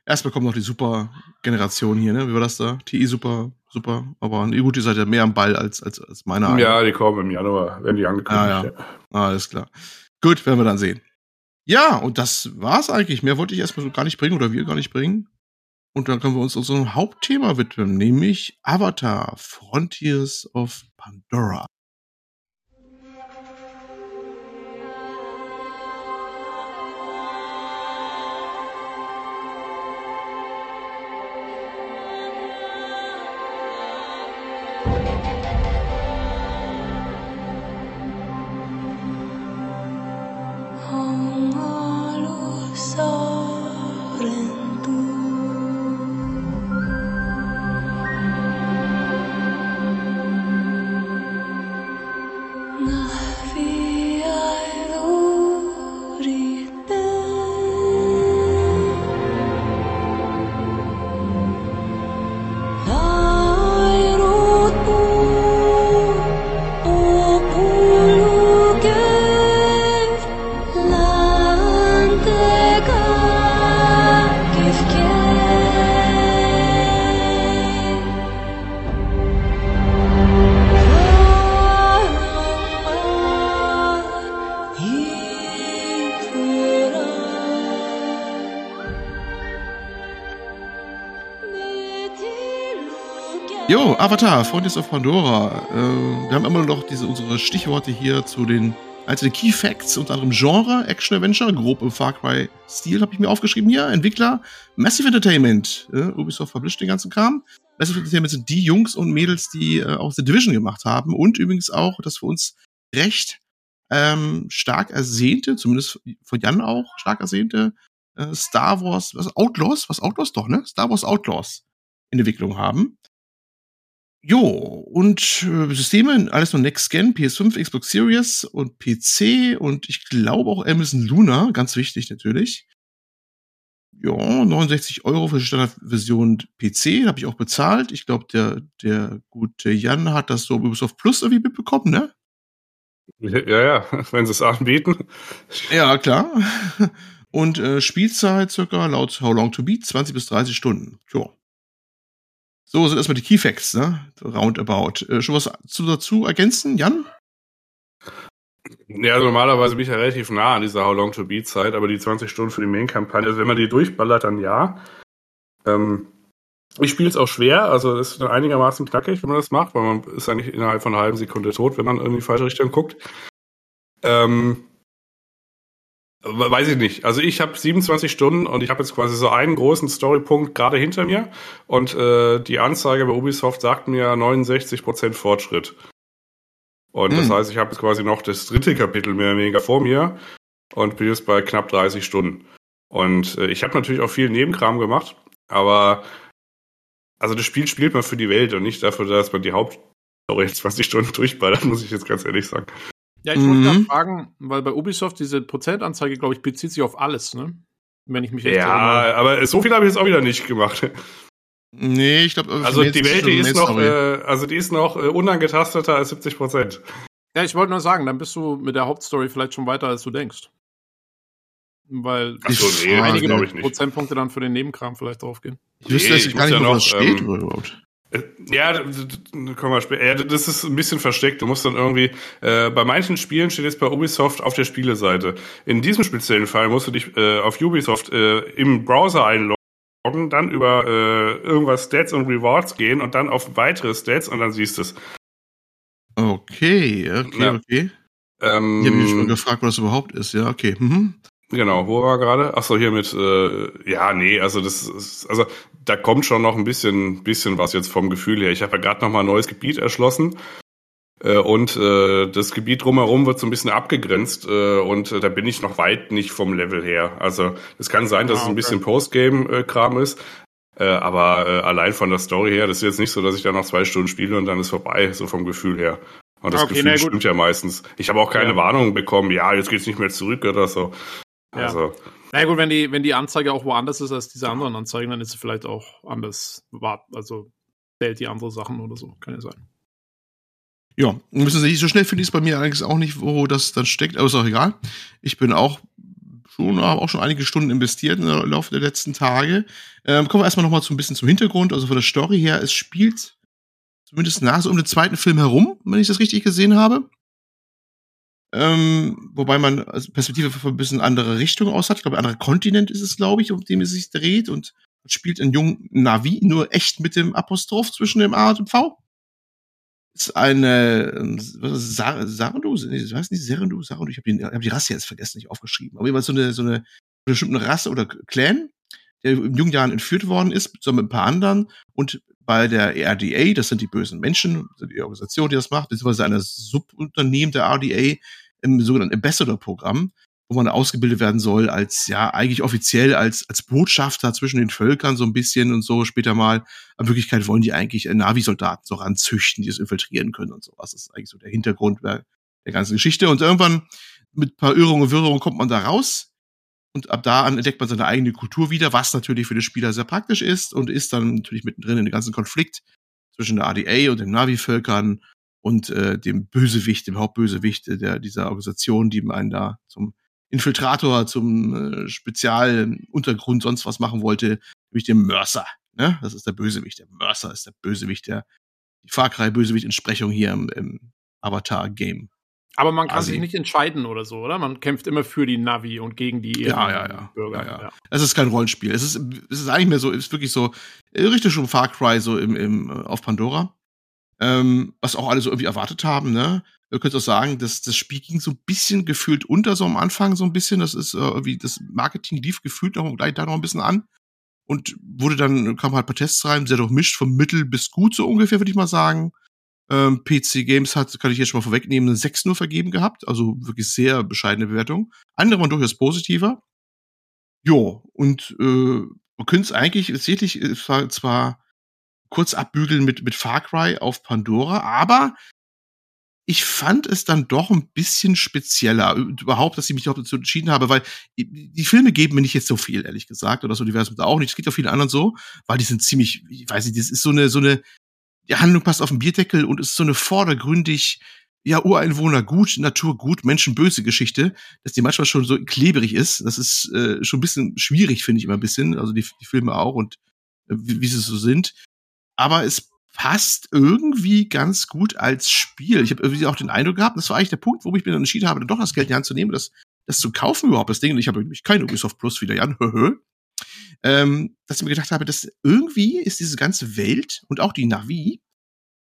Erstmal kommt noch die Super-Generation hier, ne? Wie war das da? TI Super, super. Aber nee, gut, ihr seid ja mehr am Ball als, als, als meine. Ja, die kommen im Januar, wenn die angekündigt. Ah, ja. Ah, alles klar. Gut, werden wir dann sehen. Ja, und das war's eigentlich. Mehr wollte ich erstmal so gar nicht bringen oder wir gar nicht bringen. Und dann können wir uns unserem Hauptthema widmen, nämlich Avatar Frontiers of Pandora. Avatar, Frontiers of Pandora. Äh, wir haben immer noch diese, unsere Stichworte hier zu den einzelnen Key Facts, unter anderem Genre, Action Adventure, grob im Far Cry-Stil, habe ich mir aufgeschrieben hier. Entwickler, Massive Entertainment. Äh, Ubisoft published den ganzen Kram. Massive Entertainment sind die Jungs und Mädels, die äh, auch The Division gemacht haben und übrigens auch, das für uns recht ähm, stark ersehnte, zumindest von Jan auch, stark ersehnte äh, Star Wars, was Outlaws, was Outlaws doch, ne? Star Wars Outlaws in Entwicklung haben. Jo, und äh, Systeme, alles nur Next Gen, PS5, Xbox Series und PC und ich glaube auch Amazon Luna, ganz wichtig natürlich. Ja, 69 Euro für die Standardversion PC, habe ich auch bezahlt. Ich glaube, der, der gute Jan hat das so Ubisoft Plus irgendwie mitbekommen, ne? Ja, ja, wenn sie es anbieten. Ja, klar. Und äh, Spielzeit circa laut How Long to Beat 20 bis 30 Stunden. Tja. So sind erstmal die Key Facts, ne? Roundabout. Äh, schon was zu, dazu ergänzen, Jan? Ja, also normalerweise bin ich ja relativ nah an dieser How Long to Beat Zeit, aber die 20 Stunden für die Main-Kampagne, also wenn man die durchballert, dann ja. Ähm, ich spiele es auch schwer, also es ist einigermaßen knackig, wenn man das macht, weil man ist eigentlich innerhalb von einer halben Sekunde tot, wenn man irgendwie falsche Richtung guckt. Ähm, Weiß ich nicht. Also ich habe 27 Stunden und ich habe jetzt quasi so einen großen Storypunkt gerade hinter mir und äh, die Anzeige bei Ubisoft sagt mir 69% Fortschritt. Und hm. das heißt, ich habe jetzt quasi noch das dritte Kapitel mehr oder weniger vor mir und bin jetzt bei knapp 30 Stunden. Und äh, ich habe natürlich auch viel Nebenkram gemacht, aber also das Spiel spielt man für die Welt und nicht dafür, dass man die Hauptstory 20 Stunden durchballert, muss ich jetzt ganz ehrlich sagen. Ja, ich wollte mhm. fragen, weil bei Ubisoft diese Prozentanzeige, glaube ich, bezieht sich auf alles, ne? Wenn ich mich recht Ja, erinnere. aber so viel habe ich jetzt auch wieder nicht gemacht. Nee, ich glaube, also die Welt, die ist noch, äh, also die ist noch äh, unangetasteter als 70 Prozent. Ja, ich wollte nur sagen, dann bist du mit der Hauptstory vielleicht schon weiter, als du denkst. Weil so, nee, einige Prozentpunkte dann für den Nebenkram vielleicht draufgehen. Ich wüsste nee, gar nicht, ja noch, was steht ähm, überhaupt. Ja, kommen wir später. Ja, das ist ein bisschen versteckt. Du musst dann irgendwie, äh, bei manchen Spielen steht jetzt bei Ubisoft auf der Spieleseite. In diesem speziellen Fall musst du dich äh, auf Ubisoft äh, im Browser einloggen, dann über äh, irgendwas Stats und Rewards gehen und dann auf weitere Stats und dann siehst du es. Okay, okay, ja. okay. Ähm, ich habe mich schon gefragt, was das überhaupt ist. Ja, okay. Mhm. Genau, wo war gerade? Ach so, hier mit, äh, ja, nee, also das ist, also da kommt schon noch ein bisschen, bisschen was jetzt vom Gefühl her. Ich habe ja gerade noch mal ein neues Gebiet erschlossen äh, und äh, das Gebiet drumherum wird so ein bisschen abgegrenzt äh, und äh, da bin ich noch weit nicht vom Level her. Also es kann sein, dass ah, okay. es ein bisschen Postgame-Kram ist, äh, aber äh, allein von der Story her, das ist jetzt nicht so, dass ich da noch zwei Stunden spiele und dann ist vorbei, so vom Gefühl her. Und das okay, Gefühl stimmt ja meistens. Ich habe auch keine ja. Warnung bekommen, ja, jetzt geht's nicht mehr zurück oder so. Ja. Also. Na gut, wenn die, wenn die Anzeige auch woanders ist als diese anderen Anzeigen, dann ist sie vielleicht auch anders. Also zählt die andere Sachen oder so. Kann ja sein. Ja, müssen Sie nicht so schnell finde ich es bei mir allerdings auch nicht, wo das dann steckt, aber ist auch egal. Ich bin auch schon, haben auch schon einige Stunden investiert im Laufe der letzten Tage. Ähm, kommen wir erstmal nochmal so ein bisschen zum Hintergrund. Also von der Story her, es spielt zumindest nach so um den zweiten Film herum, wenn ich das richtig gesehen habe. Ähm, wobei man also Perspektive für ein bisschen andere Richtung aus hat. Ich glaube, ein anderer Kontinent ist es, glaube ich, um den es sich dreht und spielt einen jungen Navi, nur echt mit dem Apostroph zwischen dem A und dem V. Ist eine ähm, Sar Sarandu, ich weiß nicht, Serendu, Sarandu, ich habe die, hab die Rasse jetzt vergessen, nicht aufgeschrieben. Aber jeweils so eine, so eine bestimmte Rasse oder Clan, der in jungen Jahren entführt worden ist, zusammen mit ein paar anderen und bei der RDA, das sind die bösen Menschen, die Organisation, die das macht, beziehungsweise eine Subunternehmen der RDA im sogenannten Ambassador-Programm, wo man ausgebildet werden soll als, ja, eigentlich offiziell als, als Botschafter zwischen den Völkern so ein bisschen und so später mal. In Wirklichkeit wollen die eigentlich Navi-Soldaten so ranzüchten, die es infiltrieren können und sowas. Das ist eigentlich so der Hintergrund der, der ganzen Geschichte. Und irgendwann mit ein paar Irrungen und Wirrungen kommt man da raus. Und ab da an entdeckt man seine eigene Kultur wieder, was natürlich für den Spieler sehr praktisch ist und ist dann natürlich mittendrin in den ganzen Konflikt zwischen der ADA und den Navi-Völkern und äh, dem Bösewicht, dem Hauptbösewicht der, dieser Organisation, die einen da zum Infiltrator, zum äh, Spezialuntergrund sonst was machen wollte, nämlich dem Mercer. Ne? Das ist der Bösewicht. Der Mercer ist der Bösewicht, der die Far Cry Bösewicht-Entsprechung hier im, im Avatar-Game. Aber man kann Asi. sich nicht entscheiden oder so, oder? Man kämpft immer für die Navi und gegen die ja, ja, ja. Bürger. Ja, ja. Es ist kein Rollenspiel. Es ist, es ist eigentlich mehr so, es ist wirklich so, äh, richtig schon Far Cry so im, im, äh, auf Pandora. Ähm, was auch alle so irgendwie erwartet haben, ne? Ihr könnt auch sagen, dass das Spiel ging so ein bisschen gefühlt unter so am Anfang so ein bisschen. Das ist äh, wie das Marketing lief gefühlt noch gleich da noch ein bisschen an und wurde dann kam halt ein paar Tests rein, sehr durchmischt vom Mittel bis gut so ungefähr würde ich mal sagen. Ähm, PC Games hat, kann ich jetzt schon mal vorwegnehmen, eine 6 nur vergeben gehabt, also wirklich sehr bescheidene Bewertung. Andere waren durchaus positiver. Jo, und äh, man könnte es eigentlich tatsächlich zwar, zwar kurz abbügeln mit, mit Far Cry auf Pandora, aber ich fand es dann doch ein bisschen spezieller, überhaupt, dass ich mich dazu entschieden habe, weil die Filme geben mir nicht jetzt so viel, ehrlich gesagt, oder das Universum da auch nicht. Es geht auch vielen anderen so, weil die sind ziemlich, ich weiß nicht, das ist so eine, so eine, die Handlung passt auf den Bierdeckel und ist so eine vordergründig, ja, Ureinwohner gut, Natur gut, Menschen böse Geschichte, dass die manchmal schon so klebrig ist. Das ist äh, schon ein bisschen schwierig, finde ich immer ein bisschen. Also die, die Filme auch und äh, wie, wie sie so sind. Aber es passt irgendwie ganz gut als Spiel. Ich habe irgendwie auch den Eindruck gehabt, das war eigentlich der Punkt, wo ich mir dann entschieden habe, dann doch das Geld in die Hand zu nehmen, das, das zu kaufen überhaupt, das Ding. Und ich habe nämlich kein Ubisoft Plus wieder, Jan, höhö ähm, dass ich mir gedacht habe, dass irgendwie ist diese ganze Welt und auch die Navi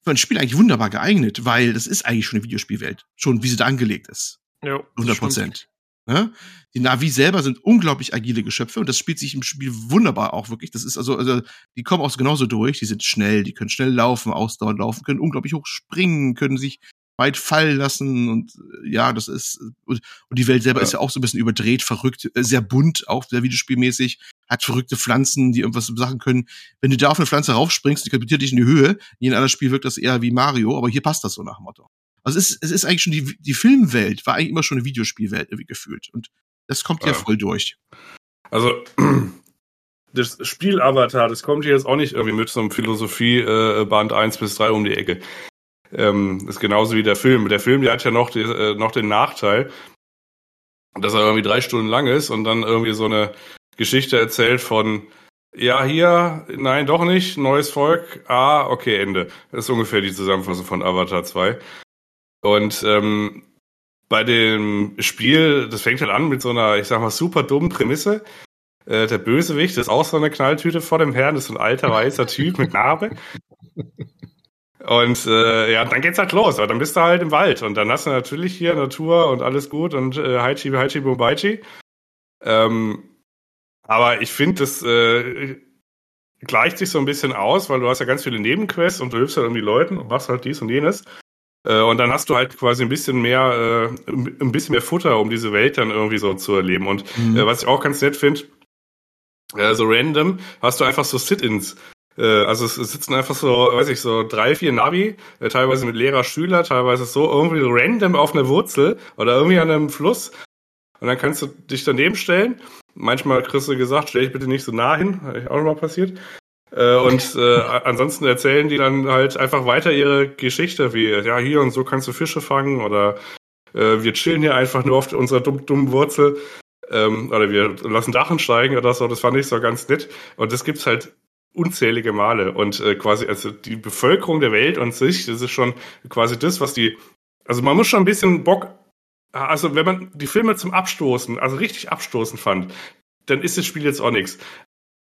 für ein Spiel eigentlich wunderbar geeignet, weil das ist eigentlich schon eine Videospielwelt, schon wie sie da angelegt ist. Ja, 100 Prozent. Ne? Die Navi selber sind unglaublich agile Geschöpfe und das spielt sich im Spiel wunderbar auch wirklich. Das ist also, also die kommen auch genauso durch. Die sind schnell, die können schnell laufen, ausdauernd laufen, können unglaublich hoch springen, können sich weit fallen lassen und äh, ja, das ist und, und die Welt selber ja. ist ja auch so ein bisschen überdreht, verrückt, äh, sehr bunt, auch sehr videospielmäßig, hat verrückte Pflanzen, die irgendwas Sachen können. Wenn du da auf eine Pflanze raufspringst, die katapultiert dich in die Höhe. In jedem anderen Spiel wirkt das eher wie Mario, aber hier passt das so nach dem Motto. Also es ist, es ist eigentlich schon die, die Filmwelt war eigentlich immer schon eine Videospielwelt irgendwie gefühlt und das kommt ja, ja voll durch. Also das Spiel Avatar, das kommt hier jetzt auch nicht irgendwie mit so einem Philosophie äh, Band 1 bis 3 um die Ecke. Ähm, ist genauso wie der Film. Der Film, der hat ja noch, die, äh, noch den Nachteil, dass er irgendwie drei Stunden lang ist und dann irgendwie so eine Geschichte erzählt von, ja, hier, nein, doch nicht, neues Volk, ah, okay, Ende. Das ist ungefähr die Zusammenfassung von Avatar 2. Und ähm, bei dem Spiel, das fängt halt an mit so einer, ich sag mal, super dummen Prämisse. Äh, der Bösewicht ist auch so eine Knalltüte vor dem Herrn, das ist ein alter weißer Typ mit Narbe. Und äh, ja, dann geht's halt los, aber dann bist du halt im Wald und dann hast du natürlich hier Natur und alles gut und äh, Haichi, Haichi, Bobaichi. Ähm, aber ich finde, das äh, gleicht sich so ein bisschen aus, weil du hast ja ganz viele Nebenquests und du hilfst ja irgendwie Leuten und machst halt dies und jenes. Äh, und dann hast du halt quasi ein bisschen mehr, äh, ein bisschen mehr Futter, um diese Welt dann irgendwie so zu erleben. Und mhm. äh, was ich auch ganz nett finde, so random hast du einfach so Sit-ins. Also es sitzen einfach so, weiß ich, so drei, vier Navi, teilweise mit Lehrer, Schüler, teilweise so irgendwie random auf einer Wurzel oder irgendwie an einem Fluss. Und dann kannst du dich daneben stellen. Manchmal kriegst du gesagt, stell dich bitte nicht so nah hin. Habe ich auch noch mal passiert. Äh, und äh, ansonsten erzählen die dann halt einfach weiter ihre Geschichte, wie, ja, hier und so kannst du Fische fangen oder äh, wir chillen hier einfach nur auf unserer dummen, dummen Wurzel. ähm, oder wir lassen Dachen steigen oder so, das fand ich so ganz nett. Und das gibt's halt unzählige Male. Und äh, quasi, also die Bevölkerung der Welt und sich, das ist schon quasi das, was die, also man muss schon ein bisschen Bock, also wenn man die Filme zum Abstoßen, also richtig abstoßen fand, dann ist das Spiel jetzt auch nichts.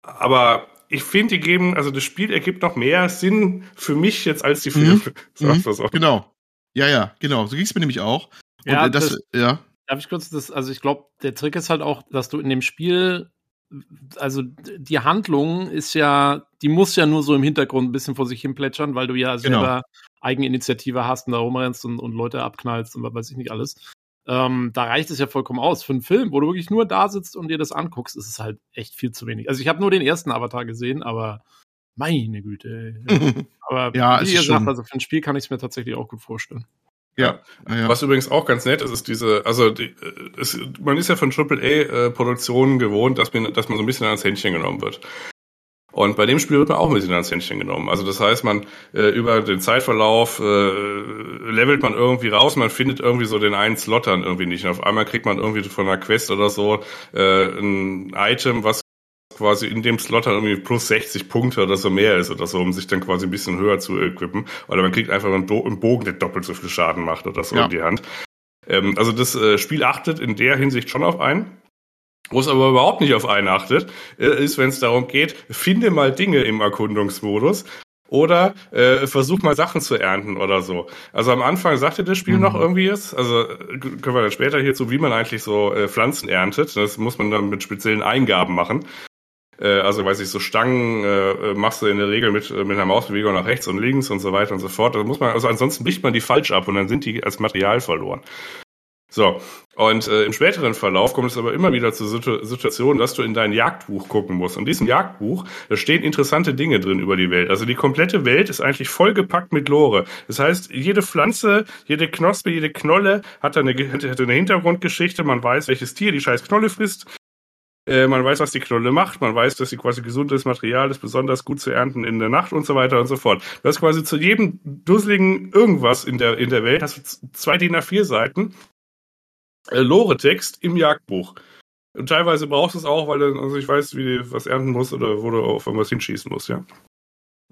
Aber ich finde, die geben, also das Spiel ergibt noch mehr Sinn für mich jetzt als die Filme. Mhm. mhm. So. Genau. Ja, ja, genau. So ging es mir nämlich auch. Und ja, das, das, ja. Darf ich kurz das, also ich glaube, der Trick ist halt auch, dass du in dem Spiel, also die Handlung ist ja, die muss ja nur so im Hintergrund ein bisschen vor sich hin plätschern, weil du ja genau. selber Eigeninitiative hast und da rumrennst und, und Leute abknallst und was weiß ich nicht alles. Ähm, da reicht es ja vollkommen aus. Für einen Film, wo du wirklich nur da sitzt und dir das anguckst, ist es halt echt viel zu wenig. Also ich habe nur den ersten Avatar gesehen, aber meine Güte. aber ja, wie gesagt, also für ein Spiel kann ich es mir tatsächlich auch gut vorstellen. Ja. ja. Was übrigens auch ganz nett ist, ist diese, also die, es, man ist ja von AAA-Produktionen äh, gewohnt, dass man, dass man so ein bisschen ans Händchen genommen wird. Und bei dem Spiel wird man auch ein bisschen ans Händchen genommen. Also das heißt, man äh, über den Zeitverlauf äh, levelt man irgendwie raus, man findet irgendwie so den einen Slot dann irgendwie nicht. Und auf einmal kriegt man irgendwie von einer Quest oder so äh, ein Item, was quasi in dem Slot dann irgendwie plus 60 Punkte oder so mehr ist oder so, um sich dann quasi ein bisschen höher zu equippen. Oder man kriegt einfach einen, Bogen, der doppelt so viel Schaden macht oder so ja. in die Hand. Ähm, also das äh, Spiel achtet in der Hinsicht schon auf einen. Wo es aber überhaupt nicht auf einen achtet, äh, ist, wenn es darum geht, finde mal Dinge im Erkundungsmodus oder äh, versuch mal Sachen zu ernten oder so. Also am Anfang sagte das Spiel mhm. noch irgendwie jetzt, also äh, können wir dann später hierzu, wie man eigentlich so äh, Pflanzen erntet. Das muss man dann mit speziellen Eingaben machen. Äh, also weiß ich, so Stangen äh, machst du in der Regel mit, mit einer Mausbewegung nach rechts und links und so weiter und so fort. Da muss man, also ansonsten bricht man die falsch ab und dann sind die als Material verloren. So, und äh, im späteren Verlauf kommt es aber immer wieder zur Situ Situation, dass du in dein Jagdbuch gucken musst. Und in diesem Jagdbuch, da stehen interessante Dinge drin über die Welt. Also die komplette Welt ist eigentlich vollgepackt mit Lore. Das heißt, jede Pflanze, jede Knospe, jede Knolle hat eine, hat eine Hintergrundgeschichte. Man weiß, welches Tier die scheiß Knolle frisst. Äh, man weiß, was die Knolle macht. Man weiß, dass sie quasi gesundes Material ist, besonders gut zu ernten in der Nacht und so weiter und so fort. Du hast quasi zu jedem dusseligen irgendwas in der, in der Welt, hast du zwei DIN A4 Seiten Lore-Text im Jagdbuch. Und teilweise brauchst du es auch, weil du also ich weiß, wie du was ernten musst oder wo du auf irgendwas hinschießen musst, ja.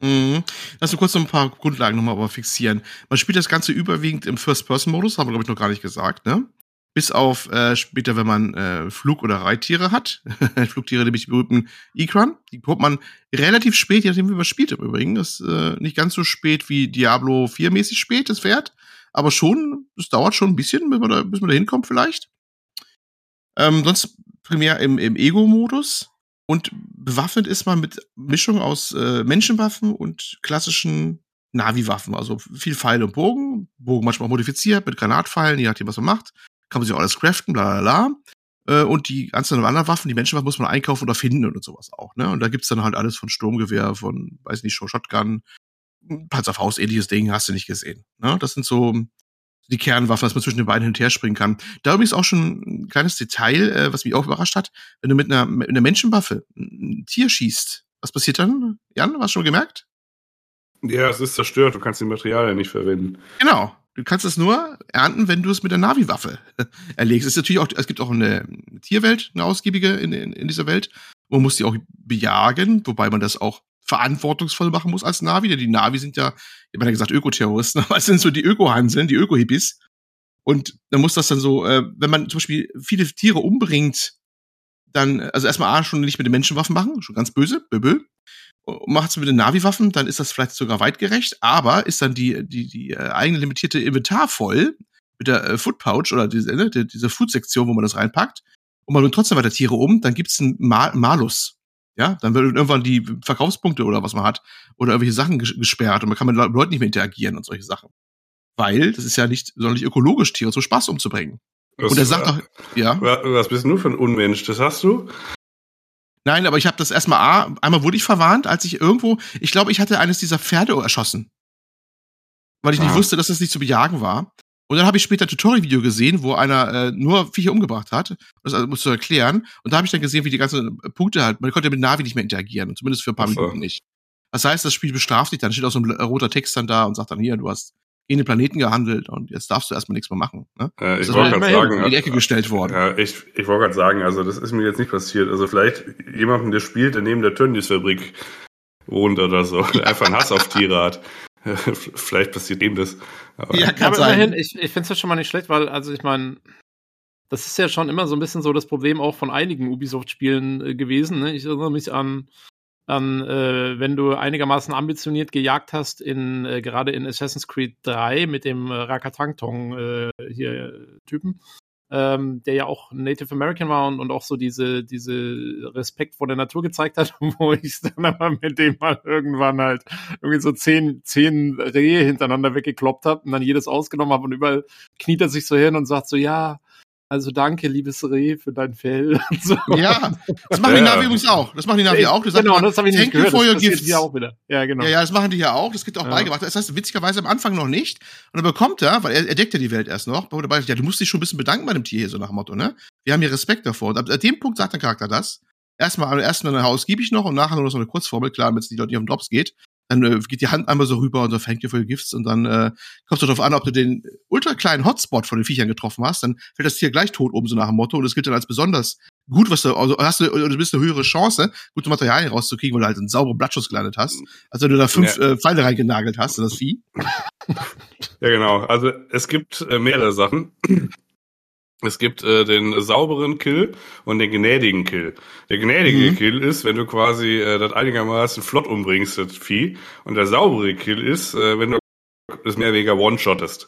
Mhm. Lass uns kurz noch ein paar Grundlagen nochmal aber fixieren. Man spielt das Ganze überwiegend im First-Person-Modus, haben wir, glaube ich, noch gar nicht gesagt, ne? Bis auf äh, später, wenn man äh, Flug- oder Reittiere hat. Flugtiere, nämlich die berühmten Ikran. Die bekommt man relativ spät, je nachdem, wie man spielt im Übrigen. Das ist äh, nicht ganz so spät wie Diablo 4 mäßig spät, das Pferd aber schon, es dauert schon ein bisschen, bis man da, bis man da hinkommt vielleicht. Ähm, sonst primär im, im Ego-Modus und bewaffnet ist man mit Mischung aus äh, Menschenwaffen und klassischen Navi-Waffen, also viel Pfeil und Bogen, Bogen manchmal modifiziert mit Granatpfeilen, je nachdem, was man macht, kann man sich auch alles craften, bla bla bla. Äh, und die ganzen anderen Waffen, die Menschenwaffen muss man einkaufen oder finden und sowas auch, ne? Und da gibt's dann halt alles von Sturmgewehr, von, weiß nicht, Shotgun, Panzerfaust, ähnliches Ding, hast du nicht gesehen. Ne? Das sind so die Kernwaffen, dass man zwischen den beiden hin und her springen kann. Da übrigens auch schon ein kleines Detail, äh, was mich auch überrascht hat. Wenn du mit einer, mit einer Menschenwaffe ein Tier schießt, was passiert dann? Jan, hast du schon gemerkt? Ja, es ist zerstört, du kannst die Materialien nicht verwenden. Genau. Du kannst es nur ernten, wenn du es mit der Navi-Waffe erlegst. Es ist natürlich auch, es gibt auch eine Tierwelt, eine ausgiebige in, in, in dieser Welt. Man muss die auch bejagen, wobei man das auch verantwortungsvoll machen muss als Navi. Denn die Navi sind ja, ich habe ja gesagt, Ökoterroristen, aber es sind so die Ökohanseln, die Öko-Hippies. Und dann muss das dann so, äh, wenn man zum Beispiel viele Tiere umbringt, dann, also erstmal A, schon nicht mit den Menschenwaffen machen, schon ganz böse, böbö. Macht es mit den Navi-Waffen, dann ist das vielleicht sogar weitgerecht, aber ist dann die, die, die äh, eigene limitierte Inventar voll mit der äh, Food Pouch oder diese, ne, diese Food-Sektion, wo man das reinpackt, und man bringt trotzdem weiter Tiere um, dann gibt's einen Mal Malus. Ja, dann werden irgendwann die Verkaufspunkte oder was man hat oder irgendwelche Sachen gesperrt und man kann mit Leuten nicht mehr interagieren und solche Sachen. Weil das ist ja nicht sonderlich ökologisch, Tiere zu Spaß umzubringen. Was, und er sagt doch, ja. Was bist du für ein Unmensch? Das hast du? Nein, aber ich habe das erstmal A, einmal wurde ich verwarnt, als ich irgendwo, ich glaube, ich hatte eines dieser Pferde erschossen. Weil ich ah. nicht wusste, dass es das nicht zu bejagen war. Und dann habe ich später ein Tutorial-Video gesehen, wo einer äh, nur Viecher umgebracht hat. Das also, musst du erklären. Und da habe ich dann gesehen, wie die ganzen Punkte halt, man konnte mit Navi nicht mehr interagieren. Zumindest für ein paar so. Minuten nicht. Das heißt, das Spiel bestraft dich dann, steht auch so ein roter Text dann da und sagt dann hier, du hast gegen den Planeten gehandelt und jetzt darfst du erstmal nichts mehr machen. Ne? Äh, ich Das wollte ist gerade sagen, in die Ecke gestellt worden. Ja, ich, ich wollte gerade sagen, also das ist mir jetzt nicht passiert. Also vielleicht jemandem, der spielt, der neben der Tönnies-Fabrik wohnt oder so, der einfach einen Hass auf Tiere hat. vielleicht passiert ihm das. Aber Ja, kann aber sein. immerhin, ich, ich finde es ja schon mal nicht schlecht, weil, also ich meine, das ist ja schon immer so ein bisschen so das Problem auch von einigen Ubisoft-Spielen äh, gewesen. Ne? Ich erinnere mich an, an äh, wenn du einigermaßen ambitioniert gejagt hast, in äh, gerade in Assassin's Creed 3 mit dem äh, Rakatangtong äh, hier äh, Typen, ähm, der ja auch Native American war und, und auch so diese, diese Respekt vor der Natur gezeigt hat, wo ich dann aber mit dem mal irgendwann halt irgendwie so zehn, zehn Rehe hintereinander weggekloppt habe und dann jedes ausgenommen habe und überall kniet er sich so hin und sagt so, ja, also danke, liebes Reh, für dein Fell. Und so. Ja, das machen die Ja. Navi übrigens auch. Das machen die Navi auch. Du sagst genau, immer, das habe ich nicht gehört. Das gifts. hier auch wieder. Ja, genau. Ja, ja, das machen die ja auch. Das gibt auch Ja. beigebracht. Das heißt, witzigerweise am Anfang noch nicht. Und dann bekommt er, weil er, er deckt ja die Welt erst noch, wo dabei, ja, du musst dich schon ein bisschen bedanken bei dem Tier hier, so nach dem Motto, ne? Wir haben hier Respekt davor. Und ab, ab dem Punkt sagt der Charakter das. Erstmal, erstmal ein Haus gebe ich noch und nachher nur noch so eine Kurzformel, klar, damit es die Leute nicht auf den Drops geht. Dann äh, geht die Hand einmal so rüber und so thank you for your gifts und dann äh, kommt es darauf an, ob du den ultra kleinen Hotspot von den Viechern getroffen hast, dann fällt das Tier gleich tot oben so nach dem Motto und das gilt dann als besonders gut, was du, also hast du, du bist eine höhere Chance, gute Materialien rauszukriegen, weil du halt einen sauberen Blattschuss gelandet hast, als wenn du da fünf Ja. äh, Pfeile reingenagelt hast in das Vieh. Ja, genau. Also es gibt äh, mehrere Sachen. Es gibt äh, den sauberen Kill und den gnädigen Kill. Der gnädige Mhm. Kill ist, wenn du quasi äh, das einigermaßen flott umbringst, das Vieh. Und der saubere Kill ist, äh, wenn du das mehr oder weniger one-shottest.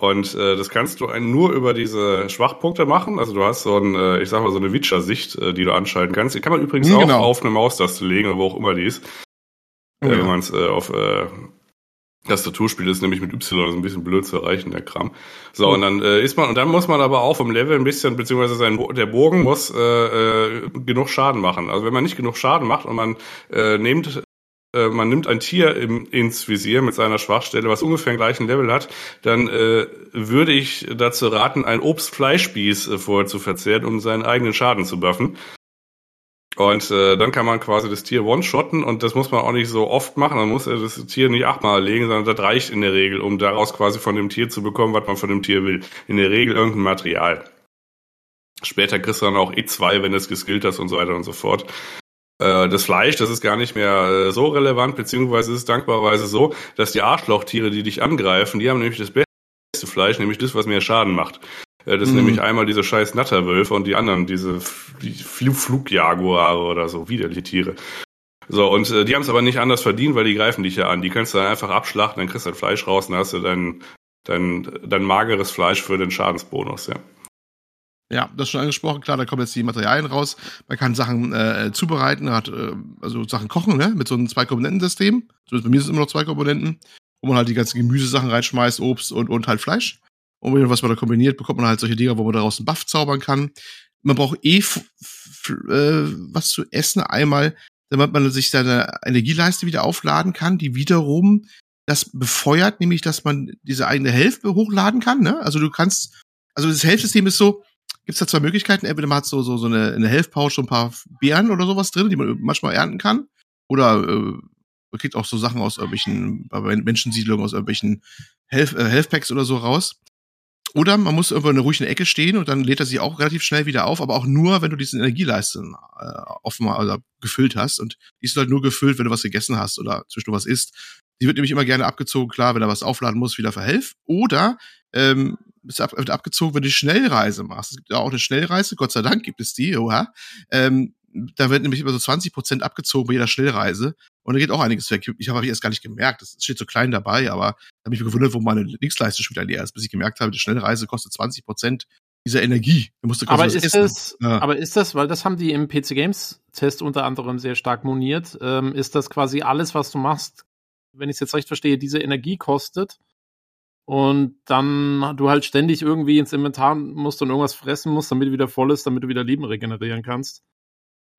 Und äh, das kannst du ein, nur über diese Schwachpunkte machen. Also du hast so ein, äh, ich sag mal, so eine Witcher-Sicht, äh, die du anschalten kannst. Die kann man übrigens Mhm, auch genau. auf eine Maustaste legen, oder wo auch immer die ist. Oh, äh, ja. wenn man es äh, auf äh, Tastatur spielt, ist nämlich mit Y ist ein bisschen blöd zu erreichen, der Kram. So, und dann äh, ist man, und dann muss man aber auch vom Level ein bisschen, beziehungsweise sein, der Bogen muss äh, äh, genug Schaden machen. Also wenn man nicht genug Schaden macht und man äh, nimmt äh, man nimmt ein Tier im, ins Visier mit seiner Schwachstelle, was ungefähr den gleichen Level hat, dann äh, würde ich dazu raten, ein Obst-Fleischspieß äh, vorher zu verzehren, um seinen eigenen Schaden zu buffen. Und äh, dann kann man quasi das Tier one-shotten und das muss man auch nicht so oft machen. Man muss das Tier nicht achtmal legen, sondern das reicht in der Regel, um daraus quasi von dem Tier zu bekommen, was man von dem Tier will. In der Regel irgendein Material. Später kriegst du dann auch E2, wenn es geskillt hast und so weiter und so fort. Äh, Das Fleisch, das ist gar nicht mehr äh, so relevant, beziehungsweise ist es dankbarerweise so, dass die Arschlochtiere, die dich angreifen, die haben nämlich das beste Fleisch, nämlich das, was mehr Schaden macht. Äh, Das sind Mhm. nämlich einmal diese scheiß Natterwölfe und die anderen, diese die Fl Flugjaguare oder so, widerliche Tiere. So, und äh, die haben es aber nicht anders verdient, weil die greifen dich ja an. Die kannst du dann einfach abschlachten, dann kriegst du das Fleisch raus und dann hast du dein, dein, dein mageres Fleisch für den Schadensbonus, ja. Ja, das schon angesprochen, klar, da kommen jetzt die Materialien raus. Man kann Sachen äh, zubereiten, hat äh, also Sachen kochen, ne, mit so einem Zwei-Komponenten-System. Zumindest bei mir sind es immer noch zwei Komponenten, wo man halt die ganzen Gemüsesachen reinschmeißt, Obst und, und halt Fleisch. Und was man da kombiniert, bekommt man halt solche Dinger, wo man daraus einen Buff zaubern kann. Man braucht eh äh, was zu essen einmal, damit man sich seine Energieleiste wieder aufladen kann, die wiederum das befeuert, nämlich dass man diese eigene Hälfte hochladen kann. Ne? Also du kannst, also das Health-System ist so, gibt's da zwei Möglichkeiten. Entweder man hat so, so, so eine, eine Health Pouch, so ein paar Beeren oder sowas drin, die man manchmal ernten kann. Oder äh, man kriegt auch so Sachen aus irgendwelchen, bei Menschensiedlungen, aus irgendwelchen Health, äh, Health Packs oder so raus. Oder man muss irgendwo in einer ruhigen Ecke stehen und dann lädt er sich auch relativ schnell wieder auf, aber auch nur, wenn du diese Energieleiste äh, offen oder gefüllt hast. Und die ist halt nur gefüllt, wenn du was gegessen hast oder zwischendurch was isst. Die wird nämlich immer gerne abgezogen, klar, wenn er was aufladen muss, wieder Health. Oder ähm, ist ab, wird abgezogen, wenn du Schnellreise machst. Es gibt ja auch eine Schnellreise, Gott sei Dank gibt es die, oha. Ähm, da wird nämlich immer so 20% abgezogen bei jeder Schnellreise. Und da geht auch einiges weg. Ich habe hab ich erst gar nicht gemerkt. Das steht so klein dabei, aber da habe ich mich gewundert, wo meine Linksleiste schon wieder leer ist, bis ich gemerkt habe, die Schnellreise kostet 20% dieser Energie. Aber ist essen. das, Ja. aber ist das, weil das haben die im PC Games Test unter anderem sehr stark moniert, ähm, ist das quasi alles, was du machst, wenn ich es jetzt recht verstehe, diese Energie kostet und dann du halt ständig irgendwie ins Inventar musst und irgendwas fressen musst, damit du wieder voll ist, damit du wieder Leben regenerieren kannst.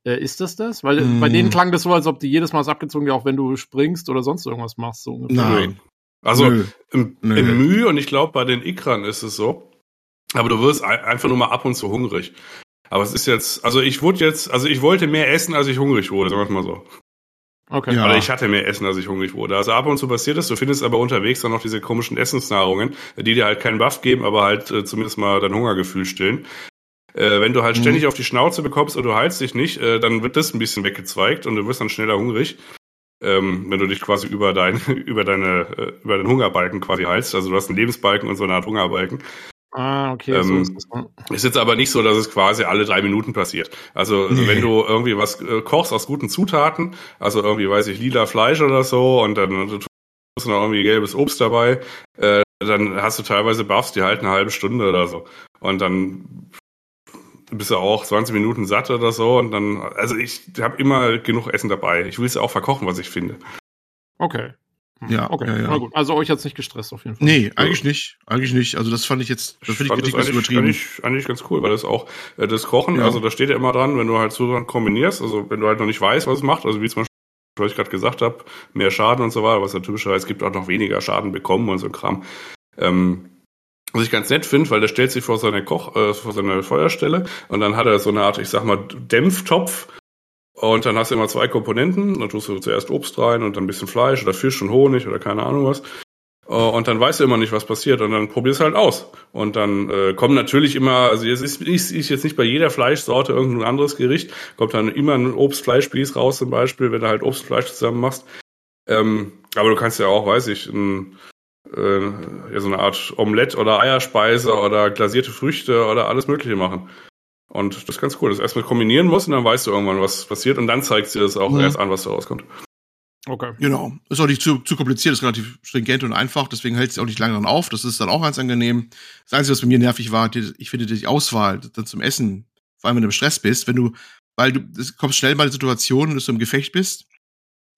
Äh, ist das das? Weil Mm. bei denen klang das so, als ob die jedes Mal was abgezogen ja auch wenn du springst oder sonst irgendwas machst. So ungefähr. Nein. Also Nö. im, Nö. im Mühe und ich glaube bei den Ikran ist es so. Aber du wirst ein- einfach nur mal ab und zu hungrig. Aber es ist jetzt, also ich wurde jetzt, also ich wollte mehr essen, als ich hungrig wurde, sagen wir es mal so. Okay. Ja. Aber ich hatte mehr Essen, als ich hungrig wurde. Also ab und zu passiert es. Du findest aber unterwegs dann noch diese komischen Essensnahrungen, die dir halt keinen Buff geben, aber halt äh, zumindest mal dein Hungergefühl stillen. Äh, wenn du halt Mhm. ständig auf die Schnauze bekommst und du heilst dich nicht, äh, dann wird das ein bisschen weggezweigt und du wirst dann schneller hungrig. Ähm, wenn du dich quasi über dein, über deine, äh, über den Hungerbalken quasi heilst. Also du hast einen Lebensbalken und so eine Art Hungerbalken. Ah, okay. Ähm, so ist ne? Ist jetzt aber nicht so, dass es quasi alle drei Minuten passiert. Also Nee. wenn du irgendwie was äh, kochst aus guten Zutaten, also irgendwie, weiß ich, lila Fleisch oder so und dann tust du noch irgendwie gelbes Obst dabei, äh, dann hast du teilweise Buffs, die halten eine halbe Stunde oder so. Und dann bist du auch 20 Minuten satt oder so und dann, also ich habe immer genug Essen dabei. Ich will es auch verkochen, was ich finde. Okay. Hm, Ja, okay. ja, ja. Na gut. Also euch hat's nicht gestresst auf jeden Fall. Nee, eigentlich nicht. Eigentlich nicht. Also das fand ich jetzt, das finde ich fand Kritik das ist eigentlich, übertrieben. eigentlich, eigentlich ganz cool, weil das auch äh, das Kochen, Ja. also da steht ja immer dran, wenn du halt so kombinierst, also wenn du halt noch nicht weißt, was es macht, also wie zum Beispiel, was ich gerade gesagt habe, mehr Schaden und so weiter, was ja typischerweise gibt, auch noch weniger Schaden bekommen und so ein Kram. Ähm, was ich ganz nett finde, weil der stellt sich vor seine Koch, äh, vor seine Feuerstelle und dann hat er so eine Art, ich sag mal, Dämpftopf und dann hast du immer zwei Komponenten, dann tust du zuerst Obst rein und dann ein bisschen Fleisch oder Fisch und Honig oder keine Ahnung was. Äh, Und dann weißt du immer nicht, was passiert. Und dann probierst du halt aus. Und dann äh, kommen natürlich immer, also jetzt ist, ist, ist jetzt nicht bei jeder Fleischsorte irgendein anderes Gericht, kommt dann immer ein Obst-Fleisch-Spieß raus zum Beispiel, wenn du halt Obst und Fleisch zusammen machst. Ähm, aber du kannst ja auch, weiß ich, ein, äh, ja, so eine Art Omelette oder Eierspeise oder glasierte Früchte oder alles Mögliche machen. Und das ist ganz cool, dass du erstmal kombinieren musst und dann weißt du irgendwann, was passiert und dann zeigst du dir das auch Mhm. erst an, was da rauskommt. Okay. Genau. Ist auch nicht zu, zu kompliziert, ist relativ stringent und einfach, deswegen hält es auch nicht lange dran auf. Das ist dann auch ganz angenehm. Das Einzige, was bei mir nervig war, die, ich finde die Auswahl dann zum Essen, vor allem wenn du im Stress bist, wenn du, weil du kommst schnell mal in die Situation, dass du im Gefecht bist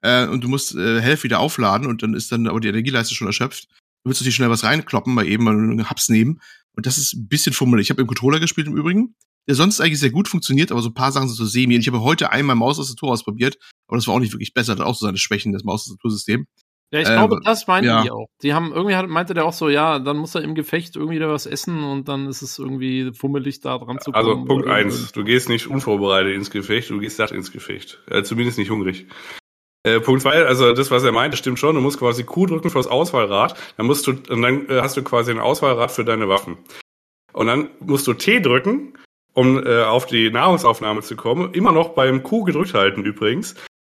äh, und du musst äh, Health wieder aufladen und dann ist dann aber die Energieleiste schon erschöpft. Du willst natürlich schnell was reinkloppen, mal eben mal einen Haps nehmen. Und das ist ein bisschen fummelig. Ich habe im Controller gespielt im Übrigen, der sonst eigentlich sehr gut funktioniert, aber so ein paar Sachen sind so semi. Ich habe heute einmal Maustastatur ausprobiert, aber das war auch nicht wirklich besser. Das hat auch so seine Schwächen, das Maustastatursystem. Ja, ich glaube, das meinten ja. die auch. Die haben irgendwie hat, meinte der auch so, ja, dann muss er im Gefecht irgendwie da was essen und dann ist es irgendwie fummelig da dran zu kommen. Also Punkt eins, du gehst nicht unvorbereitet ins Gefecht, du gehst satt ins Gefecht. Äh, zumindest nicht hungrig. Äh, Punkt zwei, also das, was er meinte, stimmt schon. Du musst quasi Q drücken fürs Auswahlrad. Dann musst du, und dann äh, hast du quasi ein Auswahlrad für deine Waffen. Und dann musst du T drücken, um äh, auf die Nahrungsaufnahme zu kommen. Immer noch beim Q gedrückt halten übrigens.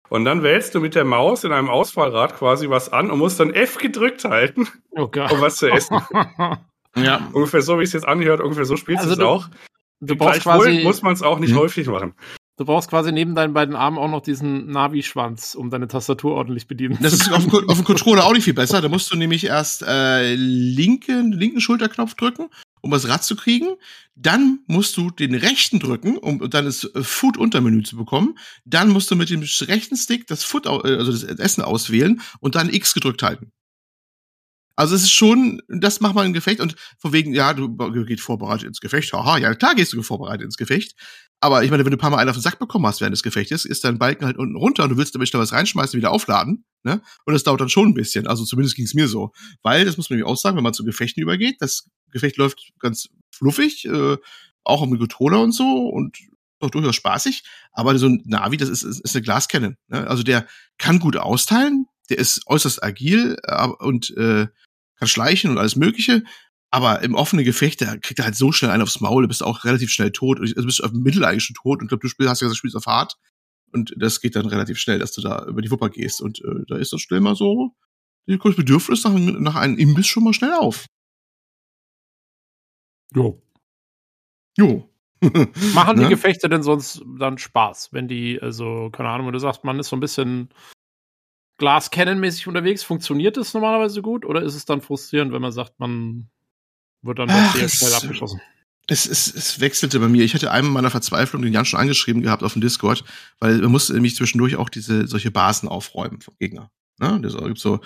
Und dann wählst du mit der Maus in einem Auswahlrad quasi was an und musst dann F gedrückt halten, Oh um was zu essen. Ja. ungefähr so, wie es jetzt anhört, ungefähr so spielst Also du es auch. du brauchst Gleichwohl quasi, muss man es auch nicht Mhm. häufig machen. Du brauchst quasi neben deinen beiden Armen auch noch diesen Navi-Schwanz, um deine Tastatur ordentlich bedienen Das zu ist auf auf dem Controller auch nicht viel besser. Da musst du nämlich erst äh, linken, linken Schulterknopf drücken, um das Rad zu kriegen. Dann musst du den rechten drücken, um dann das Food-Untermenü zu bekommen. Dann musst du mit dem rechten Stick das Food, äh, also das Essen auswählen und dann X gedrückt halten. Also es ist schon, das macht man im Gefecht und von wegen, ja, du gehst vorbereitet ins Gefecht. Haha, ja klar gehst du vorbereitet ins Gefecht. Aber ich meine, wenn du ein paar Mal einen auf den Sack bekommen hast während des Gefechtes, ist dein Balken halt unten runter und du willst damit schnell was reinschmeißen, wieder aufladen, ne? Und das dauert dann schon ein bisschen. Also zumindest ging es mir so. Weil, das muss man nämlich auch sagen, wenn man zu Gefechten übergeht, das Gefecht läuft ganz fluffig, äh, auch mit Controller und so und doch durchaus spaßig. Aber so ein Navi, das ist, ist, ist eine Glascannon. Ne? Also der kann gut austeilen, der ist äußerst agil äh, und äh, kann schleichen und alles Mögliche. Aber im offenen Gefecht, da kriegt er halt so schnell einen aufs Maul, du bist auch relativ schnell tot. Also du bist auf dem Mittel eigentlich schon tot und ich glaube, du spielst, hast ja gesagt, du spielst auf hart. Und das geht dann relativ schnell, dass du da über die Wupper gehst. Und äh, da ist das schnell mal so, das Bedürfnis nach, nach einem Imbiss schon mal schnell auf. Jo. Jo. Machen die Ne? Gefechte denn sonst dann Spaß, wenn die, also, keine Ahnung, wenn du sagst, man ist so ein bisschen Glas-Cannon-mäßig unterwegs, funktioniert das normalerweise gut oder ist es dann frustrierend, wenn man sagt, man wird dann Ach, sehr es- schnell abgeschossen? Es, es, es wechselte bei mir. Ich hatte einmal in meiner Verzweiflung den Jan schon angeschrieben gehabt auf dem Discord, weil man musste nämlich zwischendurch auch diese solche Basen aufräumen vom Gegner. Ne? Es gibt so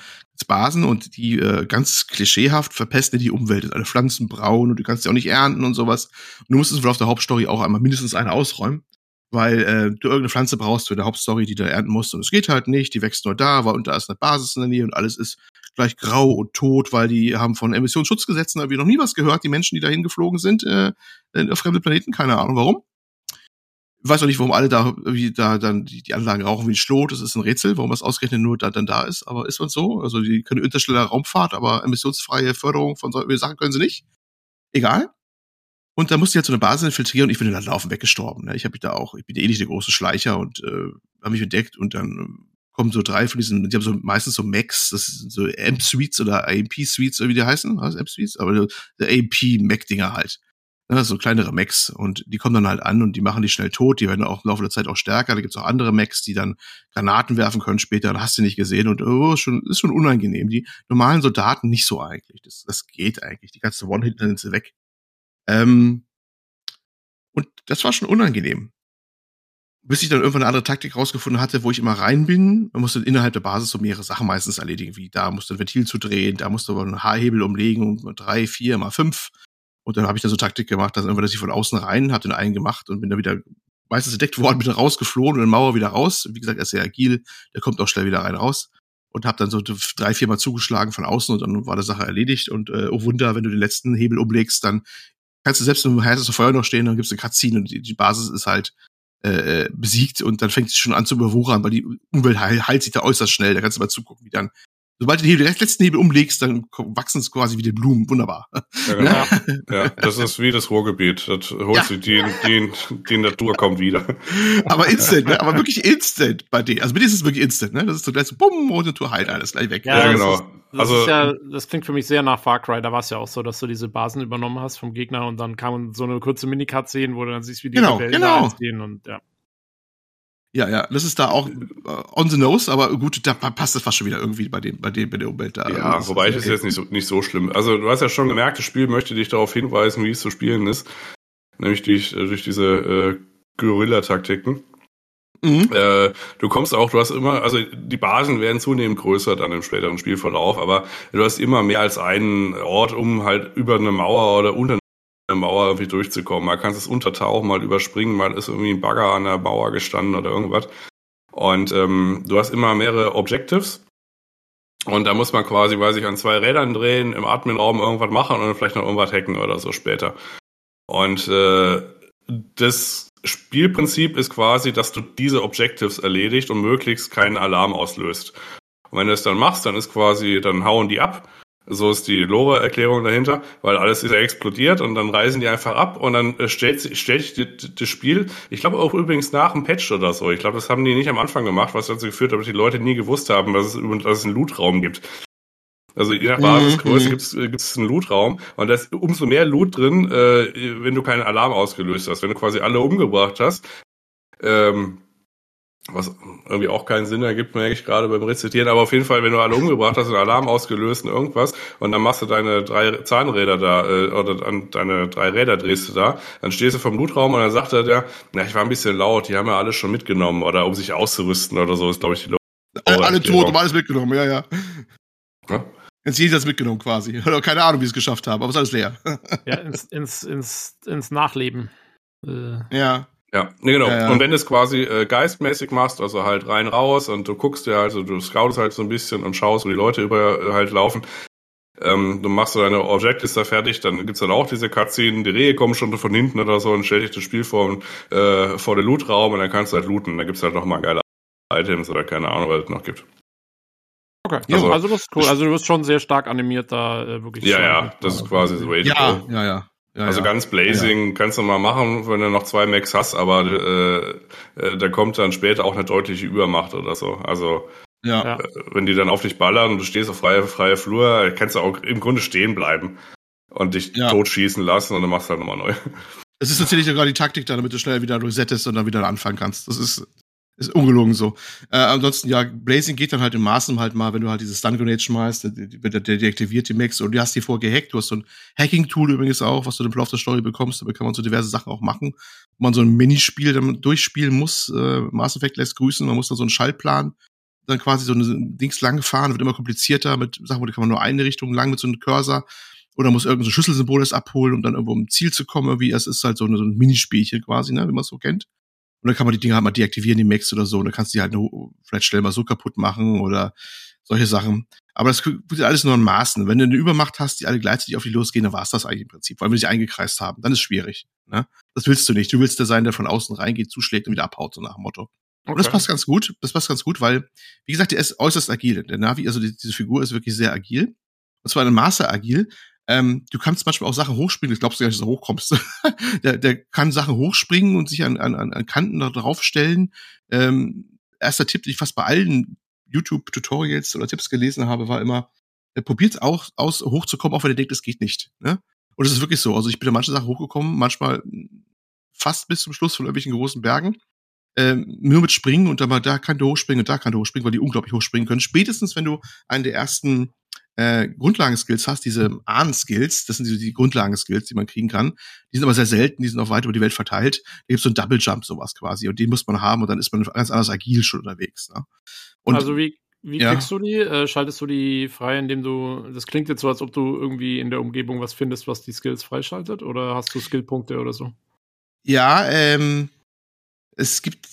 Basen und die äh, ganz klischeehaft verpesten die Umwelt. Alle Pflanzen braun und du kannst sie auch nicht ernten und sowas. Und du musstest wohl auf der Hauptstory auch einmal mindestens eine ausräumen, weil äh, du irgendeine Pflanze brauchst für der Hauptstory, die du ernten musst. Und es geht halt nicht, die wächst nur da, weil unter ist eine Basis in der Nähe und alles ist gleich grau und tot, weil die haben von Emissionsschutzgesetzen ich noch nie was gehört, die Menschen, die dahin geflogen sind, äh, auf fremde Planeten, keine Ahnung warum. Ich weiß auch nicht, warum alle da, wie da dann die, die Anlagen rauchen wie ein Schlot. Das ist ein Rätsel, warum das ausgerechnet nur da dann da ist. Aber ist man so? Also die können interstellare Raumfahrt, aber emissionsfreie Förderung von solchen Sachen können sie nicht. Egal. Und da musste ich halt so eine Basis infiltrieren und ich bin dann laufen weggestorben. Ne? Ich habe mich da auch, ich bin eh nicht der große Schleicher und äh, habe mich entdeckt und dann äh, kommen so drei von diesen, die haben so meistens so Macs, das sind so AMP-Suites oder AMP-Suites, wie die heißen, was, AMP-Suites, aber der AMP-Mac-Dinger halt. Ja, so kleinere Macs und die kommen dann halt an und die machen die schnell tot, die werden auch im Laufe der Zeit auch stärker. Da gibt's auch andere Macs, die dann Granaten werfen können später, dann hast du nicht gesehen und oh, schon, ist schon unangenehm. Die normalen Soldaten nicht so eigentlich. Das, das geht eigentlich. Die ganze One-Hit sind sie weg. Ähm, und das war schon unangenehm. Bis ich dann irgendwann eine andere Taktik rausgefunden hatte, wo ich immer rein bin. Man musste innerhalb der Basis so mehrere Sachen meistens erledigen, wie da musste ein Ventil zu drehen, da musste man einen Haarhebel umlegen drei, vier mal fünf. Und dann habe ich dann so Taktik gemacht, dass irgendwann, dass ich von außen rein, habe den einen gemacht und bin dann wieder meistens entdeckt worden, bin rausgeflohen und in Mauer wieder raus. Wie gesagt, er ist sehr agil, der kommt auch schnell wieder rein raus. Und habe dann so drei, vier Mal zugeschlagen von außen und dann war die Sache erledigt. Und äh, oh Wunder, wenn du den letzten Hebel umlegst, dann kannst du selbst im heißesten Feuer noch stehen, dann gibt's eine Cutscene und die, die Basis ist halt äh, äh, besiegt und dann fängt es schon an zu überwuchern, weil die Umwelt heilt sich da äußerst schnell. Da kannst du mal zugucken, wie dann Sobald du den, Hebel, den letzten Hebel umlegst, dann wachsen es quasi wie die Blumen. Wunderbar. Ja, genau. ja, das ist wie das Ruhrgebiet. Das holst ja. du die, die, die Natur kommt wieder. Aber instant, ne? Aber wirklich instant bei dir. Also mit dir ist es wirklich instant, ne? Das ist so gleich so, bumm, und die Natur heilt alles gleich weg. Ja, ja genau. Ist, das also, ist ja, das klingt für mich sehr nach Far Cry. Da war es ja auch so, dass du diese Basen übernommen hast vom Gegner und dann kam so eine kurze Minicut-Szene, wo du dann siehst, wie die genau, Rebellen genau. entstehen und ja. Ja, ja, das ist da auch äh, on the nose, aber gut, da passt das fast schon wieder irgendwie bei dem, bei dem, bei der Umwelt da. Ja, wobei ich es jetzt nicht so, nicht so schlimm. Also du hast ja schon gemerkt, das Spiel möchte dich darauf hinweisen, wie es zu spielen ist. Nämlich durch, äh, durch diese äh, Guerilla-Taktiken. Mhm. Äh, du kommst auch, du hast immer, also die Basen werden zunehmend größer dann im späteren Spielverlauf, aber du hast immer mehr als einen Ort, um halt über eine Mauer oder unter Mauer irgendwie durchzukommen. Man kann es untertauchen, mal überspringen, mal ist irgendwie ein Bagger an der Mauer gestanden oder irgendwas. Und ähm, du hast immer mehrere Objectives. Und da muss man quasi, weiß ich, an zwei Rädern drehen, im Adminraum irgendwas machen und vielleicht noch irgendwas hacken oder so später. Und äh, das Spielprinzip ist quasi, dass du diese Objectives erledigt und möglichst keinen Alarm auslöst. Und wenn du es dann machst, dann ist quasi, dann hauen die ab so ist die Lore-Erklärung dahinter, weil alles ist ja explodiert und dann reisen die einfach ab und dann äh, stellt, stellt sich das Spiel, ich glaube auch übrigens nach dem Patch oder so, ich glaube, das haben die nicht am Anfang gemacht, was dazu geführt hat, dass die Leute nie gewusst haben, dass es, dass es einen Lootraum gibt. Also je nach Basisgröße mhm. gibt's gibt's einen Lootraum und da ist umso mehr Loot drin, äh, wenn du keinen Alarm ausgelöst hast, wenn du quasi alle umgebracht hast. Ähm, was irgendwie auch keinen Sinn ergibt, merke ich gerade beim Rezitieren, aber auf jeden Fall, wenn du alle umgebracht hast, einen Alarm ausgelöst und irgendwas und dann machst du deine drei Zahnräder da äh, oder an deine drei Räder drehst du da, dann stehst du vom Blutraum und dann sagt er der, na, ich war ein bisschen laut, die haben ja alles schon mitgenommen oder um sich auszurüsten oder so, ist glaube ich die Alle, alle tot, um alles mitgenommen, ja, ja. ja? Jetzt jedes mitgenommen quasi. Oder keine Ahnung, wie sie es geschafft haben, aber es ist alles leer. ja, ins, ins, ins, ins Nachleben. Äh. Ja. Ja, nee, genau. Ja, ja. Und wenn du es quasi äh, geistmäßig machst, also halt rein raus und du guckst ja, also du scoutest halt so ein bisschen und schaust, wo die Leute über äh, halt laufen. Ähm, du machst so deine Objectives da fertig, dann gibt's dann auch diese Cutscene, die Rehe kommen schon von hinten oder so und stell dich das Spiel vor, äh, vor den Lootraum und dann kannst du halt looten. Da gibt's halt nochmal geile Items oder keine Ahnung, was es noch gibt. Okay, also, also das ist cool. Also du wirst schon sehr stark animiert da äh, wirklich. Ja, ja, das ist quasi so. Ja, ja, ja. Ja, also ja. ganz Blazing ja. kannst du mal machen, wenn du noch zwei Max hast, aber äh, äh, da kommt dann später auch eine deutliche Übermacht oder so. Also ja. äh, wenn die dann auf dich ballern und du stehst auf freie, freie Flur, kannst du auch im Grunde stehen bleiben und dich ja. totschießen lassen und dann machst du halt nochmal neu. Es ist natürlich sogar die Taktik da, damit du schnell wieder resettest und dann wieder anfangen kannst. Das ist ist ungelogen so. Äh, ansonsten, ja, Blazing geht dann halt in Maßen halt mal, wenn du halt dieses Stun Grenade schmeißt, der, der, der deaktiviert die Max und du hast die vorher gehackt. Du hast so ein Hacking-Tool übrigens auch, was du im Verlauf der Story bekommst. Damit kann man so diverse Sachen auch machen. Wo man so ein Minispiel dann durchspielen muss. Äh, Mass Effect lässt grüßen. Man muss dann so einen Schaltplan dann quasi so ein Dings lang fahren, wird immer komplizierter mit Sachen, wo da kann man nur eine Richtung lang mit so einem Cursor oder muss irgendein so Schlüsselsymbol abholen, um dann irgendwo um Ziel zu kommen. Irgendwie, es ist halt so, eine, so ein Minispielchen quasi, ne, wie man es so kennt. Und dann kann man die Dinger halt mal deaktivieren, die Max oder so. Und dann kannst du die halt nur, vielleicht schnell mal so kaputt machen oder solche Sachen. Aber das tut alles nur in Maßen. Wenn du eine Übermacht hast, die alle gleichzeitig auf die losgehen, dann war es das eigentlich im Prinzip, weil wir sie eingekreist haben. Dann ist schwierig. Ne? Das willst du nicht. Du willst der sein, der von außen reingeht, zuschlägt und wieder abhaut, so nach dem Motto. Okay. Und das passt ganz gut. Das passt ganz gut, weil, wie gesagt, der ist äußerst agil. Der Navi, also die, diese Figur ist wirklich sehr agil. Und zwar in Maße agil. Ähm, du kannst manchmal auch Sachen hochspringen, das glaubst du gar nicht, dass du hochkommst. der, der kann Sachen hochspringen und sich an, an, an Kanten da draufstellen. Ähm, erster Tipp, den ich fast bei allen YouTube-Tutorials oder Tipps gelesen habe, war immer, äh, probiert auch aus, hochzukommen, auch wenn ihr denkt, es geht nicht. Ne? Und es ist wirklich so. Also ich bin da manche Sachen hochgekommen, manchmal fast bis zum Schluss von irgendwelchen großen Bergen. Ähm, nur mit Springen und dann mal da kann du hochspringen und da kann du hochspringen, weil die unglaublich hochspringen können. Spätestens, wenn du einen der ersten äh, Grundlagenskills hast, diese Ahn-Skills, das sind die, die Grundlagenskills, die man kriegen kann. Die sind aber sehr selten, die sind auch weit über die Welt verteilt. Da gibt so ein Double Jump, sowas quasi. Und den muss man haben und dann ist man ganz anders agil schon unterwegs. Ne? Und, also wie, wie ja. kriegst du die? Äh, schaltest du die frei, indem du. Das klingt jetzt so, als ob du irgendwie in der Umgebung was findest, was die Skills freischaltet? Oder hast du Skillpunkte oder so? Ja, ähm, es gibt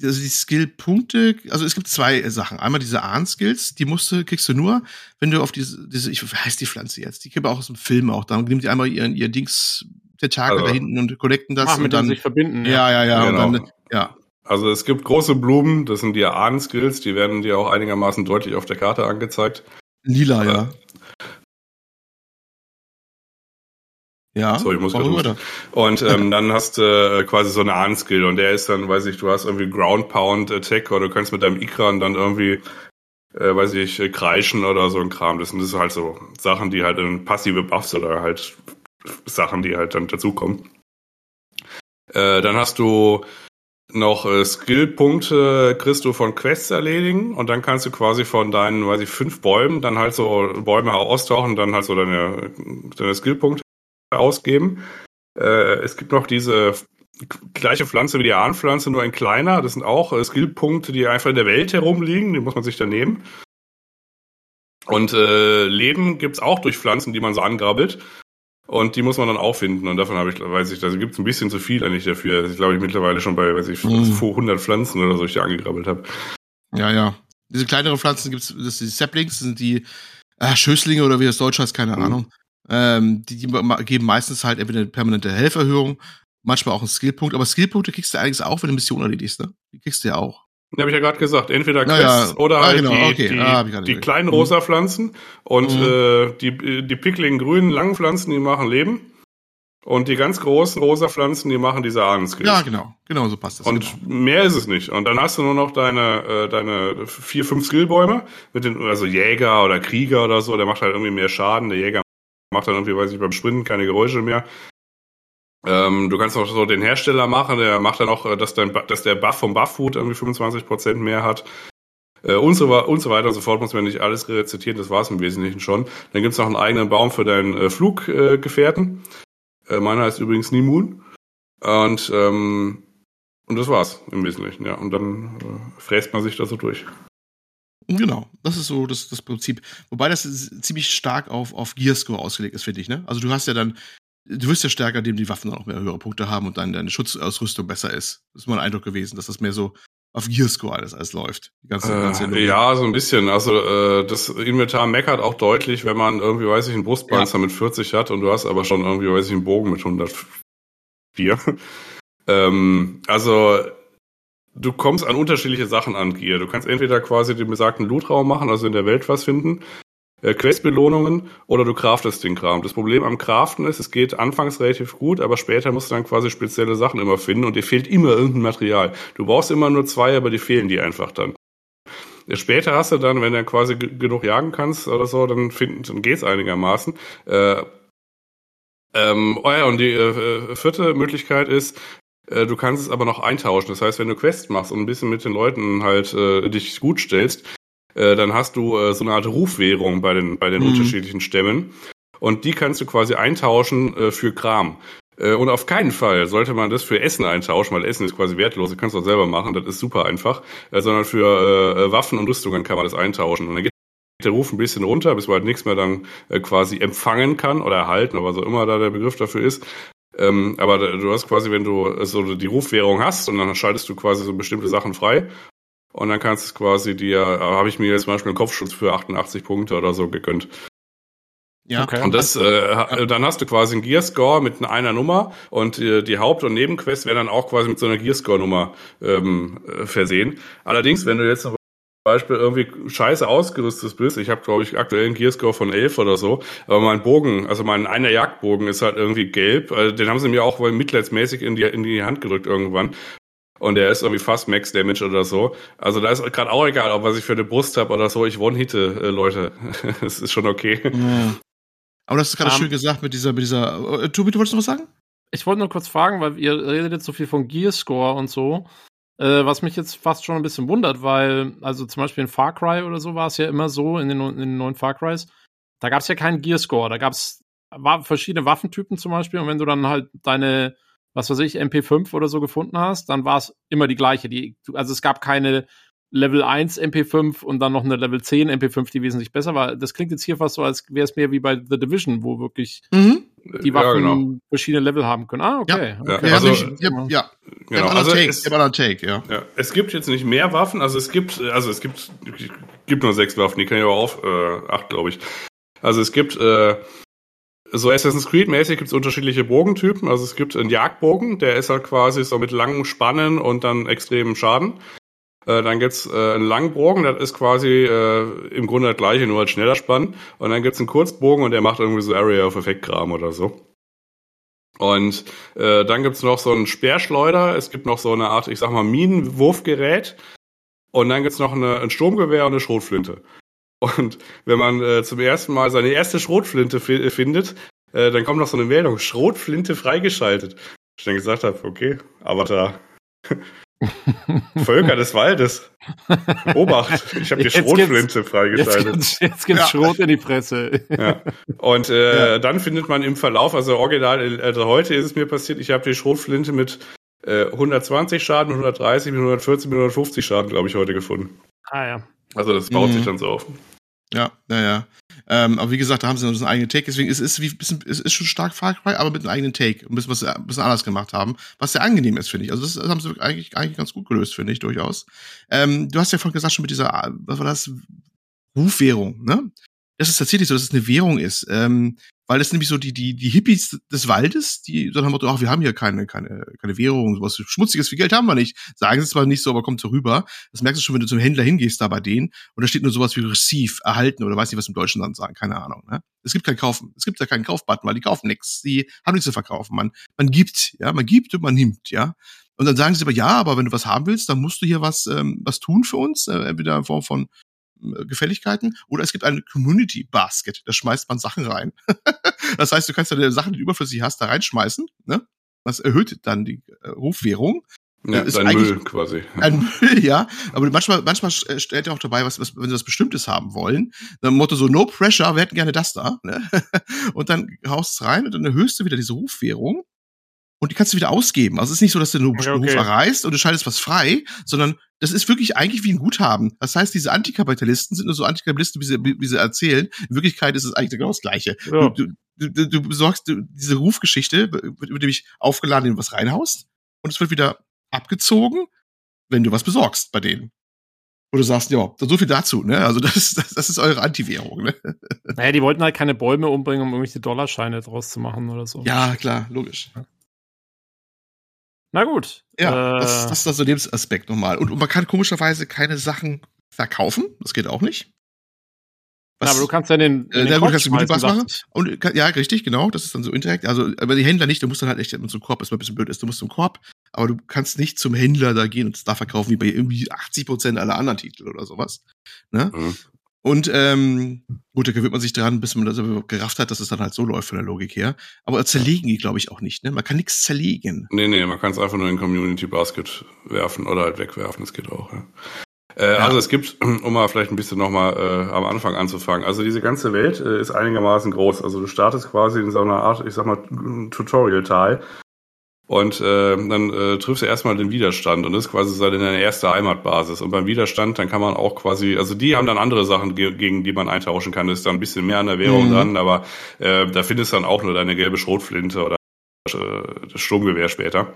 also die Skillpunkte, also es gibt zwei Sachen. Einmal diese Ahn-Skills, die musst du, kriegst du nur, wenn du auf diese, diese, ich wie heißt die Pflanze jetzt? Die gibt auch aus dem Film auch. Da nimmt die einmal ihren, ihr Dings, der Tage also, da hinten und connecten das. Ach, und mit dann sich verbinden. Ja, ja, ja. Genau. Und dann, ja. Also es gibt große Blumen, das sind die Ahn-Skills, die werden dir auch einigermaßen deutlich auf der Karte angezeigt. Lila, ja. Ja. So, ich muss gerade. Und ähm, dann hast du äh, quasi so eine Ahn-Skill und der ist dann, weiß ich, du hast irgendwie Ground Pound Attack oder du kannst mit deinem Ikran dann irgendwie, äh, weiß ich, kreischen oder so ein Kram. Das sind halt so Sachen, die halt in passive Buffs oder halt Sachen, die halt dann dazukommen. Äh, dann hast du noch äh, Skillpunkte kriegst du von Quests erledigen und dann kannst du quasi von deinen, weiß ich, fünf Bäumen dann halt so Bäume austauchen und dann halt so deine, deine Skillpunkte ausgeben. Äh, es gibt noch diese gleiche Pflanze wie die Ahnpflanze, nur ein kleiner. Das sind auch äh, Skillpunkte, die einfach in der Welt herumliegen. Die muss man sich dann nehmen. Und äh, Leben gibt's auch durch Pflanzen, die man so angrabbelt. Und die muss man dann auch finden. Und davon habe ich, weiß ich, da gibt es ein bisschen zu viel eigentlich dafür. Ich glaube, ich mittlerweile schon bei, weiß ich, mhm. 100 Pflanzen oder so, ich da angegrabbelt habe. Ja, ja. Diese kleineren Pflanzen gibt es, das sind die Saplings, das sind die äh, Schößlinge oder wie das Deutsch heißt, keine mhm. Ahnung. Ähm, die, die geben meistens halt entweder eine permanente Helferhöhung, manchmal auch einen Skillpunkt. Aber Skillpunkte kriegst du eigentlich auch, wenn du Mission erledigst, ne? Die kriegst du ja auch. Ja, habe ich ja gerade gesagt. Entweder Quests ja. oder ah, halt genau. die, okay. die, ah, die kleinen mhm. rosa Pflanzen und mhm. äh, die, die pickligen grünen langen Pflanzen, die machen Leben. Und die ganz großen rosa Pflanzen, die machen diese Ahnenskills. Ja, genau. Genau, so passt das. Und genau. mehr ist es nicht. Und dann hast du nur noch deine, äh, deine vier, fünf Skillbäume mit den, also Jäger oder Krieger oder so, der macht halt irgendwie mehr Schaden. Der Jäger macht dann irgendwie, weiß ich, beim Sprinten keine Geräusche mehr. Ähm, du kannst auch so den Hersteller machen, der macht dann auch, äh, dass, dein, dass der Buff vom Buff-Food irgendwie 25% mehr hat. Äh, und, so, und so weiter und so fort muss man nicht alles rezitieren, das war es im Wesentlichen schon. Dann gibt's noch einen eigenen Baum für deinen äh, Fluggefährten. Äh, meiner heißt übrigens Nimun. Und, ähm, und das war's im Wesentlichen, ja. Und dann äh, fräst man sich da so durch. Genau, das ist so das, das Prinzip. Wobei das ziemlich stark auf, auf Gearscore ausgelegt ist, finde ich. Ne? Also du hast ja dann du wirst ja stärker, indem die Waffen dann auch mehr höhere Punkte haben und dann deine Schutzausrüstung besser ist. Das ist mein Eindruck gewesen, dass das mehr so auf Gearscore alles, alles läuft. Die ganze, äh, ganze ja, so ein bisschen. Also äh, das Inventar meckert auch deutlich, wenn man irgendwie, weiß ich, einen Brustpanzer ja. mit 40 hat und du hast aber schon irgendwie, weiß ich, einen Bogen mit 104. ähm, also du kommst an unterschiedliche Sachen an Gear. Du kannst entweder quasi den besagten Lootraum machen, also in der Welt was finden, äh, Questbelohnungen oder du craftest den Kram. Das Problem am Craften ist, es geht anfangs relativ gut, aber später musst du dann quasi spezielle Sachen immer finden und dir fehlt immer irgendein Material. Du brauchst immer nur zwei, aber die fehlen dir einfach dann. Später hast du dann, wenn du quasi genug jagen kannst oder so, dann, find, dann geht's einigermaßen. Äh, ähm, oh ja, und die äh, vierte Möglichkeit ist, äh, du kannst es aber noch eintauschen. Das heißt, wenn du Quests machst und ein bisschen mit den Leuten halt äh, dich gut stellst, äh, dann hast du äh, so eine Art Rufwährung bei den, bei den mhm. unterschiedlichen Stämmen. Und die kannst du quasi eintauschen äh, für Kram. Äh, und auf keinen Fall sollte man das für Essen eintauschen, weil Essen ist quasi wertlos, das kannst du auch selber machen, das ist super einfach. Äh, sondern für äh, Waffen und Rüstungen kann man das eintauschen. Und dann geht der Ruf ein bisschen runter, bis man halt nichts mehr dann äh, quasi empfangen kann oder erhalten, aber so immer da der Begriff dafür ist. Ähm, aber du hast quasi, wenn du so die Rufwährung hast und dann schaltest du quasi so bestimmte Sachen frei und dann kannst du quasi dir, habe ich mir jetzt zum Beispiel einen Kopfschutz für 88 Punkte oder so gegönnt. Ja, Okay. Und das, äh, dann hast du quasi einen Gearscore mit einer Nummer und äh, die Haupt- und Nebenquests werden dann auch quasi mit so einer Gearscore-Nummer ähm, äh, versehen. Allerdings, wenn du jetzt zum Beispiel irgendwie scheiße ausgerüstet bist, ich habe glaube ich aktuell einen Gearscore von 11 oder so, aber mein Bogen, also mein einer Jagdbogen ist halt irgendwie gelb, also den haben sie mir auch wohl mitleidsmäßig in die, in die Hand gedrückt irgendwann. Und der ist irgendwie fast Max Damage oder so. Also da ist gerade auch egal, ob was ich für eine Brust habe oder so. Ich one-hitte, äh, Leute. Das ist schon okay. Ja. Aber das ist gerade Ähm, schön gesagt mit dieser, mit dieser. Äh, Tobi, du wolltest noch was sagen? Ich wollte nur kurz fragen, weil ihr redet jetzt so viel von Gearscore und so. Äh, was mich jetzt fast schon ein bisschen wundert, weil, also zum Beispiel in Far Cry oder so war es ja immer so, in den, in den neuen Far Crys, da gab es ja keinen Gearscore. Da gab es verschiedene Waffentypen zum Beispiel und wenn du dann halt deine, was weiß ich, MP5 oder so gefunden hast, dann war es immer die gleiche. Die, also es gab keine Level 1 MP5 und dann noch eine Level 10 MP5, die wesentlich besser war. Das klingt jetzt hier fast so, als wäre es mehr wie bei The Division, wo wirklich Mhm. die Waffen Ja, genau. verschiedene Level haben können. Ah, okay. Ja, okay. Ja, also- ja, ja. Genau. Also, Take, es, Take, ja. ja, es gibt jetzt nicht mehr Waffen, also es gibt, also es gibt, gibt nur sechs Waffen, die kann ich aber auf äh, acht, glaube ich. Also es gibt äh, so Assassin's Creed-mäßig gibt es unterschiedliche Bogentypen. Also es gibt einen Jagdbogen, der ist halt quasi so mit langen Spannen und dann extremen Schaden. Äh, dann gibt's äh, einen Langbogen, das ist quasi äh, im Grunde das gleiche, nur halt schneller Spannen. Und dann gibt's einen Kurzbogen und der macht irgendwie so Area of Effect Kram oder so. Und äh, dann gibt's noch so einen Speerschleuder, es gibt noch so eine Art, ich sag mal, Minenwurfgerät. Und dann gibt's noch eine, ein Sturmgewehr und eine Schrotflinte. Und wenn man äh, zum ersten Mal seine erste Schrotflinte fi findet, äh, dann kommt noch so eine Meldung, Schrotflinte freigeschaltet. Ich dann gesagt habe, okay, Avatar. Völker des Waldes. Obacht, ich habe die Jetzt Schrotflinte Jetzt freigeschaltet. gibt's, jetzt gibt's Ja. Schrot in die Presse. Ja. Und äh, dann findet man im Verlauf, also original, also heute ist es mir passiert, ich habe die Schrotflinte mit äh, 120 Schaden, 130, mit 140, mit 150 Schaden, glaube ich, heute gefunden. Ah ja. Also das baut Mhm. sich dann so auf. Ja, naja. Ähm, aber wie gesagt, da haben sie noch so einen eigenen Take, deswegen ist es wie bisschen, es ist schon stark Far Cry, aber mit einem eigenen Take. Ein bisschen was ein bisschen anders gemacht haben, was sehr angenehm ist, finde ich. Also das, das haben sie eigentlich, eigentlich ganz gut gelöst, finde ich, durchaus. Ähm, du hast ja vorhin gesagt, schon mit dieser, was war das? Rufwährung, ne? Das ist tatsächlich so, dass es eine Währung ist. Ähm, weil das nämlich so die, die, die Hippies des Waldes, die so haben, ach, wir haben hier keine, keine, keine Währung, was Schmutziges, viel Geld haben wir nicht. Sagen sie zwar nicht so, aber kommt so rüber. Das merkst du schon, wenn du zum Händler hingehst da bei denen und da steht nur sowas wie Receive, erhalten oder weiß nicht, was im Deutschen dann sagen, keine Ahnung. Ne? Es gibt kein Kaufen, es gibt ja keinen Kaufbutton, weil die kaufen nichts, die haben nichts zu verkaufen. Man, man gibt, ja, man gibt und man nimmt, ja. Und dann sagen sie aber, ja, aber wenn du was haben willst, dann musst du hier was, ähm, was tun für uns, äh, entweder in Form von Gefälligkeiten oder es gibt ein Community Basket, da schmeißt man Sachen rein. das heißt, du kannst deine Sachen, die du überflüssig hast, da reinschmeißen, ne? Das erhöht dann die äh, Rufwährung. Ja, Ist dein eigentlich- Müll quasi. Ein Müll, ja. Aber manchmal, manchmal st- stellt er auch dabei, was, was, wenn sie was Bestimmtes haben wollen. Dann Motto so, no pressure, wir hätten gerne das da. Ne? Und dann haust du es rein und dann erhöhst du wieder diese Rufwährung. Und die kannst du wieder ausgeben. Also es ist nicht so, dass du einen okay. Ruf erreichst und du schaltest was frei, sondern das ist wirklich eigentlich wie ein Guthaben. Das heißt, diese Antikapitalisten sind nur so Antikapitalisten, wie sie, wie sie erzählen. In Wirklichkeit ist es eigentlich genau das Gleiche. Ja. Du, du, du, du besorgst du, diese Rufgeschichte, wird, nämlich aufgeladen, wenn du was reinhaust. Und es wird wieder abgezogen, wenn du was besorgst bei denen. Wo du sagst, ja, so viel dazu, ne? Also das, das, das ist eure Antiwährung, ne? Naja, die wollten halt keine Bäume umbringen, um irgendwelche Dollarscheine draus zu machen oder so. Ja, klar, logisch. Na gut. Ja, äh, das, das ist also der Aspekt nochmal. Und, und man kann komischerweise keine Sachen verkaufen. Das geht auch nicht. na, aber du kannst ja den, Äh, den gut, Korb kannst du dachte machen? Und kann- ja, richtig, genau, das ist dann so indirekt. Also, aber die Händler nicht, du musst dann halt echt zum Korb, ist mal ein bisschen blöd ist. Du musst zum Korb, aber du kannst nicht zum Händler da gehen und es da verkaufen, wie bei irgendwie 80 Prozent aller anderen Titel oder sowas. Ne? Mhm. Und ähm, gut, da gewöhnt man sich dran, bis man das überhaupt gerafft hat, dass es dann halt so läuft von der Logik her. Aber zerlegen die, glaube ich, auch nicht. Ne? Man kann nichts zerlegen. Nee, nee, man kann es einfach nur in Community Basket werfen oder halt wegwerfen, das geht auch, ja. Äh, Also es gibt, um mal vielleicht ein bisschen nochmal äh, am Anfang anzufangen, also diese ganze Welt äh, ist einigermaßen groß. Also du startest quasi in so einer Art, ich sag mal, Tutorial-Teil und äh, dann äh, triffst du erstmal den Widerstand und das ist quasi so deine erste Heimatbasis. Und beim Widerstand, dann kann man auch quasi, also die haben dann andere Sachen, ge gegen die man eintauschen kann, das ist dann ein bisschen mehr an der Währung Mhm. dran, aber äh, da findest du dann auch nur deine gelbe Schrotflinte oder äh, das Sturmgewehr später.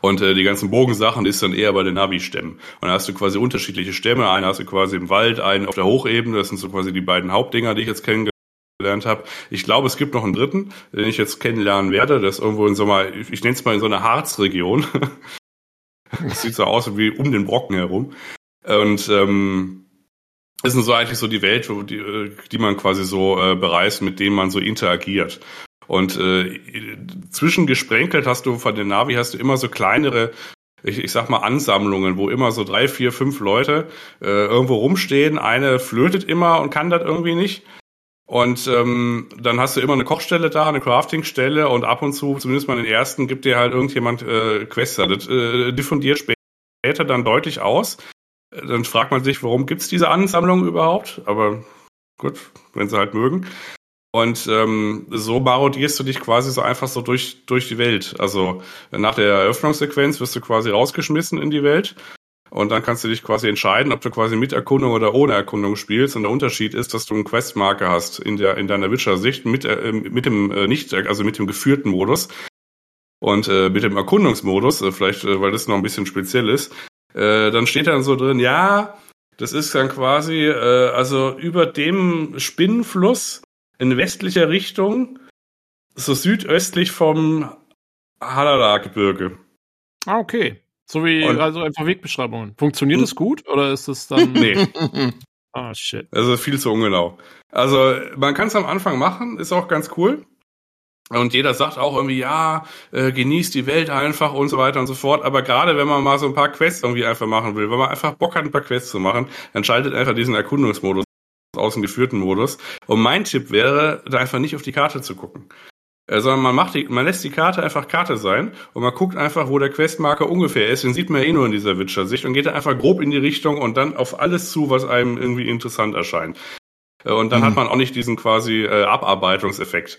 Und äh, die ganzen Bogensachen ist dann eher bei den Navi-Stämmen. Und da hast du quasi unterschiedliche Stämme. Einen hast du quasi im Wald, einen auf der Hochebene. Das sind so quasi die beiden Hauptdinger, die ich jetzt kennengelernt habe. Ich glaube, es gibt noch einen dritten, den ich jetzt kennenlernen werde. Das ist irgendwo in so einer, ich nenne es mal in so einer Harzregion. das sieht so aus wie um den Brocken herum. Und ähm, das ist so eigentlich so die Welt, die, äh, die man quasi so äh, bereist, mit denen man so interagiert. Und äh, zwischengesprenkelt hast du von den Navi hast du immer so kleinere ich, ich sag mal Ansammlungen, wo immer so drei, vier, fünf Leute äh, irgendwo rumstehen. Eine flötet immer und kann das irgendwie nicht. Und ähm, dann hast du immer eine Kochstelle da, eine Craftingstelle und ab und zu, zumindest mal den ersten, gibt dir halt irgendjemand äh, Quests. Das äh, diffundiert später dann deutlich aus. Dann fragt man sich, warum gibt's diese Ansammlung überhaupt? Aber gut, wenn sie halt mögen. Und ähm, so marodierst du dich quasi so einfach so durch, durch die Welt. Also nach der Eröffnungssequenz wirst du quasi rausgeschmissen in die Welt. Und dann kannst du dich quasi entscheiden, ob du quasi mit Erkundung oder ohne Erkundung spielst. Und der Unterschied ist, dass du einen Questmarker hast in der in deiner Witcher-Sicht mit äh, mit dem äh, nicht also mit dem geführten Modus und äh, mit dem Erkundungsmodus, äh, vielleicht äh, weil das noch ein bisschen speziell ist. Äh, dann steht dann so drin, ja, das ist dann quasi äh, also über dem Spinnenfluss in westlicher Richtung, so südöstlich vom Halala-Gebirge. Ah, okay. So wie, Und, also einfach Wegbeschreibungen. Funktioniert das gut oder ist es dann. nee. Ah, shit. Also viel zu ungenau. Also, man kann es am Anfang machen, ist auch ganz cool. Und jeder sagt auch irgendwie, ja, äh, genießt die Welt einfach und so weiter und so fort. Aber gerade wenn man mal so ein paar Quests irgendwie einfach machen will, wenn man einfach Bock hat, ein paar Quests zu machen, dann schaltet einfach diesen Erkundungsmodus aus dem geführten Modus. Und mein Tipp wäre, da einfach nicht auf die Karte zu gucken. Äh, sondern man macht die, man lässt die Karte einfach Karte sein und man guckt einfach, wo der Questmarker ungefähr ist. Den sieht man ja eh nur in dieser Witcher-Sicht und geht da einfach grob in die Richtung und dann auf alles zu, was einem irgendwie interessant erscheint. Äh, und dann mhm. hat man auch nicht diesen quasi äh, Abarbeitungseffekt.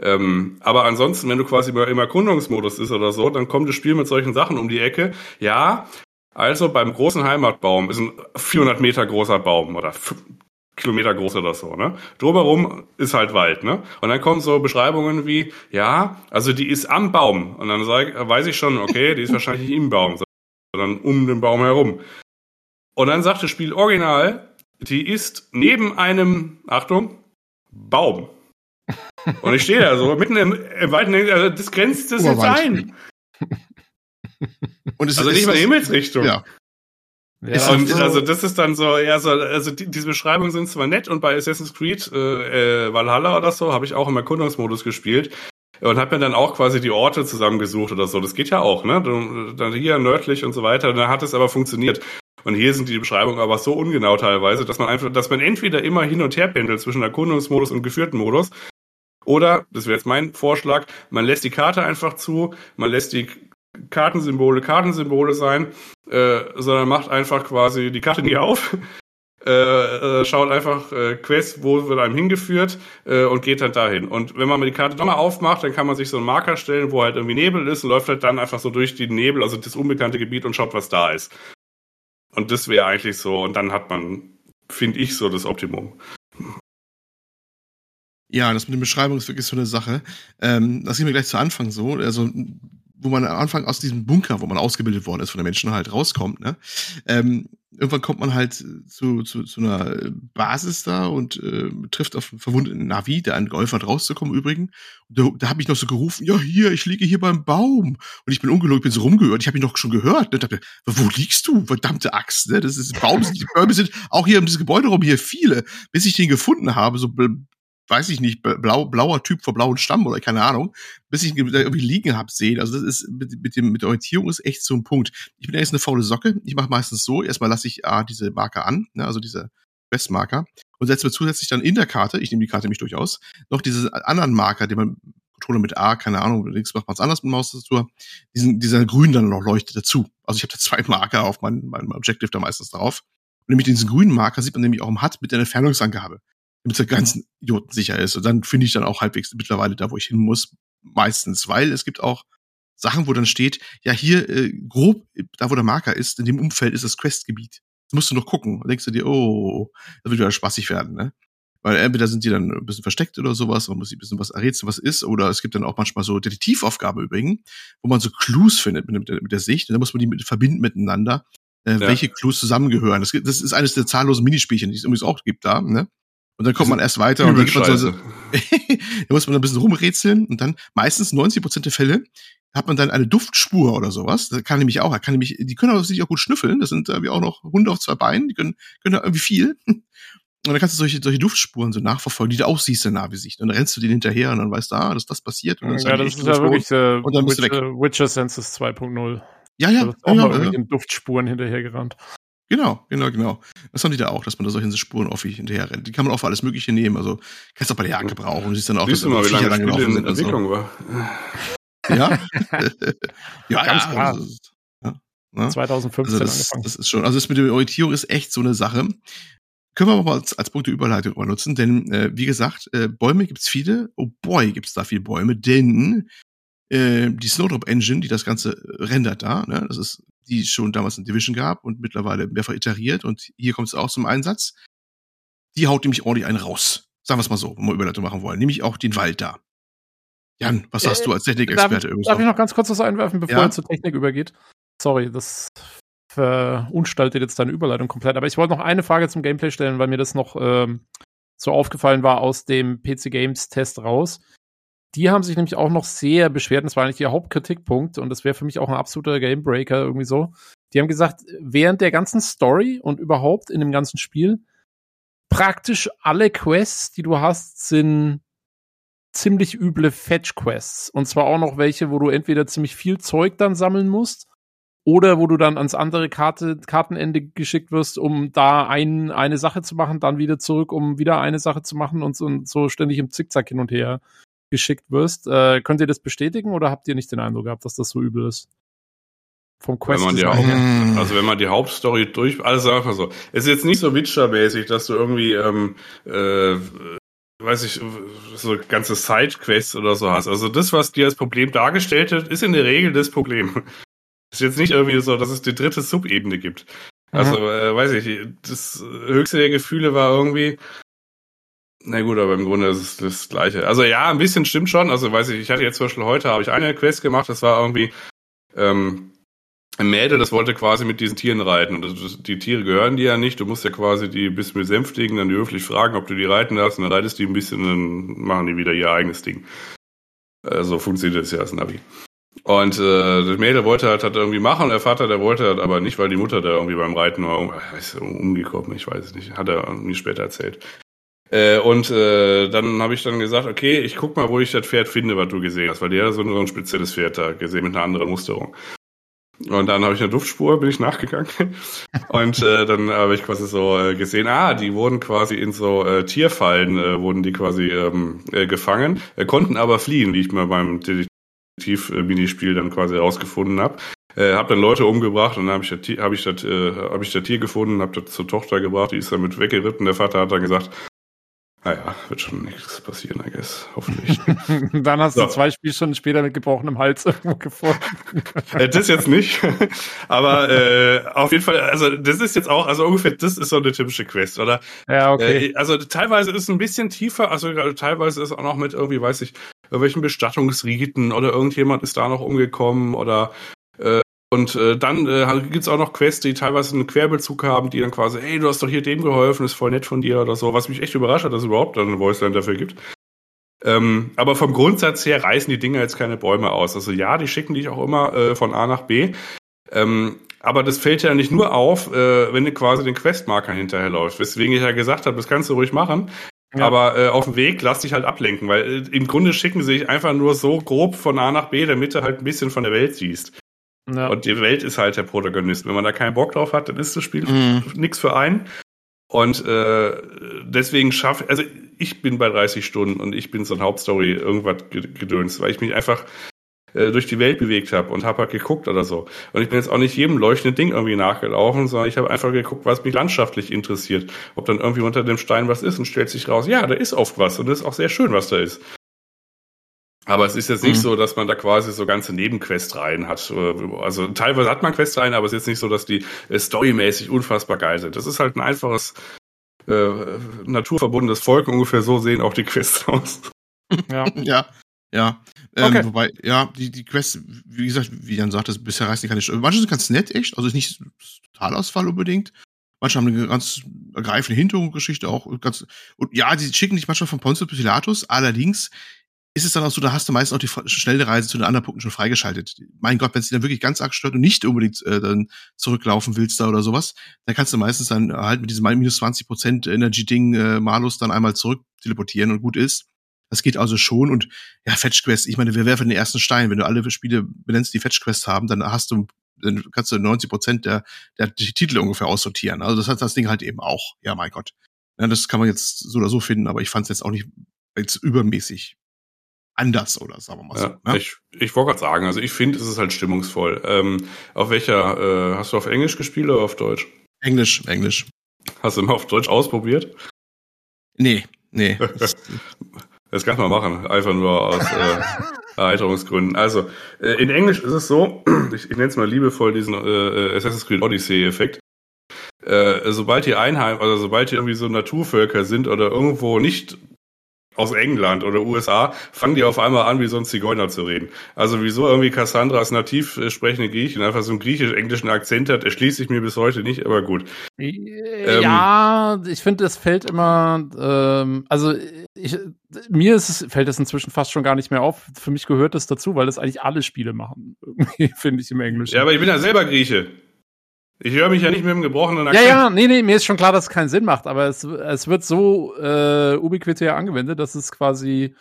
Ähm, aber ansonsten, wenn du quasi im Erkundungsmodus ist oder so, dann kommt das Spiel mit solchen Sachen um die Ecke. Ja, also beim großen Heimatbaum ist ein 400 Meter großer Baum oder Kilometer groß oder so, ne? Drumherum ist halt Wald, ne? Und dann kommen so Beschreibungen wie, ja, also die ist am Baum. Und dann sag, weiß ich schon, okay, die ist wahrscheinlich im Baum, sondern um den Baum herum. Und dann sagt das Spiel original, die ist neben einem, Achtung, Baum. Und ich stehe da so mitten im, im Wald denke, also das grenzt das jetzt ein. Und es also ist, nicht mal Himmelsrichtung. Ja. Ja, und so. also das ist dann so, ja, so, also die, diese Beschreibungen sind zwar nett und bei Assassin's Creed äh, äh, Valhalla oder so habe ich auch im Erkundungsmodus gespielt und habe mir dann auch quasi die Orte zusammengesucht oder so. Das geht ja auch, ne? Dann hier nördlich und so weiter. Dann hat es aber funktioniert. Und hier sind die Beschreibungen aber so ungenau teilweise, dass man einfach, dass man entweder immer hin und her pendelt zwischen Erkundungsmodus und geführten Modus. Oder, das wäre jetzt mein Vorschlag, man lässt die Karte einfach zu, man lässt die Kartensymbole Kartensymbole sein, äh, sondern macht einfach quasi die Karte nie auf, äh, äh, schaut einfach äh, Quest, wo wird einem hingeführt äh, und geht dann dahin. Und wenn man die Karte nochmal aufmacht, dann kann man sich so einen Marker stellen, wo halt irgendwie Nebel ist und läuft halt dann einfach so durch die Nebel, also das unbekannte Gebiet und schaut, was da ist. Und das wäre eigentlich so, und dann hat man, finde ich, so das Optimum. Ja, das mit den Beschreibungen ist wirklich so eine Sache. Ähm, das ging mir gleich zu Anfang so. Also wo man am Anfang aus diesem Bunker, wo man ausgebildet worden ist von den Menschen, halt rauskommt, ne? Ähm, irgendwann kommt man halt zu, zu, zu einer Basis da und äh, trifft auf einen verwundeten Navi, der einen geholfen hat, rauszukommen übrigens. Und da, da habe ich noch so gerufen, ja, hier, ich liege hier beim Baum. Und ich bin ungelogen, ich bin so rumgehört. Ich habe mich noch schon gehört. Ne? Dachte, wo liegst du? Verdammte Axt, ne? Das ist Baum, die Bäume sind auch hier um dieses Gebäude rum hier viele. Bis ich den gefunden habe, so weiß ich nicht, blau, blauer Typ vor blauen Stamm oder keine Ahnung, bis ich ihn irgendwie liegen hab sehen. Also das ist mit, mit, dem, mit der Orientierung ist echt so ein Punkt. Ich bin jetzt eine faule Socke. Ich mache meistens so, erstmal lasse ich ah, diese Marker an, ne, also diese Questmarker, und setze mir zusätzlich dann in der Karte, ich nehme die Karte nämlich durchaus, noch diese anderen Marker, die man Controller mit A, keine Ahnung, links macht man es anders mit Maustastatur, diesen, dieser grün dann noch leuchtet dazu. Also ich habe da zwei Marker auf meinem mein Objective da meistens drauf. Und nämlich diesen grünen Marker sieht man nämlich auch im HUD mit der Entfernungsangabe damit der ganzen Idioten sicher ist. Und dann finde ich dann auch halbwegs mittlerweile da, wo ich hin muss, meistens, weil es gibt auch Sachen, wo dann steht, ja, hier äh, grob, da wo der Marker ist, in dem Umfeld ist das Questgebiet. Das musst du noch gucken. Da denkst du dir, oh, das wird wieder spaßig werden, ne? Weil entweder sind die dann ein bisschen versteckt oder sowas, man muss ein bisschen was errätseln, was ist, oder es gibt dann auch manchmal so Detektivaufgaben übrigens, wo man so Clues findet mit, mit, mit der Sicht, und dann muss man die mit, verbinden miteinander, äh, ja. welche Clues zusammengehören. Das, das ist eines der zahllosen Minispielchen, die es übrigens auch gibt da, ne? Und dann kommt man erst weiter und dann, man so, dann muss man ein bisschen rumrätseln und dann meistens 90 Prozent der Fälle hat man dann eine Duftspur oder sowas. Das kann nämlich auch, kann nämlich, die können aber sich auch gut schnüffeln. Das sind irgendwie auch noch Hunde auf zwei Beinen, die können, können irgendwie viel. Und dann kannst du solche, solche Duftspuren so nachverfolgen, die du auch siehst in der Nahgesicht. Und dann rennst du denen hinterher und dann weißt du, ah, dass das passiert. Und dann ja, das ist ja wirklich äh, und dann bist Witcher, du weg. Witcher Senses 2.0. Ja, ja. Da ist auch ja, noch ja. mit den Duftspuren hinterhergerannt. Genau, genau, genau. Das haben die da auch, dass man da solche Spuren auf hinterher rennt. Die kann man auch für alles Mögliche nehmen. Also kannst du auch bei der Jacke brauchen. Du siehst dann auch, Siehst dass du mal, wie lange lang Spiele in Entwicklung so. war. Ja, ja, ganz klar. Also, ja, ja. 2015 also das, angefangen. Das ist schon, also das mit der Orientierung ist echt so eine Sache. Können wir aber als, als Punkt der Überleitung mal nutzen, denn äh, wie gesagt, äh, Bäume gibt's viele. Oh boy, gibt's da viele Bäume, denn äh, die Snowdrop Engine, die das Ganze rendert da, ne, das ist die es schon damals in Division gab und mittlerweile mehrfach iteriert und hier kommt es auch zum Einsatz. Die haut nämlich ordentlich einen raus. Sagen wir es mal so, wenn wir Überleitung machen wollen. Nämlich auch den Wald da. Jan, was sagst äh, du als Technikexperte? Darf, darf ich noch ganz kurz was einwerfen, bevor ja? er zur Technik übergeht? Sorry, das verunstaltet jetzt deine Überleitung komplett. Aber ich wollte noch eine Frage zum Gameplay stellen, weil mir das noch ähm, so aufgefallen war aus dem PC Games Test raus. Die haben sich nämlich auch noch sehr beschwert, das war eigentlich ihr Hauptkritikpunkt, und das wäre für mich auch ein absoluter Gamebreaker irgendwie so. Die haben gesagt, während der ganzen Story und überhaupt in dem ganzen Spiel, praktisch alle Quests, die du hast, sind ziemlich üble Fetch-Quests. Und zwar auch noch welche, wo du entweder ziemlich viel Zeug dann sammeln musst oder wo du dann ans andere Karte, Kartenende geschickt wirst, um da ein, eine Sache zu machen, dann wieder zurück, um wieder eine Sache zu machen und so, und so ständig im Zickzack hin und her geschickt wirst. Äh, könnt ihr das bestätigen oder habt ihr nicht den Eindruck gehabt, dass das so übel ist? Vom Quest wenn man die Haupt, also wenn man die Hauptstory durch, alles einfach so. Es ist jetzt nicht so Witcher-mäßig, dass du irgendwie, ähm, äh, weiß ich, so ganze Side-Quests oder so hast. Also das, was dir als Problem dargestellt wird, ist in der Regel das Problem. ist jetzt nicht irgendwie so, dass es die dritte Subebene gibt. Also, mhm. äh, weiß ich, das höchste der Gefühle war irgendwie, na gut, aber im Grunde ist es das Gleiche. Also ja, ein bisschen stimmt schon. Also weiß ich, ich hatte jetzt zum Beispiel heute, habe ich eine Quest gemacht, das war irgendwie ähm, ein Mädel, das wollte quasi mit diesen Tieren reiten. Und das, die Tiere gehören dir ja nicht. Du musst ja quasi die ein bisschen besänftigen, dann die höflich fragen, ob du die reiten darfst. Und dann reitest die ein bisschen und dann machen die wieder ihr eigenes Ding. Äh, so funktioniert das ja als Navi. Und äh, das Mädel wollte halt, halt irgendwie machen, der Vater, der wollte halt aber nicht, weil die Mutter da irgendwie beim Reiten war um, umgekommen, ich weiß es nicht, hat er mir später erzählt. Äh, und äh, dann habe ich dann gesagt, okay, ich guck mal, wo ich das Pferd finde, was du gesehen hast, weil der so ein spezielles Pferd da gesehen mit einer anderen Musterung. Und dann habe ich eine Duftspur, bin ich nachgegangen. Und äh, dann habe ich quasi so äh, gesehen, ah, die wurden quasi in so äh, Tierfallen, äh, wurden die quasi ähm, äh, gefangen, äh, konnten aber fliehen, wie ich mal beim Detektiv-Minispiel dann quasi rausgefunden habe. Äh, hab dann Leute umgebracht und dann habe ich das, hab ich das, äh, hab ich das Tier gefunden, habe das zur Tochter gebracht, die ist damit weggeritten. Der Vater hat dann gesagt, naja, wird schon nichts passieren, I guess. Hoffentlich. Dann hast so. du zwei Spielstunden später mit gebrochenem Hals irgendwo gefunden. Das jetzt nicht. Aber äh, auf jeden Fall, also das ist jetzt auch, also ungefähr, das ist so eine typische Quest, oder? Ja, okay. Äh, also teilweise ist es ein bisschen tiefer, also teilweise ist es auch noch mit irgendwie, weiß ich, irgendwelchen Bestattungsriten oder irgendjemand ist da noch umgekommen oder äh, und äh, dann äh, gibt's auch noch Quests, die teilweise einen Querbezug haben, die dann quasi, hey, du hast doch hier dem geholfen, ist voll nett von dir oder so, was mich echt überrascht hat, dass es überhaupt dann eine Voice-Line dafür gibt. Ähm, aber vom Grundsatz her reißen die Dinger jetzt keine Bäume aus. Also ja, die schicken dich auch immer äh, von A nach B. Ähm, aber das fällt ja nicht nur auf, äh, wenn du quasi den Questmarker hinterherläufst. Weswegen ich ja gesagt habe, das kannst du ruhig machen. Ja. Aber äh, auf dem Weg lass dich halt ablenken, weil äh, im Grunde schicken sie dich einfach nur so grob von A nach B, damit du halt ein bisschen von der Welt siehst. Ja. Und die Welt ist halt der Protagonist. Wenn man da keinen Bock drauf hat, dann ist das Spiel mhm. nichts für einen. Und äh, deswegen schaffe, also ich bin bei 30 Stunden und ich bin so ein Hauptstory irgendwas gedöns, weil ich mich einfach äh, durch die Welt bewegt habe und habe halt geguckt oder so. Und ich bin jetzt auch nicht jedem leuchtenden Ding irgendwie nachgelaufen, sondern ich habe einfach geguckt, was mich landschaftlich interessiert. Ob dann irgendwie unter dem Stein was ist und stellt sich raus, ja, da ist oft was und das ist auch sehr schön, was da ist. Aber es ist jetzt nicht mhm. so, dass man da quasi so ganze Nebenquestreihen hat. Also teilweise hat man Questreihen, aber es ist jetzt nicht so, dass die äh, storymäßig unfassbar geil sind. Das ist halt ein einfaches äh, naturverbundenes Volk. Ungefähr so sehen auch die Quests aus. Ja. ja. Ja, ähm, okay. wobei, ja, die, die Quests, wie gesagt, wie Jan sagt, das bisher reißen keine Sch Manche sind ganz nett, echt, also nicht Totalausfall unbedingt. Manche haben eine ganz ergreifende Hintergrundgeschichte auch ganz, und ja, die schicken dich manchmal von Pontius Pilatus, allerdings ist es dann auch so, da hast du meistens auch die schnelle Reise zu den anderen Punkten schon freigeschaltet. Mein Gott, wenn es dir dann wirklich ganz arg stört und nicht unbedingt äh, dann zurücklaufen willst da oder sowas, dann kannst du meistens dann halt mit diesem minus 20% Energy-Ding äh, Malus dann einmal zurück teleportieren und gut ist. Das geht also schon und ja, Fetch Quest, ich meine, wir werfen den ersten Stein. Wenn du alle Spiele benennst, die Fetch Quest haben, dann hast du, dann kannst du 90 Prozent der, der Titel ungefähr aussortieren. Also das hat das Ding halt eben auch. Ja, mein Gott. Ja, das kann man jetzt so oder so finden, aber ich fand es jetzt auch nicht jetzt übermäßig anders oder sagen wir mal so. Ja, ne? Ich, ich wollte gerade sagen, also ich finde, es ist halt stimmungsvoll. Ähm, auf welcher, äh, hast du auf Englisch gespielt oder auf Deutsch? Englisch, Englisch. Hast du mal auf Deutsch ausprobiert? Nee, nee. Das kann man machen, einfach nur aus äh, Erheiterungsgründen. Also, äh, in Englisch ist es so, ich, ich nenne es mal liebevoll diesen äh, äh, Assassin's Creed Odyssey-Effekt. Äh, sobald die Einheim, also sobald die irgendwie so Naturvölker sind oder irgendwo nicht aus England oder USA, fangen die auf einmal an, wie so ein Zigeuner zu reden. Also wieso irgendwie Cassandras nativ äh, sprechende Griechin einfach so einen griechisch-englischen Akzent hat, erschließt sich mir bis heute nicht, aber gut. Ja, ähm, ich finde, es fällt immer, ähm, also ich, mir ist es, fällt es inzwischen fast schon gar nicht mehr auf. Für mich gehört das dazu, weil das eigentlich alle Spiele machen, finde ich im Englischen. Ja, aber ich bin ja selber Grieche. Ich höre mich ja nicht mit dem gebrochenen Akzent. Ja, ja, nee, nee, mir ist schon klar, dass es keinen Sinn macht, aber es, es wird so äh, ubiquitär angewendet, dass es quasi,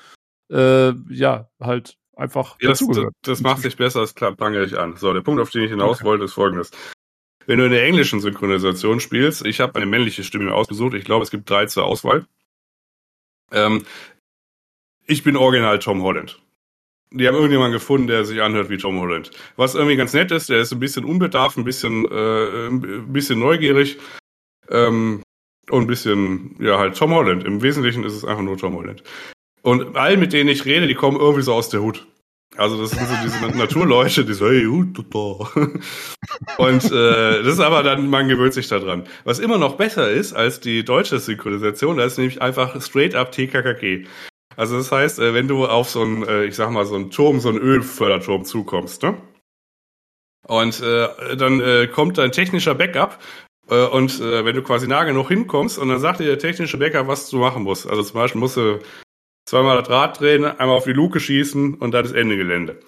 äh, ja, halt einfach ja, das, das, das, macht sich besser, das klappt, ich an. So, der Punkt, auf den ich hinaus okay. wollte, ist folgendes. Wenn du in der englischen Synchronisation spielst, ich habe eine männliche Stimme ausgesucht, ich glaube, es gibt drei zur Auswahl. Ähm, ich bin original Tom Holland die haben irgendjemanden gefunden, der sich anhört wie Tom Holland. Was irgendwie ganz nett ist, der ist ein bisschen unbedarft, ein bisschen, äh, ein bisschen neugierig ähm, und ein bisschen, ja, halt Tom Holland. Im Wesentlichen ist es einfach nur Tom Holland. Und allen, mit denen ich rede, die kommen irgendwie so aus der Hut. Also das sind so diese Naturleute, die so, hey, Hut, Und äh, das ist aber dann, man gewöhnt sich daran. Was immer noch besser ist als die deutsche Synchronisation, da ist nämlich einfach straight up TKKG. Also das heißt, äh, wenn du auf so einen, äh, ich sag mal, so einen Turm, so einen Ölförderturm zukommst, ne? Und äh, dann äh, kommt dein technischer Backup äh, und äh, wenn du quasi nah genug hinkommst und dann sagt dir der technische Backup, was du machen musst. Also zum Beispiel musst du zweimal das Rad drehen, einmal auf die Luke schießen und dann ist Ende Gelände.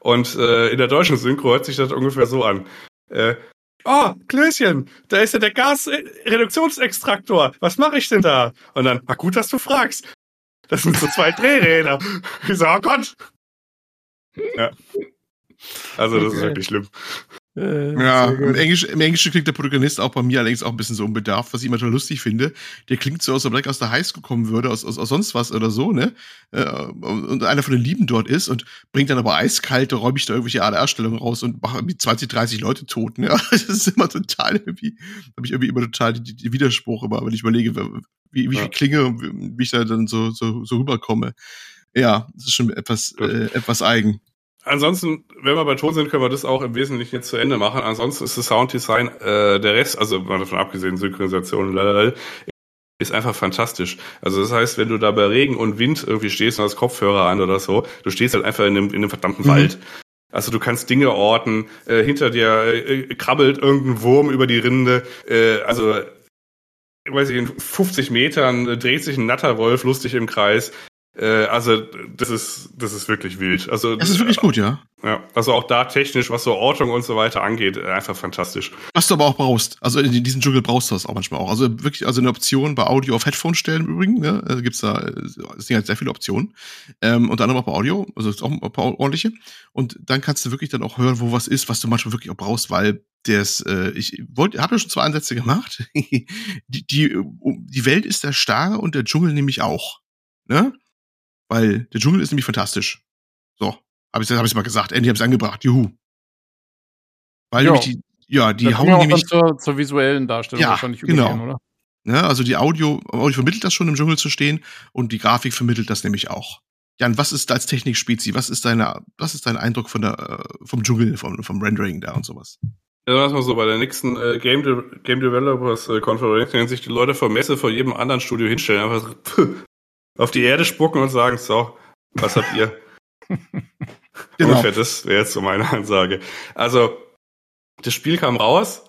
Und äh, in der deutschen Synchro hört sich das ungefähr so an. Äh, Oh, Klößchen, da ist ja der Gasreduktionsextraktor. Was mache ich denn da? Und dann, ah, gut, dass du fragst. Das sind so zwei Drehräder. Ich so, oh Gott. Ja. Also, das okay. ist wirklich schlimm. Äh, ja, im, Englisch, im Englischen klingt der Protagonist auch bei mir allerdings auch ein bisschen so unbedarft, was ich manchmal lustig finde. Der klingt so, als ob er aus der Highschool kommen würde, aus, aus, aus sonst was oder so, ne? Äh, und einer von den Lieben dort ist und bringt dann aber eiskalte, räumlich da irgendwelche ADR-Stellungen raus und macht irgendwie 20, 30 Leute tot, ne? Das ist immer total irgendwie, habe ich irgendwie immer total die, die Widerspruch immer, wenn ich überlege, wie, wie ich klinge und wie ich da dann so, so, so rüberkomme. Ja, das ist schon etwas, äh, etwas eigen. Ansonsten, wenn wir bei Ton sind, können wir das auch im Wesentlichen jetzt zu Ende machen. Ansonsten ist das Sounddesign, äh, der Rest, also mal davon abgesehen, Synchronisation, lalala, ist einfach fantastisch. Also das heißt, wenn du da bei Regen und Wind irgendwie stehst und hast Kopfhörer an oder so, du stehst halt einfach in einem, in einem verdammten mhm. Wald. Also du kannst Dinge orten, äh, hinter dir äh, krabbelt irgendein Wurm über die Rinde. Äh, also weiß ich, in 50 Metern äh, dreht sich ein Natterwolf lustig im Kreis. Äh, also das ist das ist wirklich wild. Also das ist wirklich gut, ja. Ja, also auch da technisch, was so Ortung und so weiter angeht, äh, einfach fantastisch. Was du aber auch brauchst. Also in diesem Dschungel brauchst du das auch manchmal auch. Also wirklich, also eine Option bei Audio auf Headphone stellen im Übrigen. Ne? Also gibt's da, es sind halt sehr viele Optionen. Ähm, und dann auch bei Audio, also ist auch ein paar ordentliche. Und dann kannst du wirklich dann auch hören, wo was ist, was du manchmal wirklich auch brauchst, weil das, äh, ich wollte, habe ja schon zwei Ansätze gemacht. die, die, die Welt ist der Starre und der Dschungel nämlich auch. Ne? Weil der Dschungel ist nämlich fantastisch. So, habe ich hab ich's mal gesagt. Andy habe es angebracht. Juhu. Weil jo. nämlich die, ja, die das hauen nämlich zur, zur, visuellen Darstellung ja, wahrscheinlich genau. oder? Ja, also die Audio, Audio vermittelt das schon im Dschungel zu stehen und die Grafik vermittelt das nämlich auch. Jan, was ist als Technikspezi? Was ist deine, was ist dein Eindruck von der, äh, vom Dschungel, vom, vom Rendering da und sowas? Ja, lass mal so, bei der nächsten äh, Game, De Game Developers äh, Konferenz werden sich die Leute vor Messe vor jedem anderen Studio hinstellen, einfach so auf die Erde spucken und sagen, so, was habt ihr? genau. Ungefähr das wäre jetzt so meine Ansage. Also, das Spiel kam raus,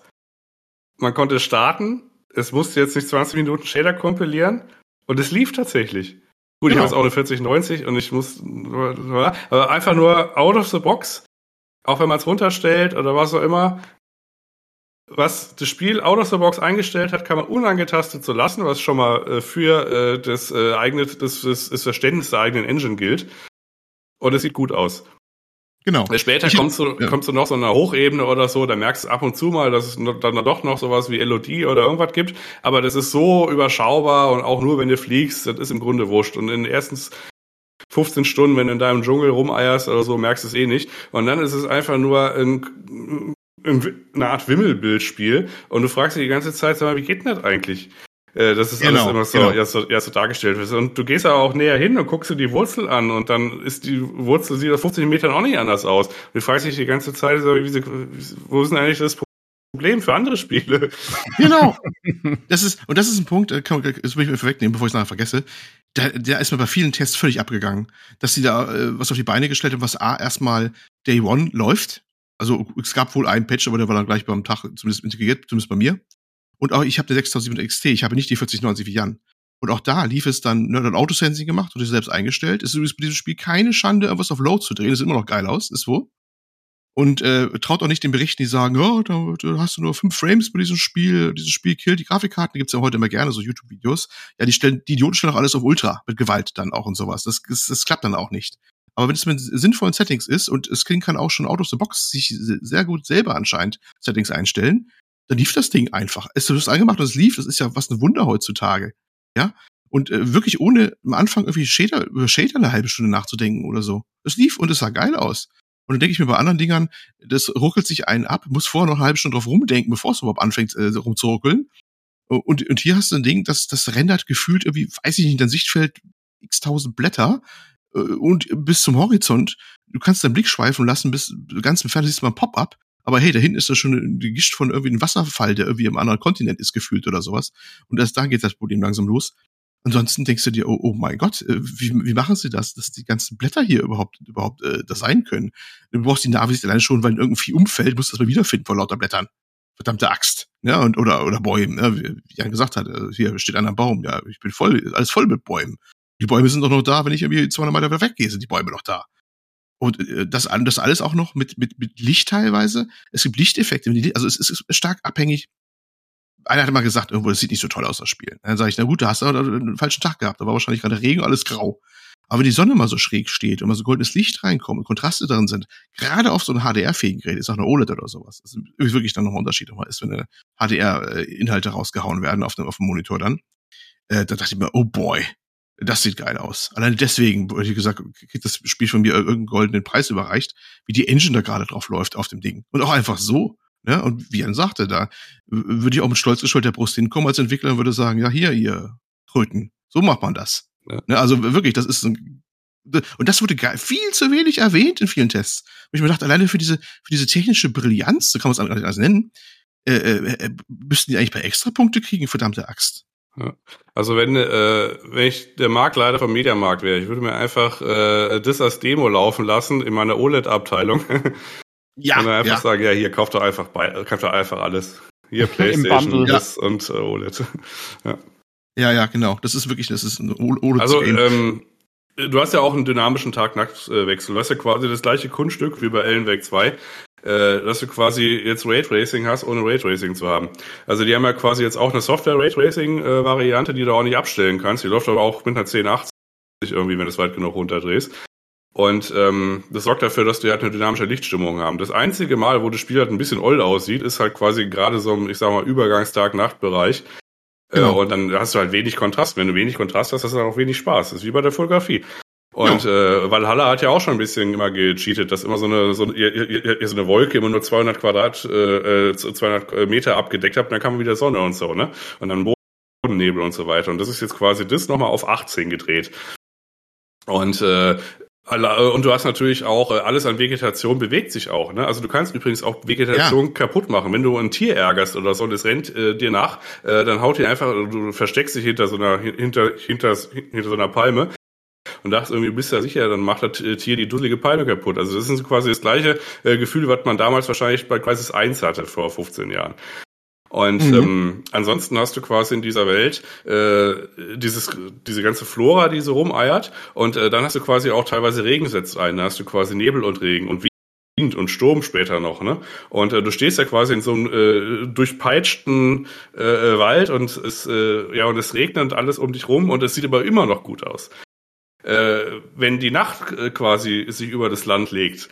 man konnte starten, es musste jetzt nicht 20 Minuten Shader kompilieren und es lief tatsächlich. Gut, genau. ich habe jetzt auch eine 4090 und ich muss aber einfach nur out of the box, auch wenn man es runterstellt oder was auch immer, was das Spiel out of the box eingestellt hat, kann man unangetastet so lassen, was schon mal äh, für äh, das äh, eigene, das, das, das Verständnis der eigenen Engine gilt. Und es sieht gut aus. Genau. Später ich, kommst, du, ja. kommst du noch so einer Hochebene oder so, da merkst du ab und zu mal, dass es dann doch noch sowas wie LOD oder irgendwas gibt. Aber das ist so überschaubar und auch nur, wenn du fliegst, das ist im Grunde wurscht. Und in den ersten 15 Stunden, wenn du in deinem Dschungel rumeierst oder so, merkst du es eh nicht. Und dann ist es einfach nur ein, eine Art Wimmelbildspiel. Und du fragst dich die ganze Zeit, sag mal, wie geht denn das eigentlich? Äh, das ist genau, alles immer so, genau. ja, so, ja, so dargestellt wird. Und du gehst aber auch näher hin und guckst dir die Wurzel an und dann ist die Wurzel, sieht auf 50 Metern auch nicht anders aus. Und du fragst dich die ganze Zeit, wo ist denn eigentlich das Problem für andere Spiele? Genau. Das ist, und das ist ein Punkt, äh, kann, das will ich mir vorwegnehmen, bevor ich es nachher vergesse. Der, der ist mir bei vielen Tests völlig abgegangen, dass sie da äh, was auf die Beine gestellt haben, was A, erstmal Day One läuft. Also es gab wohl einen Patch, aber der war dann gleich beim Tag zumindest integriert, zumindest bei mir. Und auch ich habe eine 6700 XT, ich habe nicht die 4090 wie Jan. Und auch da lief es dann, ne, dann Autosensing gemacht und selbst eingestellt. Es ist übrigens bei diesem Spiel keine Schande, irgendwas auf Load zu drehen. Das sieht immer noch geil aus, ist wo. Und äh, traut auch nicht den Berichten, die sagen, oh, da, da hast du nur fünf Frames bei diesem Spiel, dieses Spiel killt die Grafikkarten, gibt's ja heute immer gerne, so YouTube-Videos. Ja, die stellen, die Idioten stellen auch alles auf Ultra, mit Gewalt dann auch und sowas. Das, das, das klappt dann auch nicht. Aber wenn es mit sinnvollen Settings ist und es kann auch schon out of the box sich sehr gut selber anscheinend Settings einstellen, dann lief das Ding einfach. Es ist angemacht und es lief, das ist ja was ein Wunder heutzutage. Ja. Und äh, wirklich ohne am Anfang irgendwie Shader, über Shader eine halbe Stunde nachzudenken oder so. Es lief und es sah geil aus. Und dann denke ich mir bei anderen Dingern, das ruckelt sich einen ab, muss vorher noch eine halbe Stunde drauf rumdenken, bevor es überhaupt anfängt äh, rumzuruckeln. Und, und hier hast du ein Ding, das, das rendert gefühlt irgendwie, weiß ich nicht, in dein Sichtfeld x tausend Blätter und bis zum Horizont. Du kannst deinen Blick schweifen lassen, bis ganz entfernt siehst du mal ein Pop-up aber hey, da hinten ist das schon eine Gischt von irgendwie einem Wasserfall, der irgendwie im anderen Kontinent ist gefühlt oder sowas. Und erst da geht das Problem langsam los. Ansonsten denkst du dir, oh, oh mein Gott, äh, wie, wie machen sie das, dass die ganzen Blätter hier überhaupt überhaupt äh, das sein können? Du brauchst die Navi alleine schon, weil irgendwie umfällt, musst du das mal wiederfinden vor lauter Blättern. Verdammte Axt. Ja, und, oder, oder Bäumen, ja, wie, wie Jan gesagt hat, äh, hier steht einer Baum, ja, ich bin voll, alles voll mit Bäumen. Die Bäume sind doch noch da, wenn ich irgendwie 200 Meter weggehe, sind die Bäume noch da. Und äh, das, das alles auch noch mit, mit, mit Licht teilweise. Es gibt Lichteffekte. Also es ist stark abhängig. Einer hat mal gesagt, irgendwo, das sieht nicht so toll aus, das Spiel. Dann sage ich, na gut, da hast du einen falschen Tag gehabt. Da war wahrscheinlich gerade Regen, alles grau. Aber wenn die Sonne mal so schräg steht und mal so goldenes Licht reinkommt und Kontraste drin sind, gerade auf so einem HDR-fähigen Gerät, ist auch eine OLED oder sowas, das ist wirklich dann noch ein Unterschied nochmal ist, wenn HDR-Inhalte rausgehauen werden auf dem, auf dem Monitor dann. Äh, da dachte ich mir, oh boy, das sieht geil aus. Allein deswegen, ich gesagt, kriegt das Spiel von mir irgendeinen goldenen Preis überreicht, wie die Engine da gerade drauf läuft auf dem Ding. Und auch einfach so. Ne? Und wie er sagte, da würde ich auch mit stolz geschulter Brust hinkommen als Entwickler und würde sagen, ja, hier, ihr Kröten, so macht man das. Ja. Ne? Also wirklich, das ist ein und das wurde viel zu wenig erwähnt in vielen Tests. Und ich mir dachte, alleine für diese, für diese technische Brillanz, so kann man es anders nennen, äh, äh, äh, müssten die eigentlich bei Extrapunkte kriegen, verdammte Axt. Ja. Also wenn, äh, wenn ich der Marktleiter vom Mediamarkt wäre, ich würde mir einfach äh, das als Demo laufen lassen in meiner OLED-Abteilung. Ja. Und dann einfach ja. sagen, ja, hier kauft doch einfach bei, kauft doch einfach alles. Hier PlayStation das ja. und äh, OLED. ja. ja, ja, genau. Das ist wirklich, das ist ein OLED. Also ähm, du hast ja auch einen dynamischen Tag-Nacht-Wechsel. Du hast ja quasi das gleiche Kunststück wie bei Ellen Wake 2 äh, dass du quasi jetzt Raytracing hast, ohne Raytracing zu haben. Also die haben ja quasi jetzt auch eine Software-Raytracing-Variante, die du auch nicht abstellen kannst. Die läuft aber auch mit einer 1080 irgendwie, wenn du es weit genug runterdrehst. Und ähm, das sorgt dafür, dass die halt eine dynamische Lichtstimmung haben. Das einzige Mal, wo das Spiel halt ein bisschen old aussieht, ist halt quasi gerade so im, ich sag mal, Übergangstag-Nacht-Bereich. Äh, genau. Äh, und dann hast du halt wenig Kontrast. Wenn du wenig Kontrast hast, hast du auch wenig Spaß. Das ist wie bei der Fotografie. Und ja. äh, Valhalla hat ja auch schon ein bisschen immer gecheatet, dass immer so eine so, ihr so eine Wolke immer nur 200 Quadrat, äh, 200 äh, Meter abgedeckt habt, und dann kam wieder Sonne und so, ne? Und dann Bodennebel und so weiter. Und das ist jetzt quasi das nochmal auf 18 gedreht. Und äh, Und du hast natürlich auch, äh, alles an Vegetation bewegt sich auch. Ne? Also du kannst übrigens auch Vegetation kaputt machen. Wenn du ein Tier ärgerst oder so, und es rennt äh, dir nach, äh, dann haut dir einfach, du versteckst dich hinter so einer, hinter, hinter, hinter so einer Palme und dachtest irgendwie, du bist ja sicher, dann macht das äh, Tier die dusselige Palme kaputt. Also das ist quasi das gleiche äh, Gefühl, was man damals wahrscheinlich bei Crisis 1 hatte, vor 15 Jahren. Und Mhm. ähm, ansonsten hast du quasi in dieser Welt äh, dieses, diese ganze Flora, die so rumeiert. Und äh, dann hast du quasi auch teilweise Regen setzt ein. Da hast du quasi Nebel und Regen und Wind und Sturm später noch. Ne? Und äh, du stehst ja quasi in so einem äh, durchpeitschten äh, äh, Wald und es, äh, ja, und es regnet alles um dich rum und es sieht aber immer noch gut aus. Äh, wenn die Nacht äh, quasi sich über das Land legt,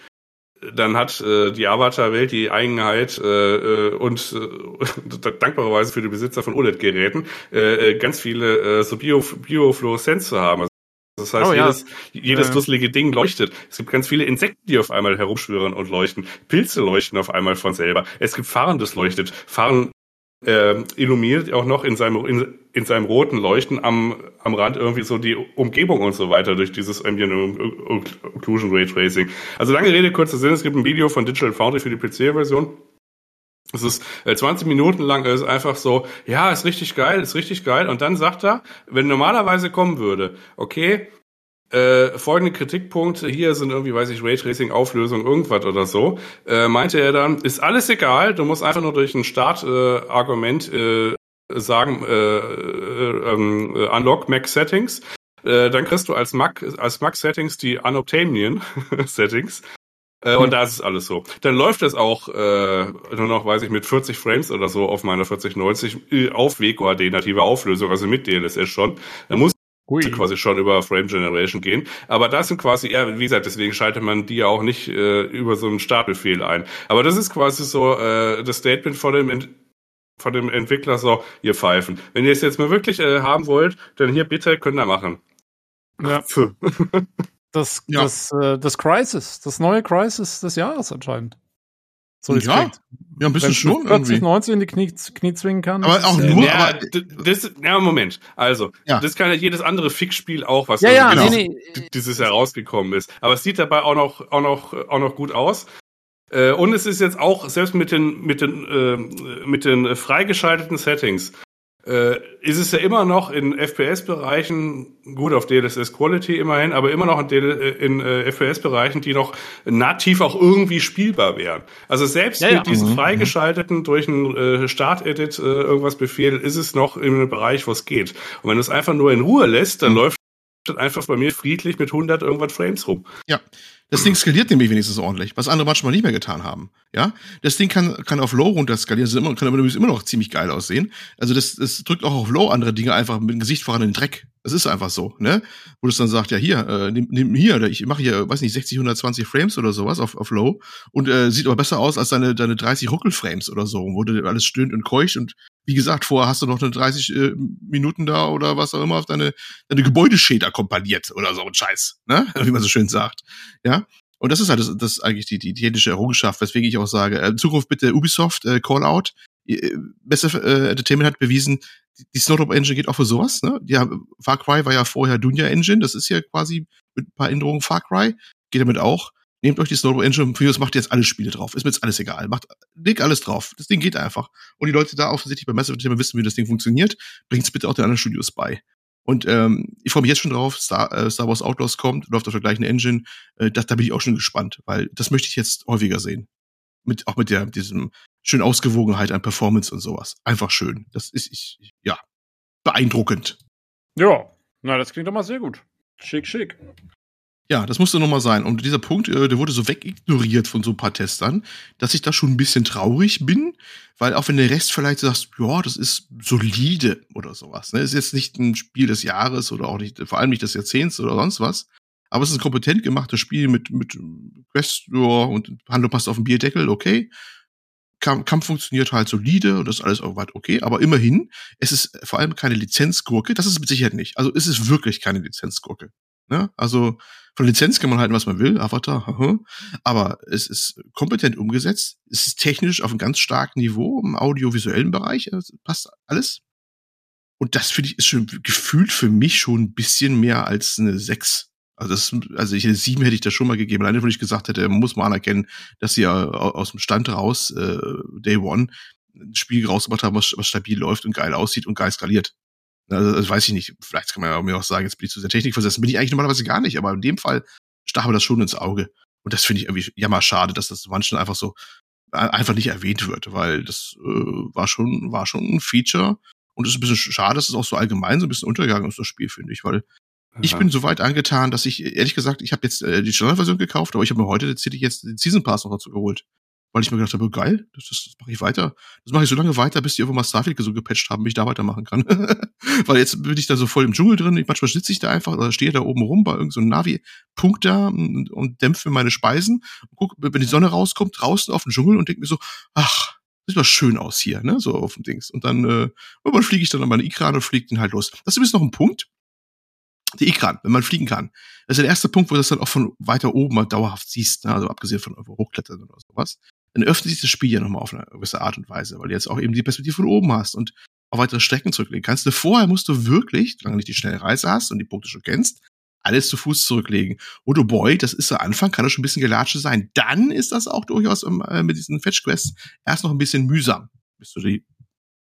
dann hat äh, die Avatar-Welt die Eigenheit äh, äh, und äh, dankbarerweise für die Besitzer von OLED-Geräten äh, äh, ganz viele äh, so Bio Biofluoreszenz zu haben. Das heißt, Oh, ja. jedes, jedes Ja. dusselige Ding leuchtet. Es gibt ganz viele Insekten, die auf einmal herumschwirren und leuchten. Pilze leuchten auf einmal von selber. Es gibt Farn, das leuchtet. Farn äh, illuminiert auch noch in seinem, in, in seinem roten Leuchten am, am Rand irgendwie so die Umgebung und so weiter durch dieses Ambient Occlusion Ray Tracing. Also lange Rede, kurzer Sinn, es gibt ein Video von Digital Foundry für die PC-Version. Es ist äh, 20 Minuten lang, ist einfach so, ja, ist richtig geil, ist richtig geil. Und dann sagt er, wenn normalerweise kommen würde, okay, äh, folgende Kritikpunkte, hier sind irgendwie, weiß ich, Raytracing, Auflösung, irgendwas oder so, äh, meinte er dann, ist alles egal, du musst einfach nur durch ein Startargument äh, Argument, sagen, äh, äh, ähm, äh, Unlock Mac Settings, dann kriegst du als Mac, als Mac Settings die Unobtainium Settings. Äh, Und da ist es alles so. Dann läuft es auch äh, nur noch, weiß ich, mit 40 Frames oder so auf meiner 4090 äh, auf WQHD native Auflösung, also mit DLSS schon. Dann muss Hui. quasi schon über Frame Generation gehen. Aber das sind quasi, ja, wie gesagt, deswegen schaltet man die ja auch nicht äh, über so einen Startbefehl ein. Aber das ist quasi so äh, das Statement von dem Ent von dem Entwickler so, ihr Pfeifen. Wenn ihr es jetzt mal wirklich äh, haben wollt, dann hier bitte könnt ihr machen. Ja. Das, Ja. das, äh, das Crisis, das neue Crisis des Jahres anscheinend. So Ja, klingt. Ja, ein bisschen Wenn schon 40, irgendwie. 90 in die Knie, Knie zwingen kann. Aber das auch ist, nur- ja, aber- das, ja, Moment. Also, Ja. das kann ja jedes andere Fixspiel auch, was Ja, ja, dieses, nee, nee. dieses herausgekommen ist. Aber es sieht dabei auch noch, auch noch, auch noch gut aus. Äh, und es ist jetzt auch, selbst mit den, mit den, äh, mit den freigeschalteten Settings, äh, ist es ja immer noch in FPS-Bereichen, gut auf DLSS Quality immerhin, aber immer noch in, DL, äh, in äh, FPS-Bereichen, die noch nativ auch irgendwie spielbar wären. Also selbst Ja, ja. mit diesen Mhm, freigeschalteten durch einen äh, Start-Edit äh, irgendwas Befehl ist es noch im Bereich, wo es geht. Und wenn du es einfach nur in Ruhe lässt, dann läuft es einfach bei mir friedlich mit 100 irgendwas Frames rum. Ja. Das Ding skaliert nämlich wenigstens ordentlich, was andere manchmal nicht mehr getan haben. Ja, das Ding kann, kann auf Low runter skalieren, ist immer, kann aber immer noch ziemlich geil aussehen. Also das, das drückt auch auf Low andere Dinge einfach mit dem Gesicht voran in den Dreck. Das ist einfach so, ne? Wo es dann sagt, ja hier, äh, nimm, nimm hier, oder ich mache hier, weiß nicht, 60, 120 Frames oder sowas auf, auf Low und äh, sieht aber besser aus als deine, deine 30 Ruckelframes oder so, wo du alles stöhnt und keucht und wie gesagt, vorher hast du noch eine 30 äh, Minuten da oder was auch immer auf deine, deine Gebäudeschäder kompiliert oder so ein Scheiß, ne? Wie man so schön sagt. Ja. Und das ist halt das, das ist eigentlich die, die technische Errungenschaft, weswegen ich auch sage, äh, in Zukunft bitte Ubisoft, äh, Callout. Äh, Besser äh, Entertainment hat bewiesen, die, die Snowdrop Engine geht auch für sowas, ne? Ja, Far Cry war ja vorher Dunja Engine, das ist ja quasi mit ein paar Änderungen Far Cry, geht damit auch. Nehmt euch die Snowdrop Engine, für das macht jetzt alle Spiele drauf. Ist mir jetzt alles egal. Macht, legt alles drauf. Das Ding geht einfach. Und die Leute da offensichtlich bei Massive Entertainment wissen, wie das Ding funktioniert. Bringt's bitte auch den anderen Studios bei. Und ähm, ich freue mich jetzt schon drauf. Star, äh, Star Wars Outlaws kommt, läuft auf der gleichen Engine. Äh, das, da bin ich auch schon gespannt, weil das möchte ich jetzt häufiger sehen. Mit, auch mit der, diesem schönen Ausgewogenheit an Performance und sowas. Einfach schön. Das ist, ich, ja, beeindruckend. Ja, na, das klingt doch mal sehr gut. Schick, schick. Ja, das musste nochmal sein. Und dieser Punkt, äh, der wurde so wegignoriert von so ein paar Testern, dass ich da schon ein bisschen traurig bin, weil auch wenn der Rest vielleicht sagt, ja, das ist solide oder sowas. Ne? Ist jetzt nicht ein Spiel des Jahres oder auch nicht, vor allem nicht des Jahrzehnts oder sonst was. Aber es ist ein kompetent gemachtes Spiel mit, mit Quest und Handlung passt auf den Bierdeckel, okay. Kampf, funktioniert halt solide und das ist alles auch weit okay, aber immerhin, es ist vor allem keine Lizenzgurke, das ist mit Sicherheit nicht. Also es ist wirklich keine Lizenzgurke. Ne? Also von Lizenz kann man halten, was man will, Avatar, haha. aber es ist kompetent umgesetzt. Es ist technisch auf einem ganz starken Niveau im audiovisuellen Bereich, passt alles. Und das finde ich ist schon gefühlt für mich schon ein bisschen mehr als eine 6 Also, das, also ich, sieben hätte ich da schon mal gegeben. Alleine, wenn ich gesagt hätte, man muss mal anerkennen, dass sie ja aus dem Stand raus, äh, Day One, ein Spiel rausgebracht haben, was, was stabil läuft und geil aussieht und geil skaliert. Also, das weiß ich nicht. Vielleicht kann man ja mir auch sagen, jetzt bin ich zu sehr Technik versessen. Bin ich eigentlich normalerweise gar nicht, aber in dem Fall stach mir das schon ins Auge. Und das finde ich irgendwie jammer schade, dass das manchen einfach so äh, einfach nicht erwähnt wird, weil das äh, war schon war schon ein Feature und es ist ein bisschen schade, dass es auch so allgemein so ein bisschen untergegangen ist das Spiel finde ich, weil ich bin so weit angetan, dass ich ehrlich gesagt, ich habe jetzt äh, die Standardversion gekauft, aber ich habe mir heute tatsächlich jetzt den Season Pass noch dazu geholt weil ich mir gedacht habe, geil, das, das, das mache ich weiter. Das mache ich so lange weiter, bis die irgendwann mal Starfield so gepatcht haben, bis ich da weitermachen kann. weil jetzt bin ich da so voll im Dschungel drin. Manchmal sitze ich da einfach oder stehe da oben rum bei irgendeinem so Navi-Punkt da und, und dämpfe meine Speisen. Und guck, wenn die Sonne rauskommt, draußen auf den Dschungel und denke mir so, ach, sieht mal schön aus hier, ne, so auf dem Dings. Und dann, äh, irgendwann fliege ich dann an meine Ikran und fliege den halt los. Das ist übrigens noch ein Punkt. Die Ikran, wenn man fliegen kann. Das ist der erste Punkt, wo du das dann auch von weiter oben mal dauerhaft siehst, ne? also abgesehen von Hochklettern oder sowas dann öffnet sich das Spiel ja nochmal auf eine gewisse Art und Weise, weil du jetzt auch eben die Perspektive von oben hast und auf weitere Strecken zurücklegen kannst. Vorher musst du wirklich, solange du nicht die schnelle Reise hast und die Punkte schon kennst, alles zu Fuß zurücklegen. Und oh boy, das ist am Anfang, kann das schon ein bisschen gelatsche sein. Dann ist das auch durchaus äh, mit diesen Fetch-Quests erst noch ein bisschen mühsam, bis du die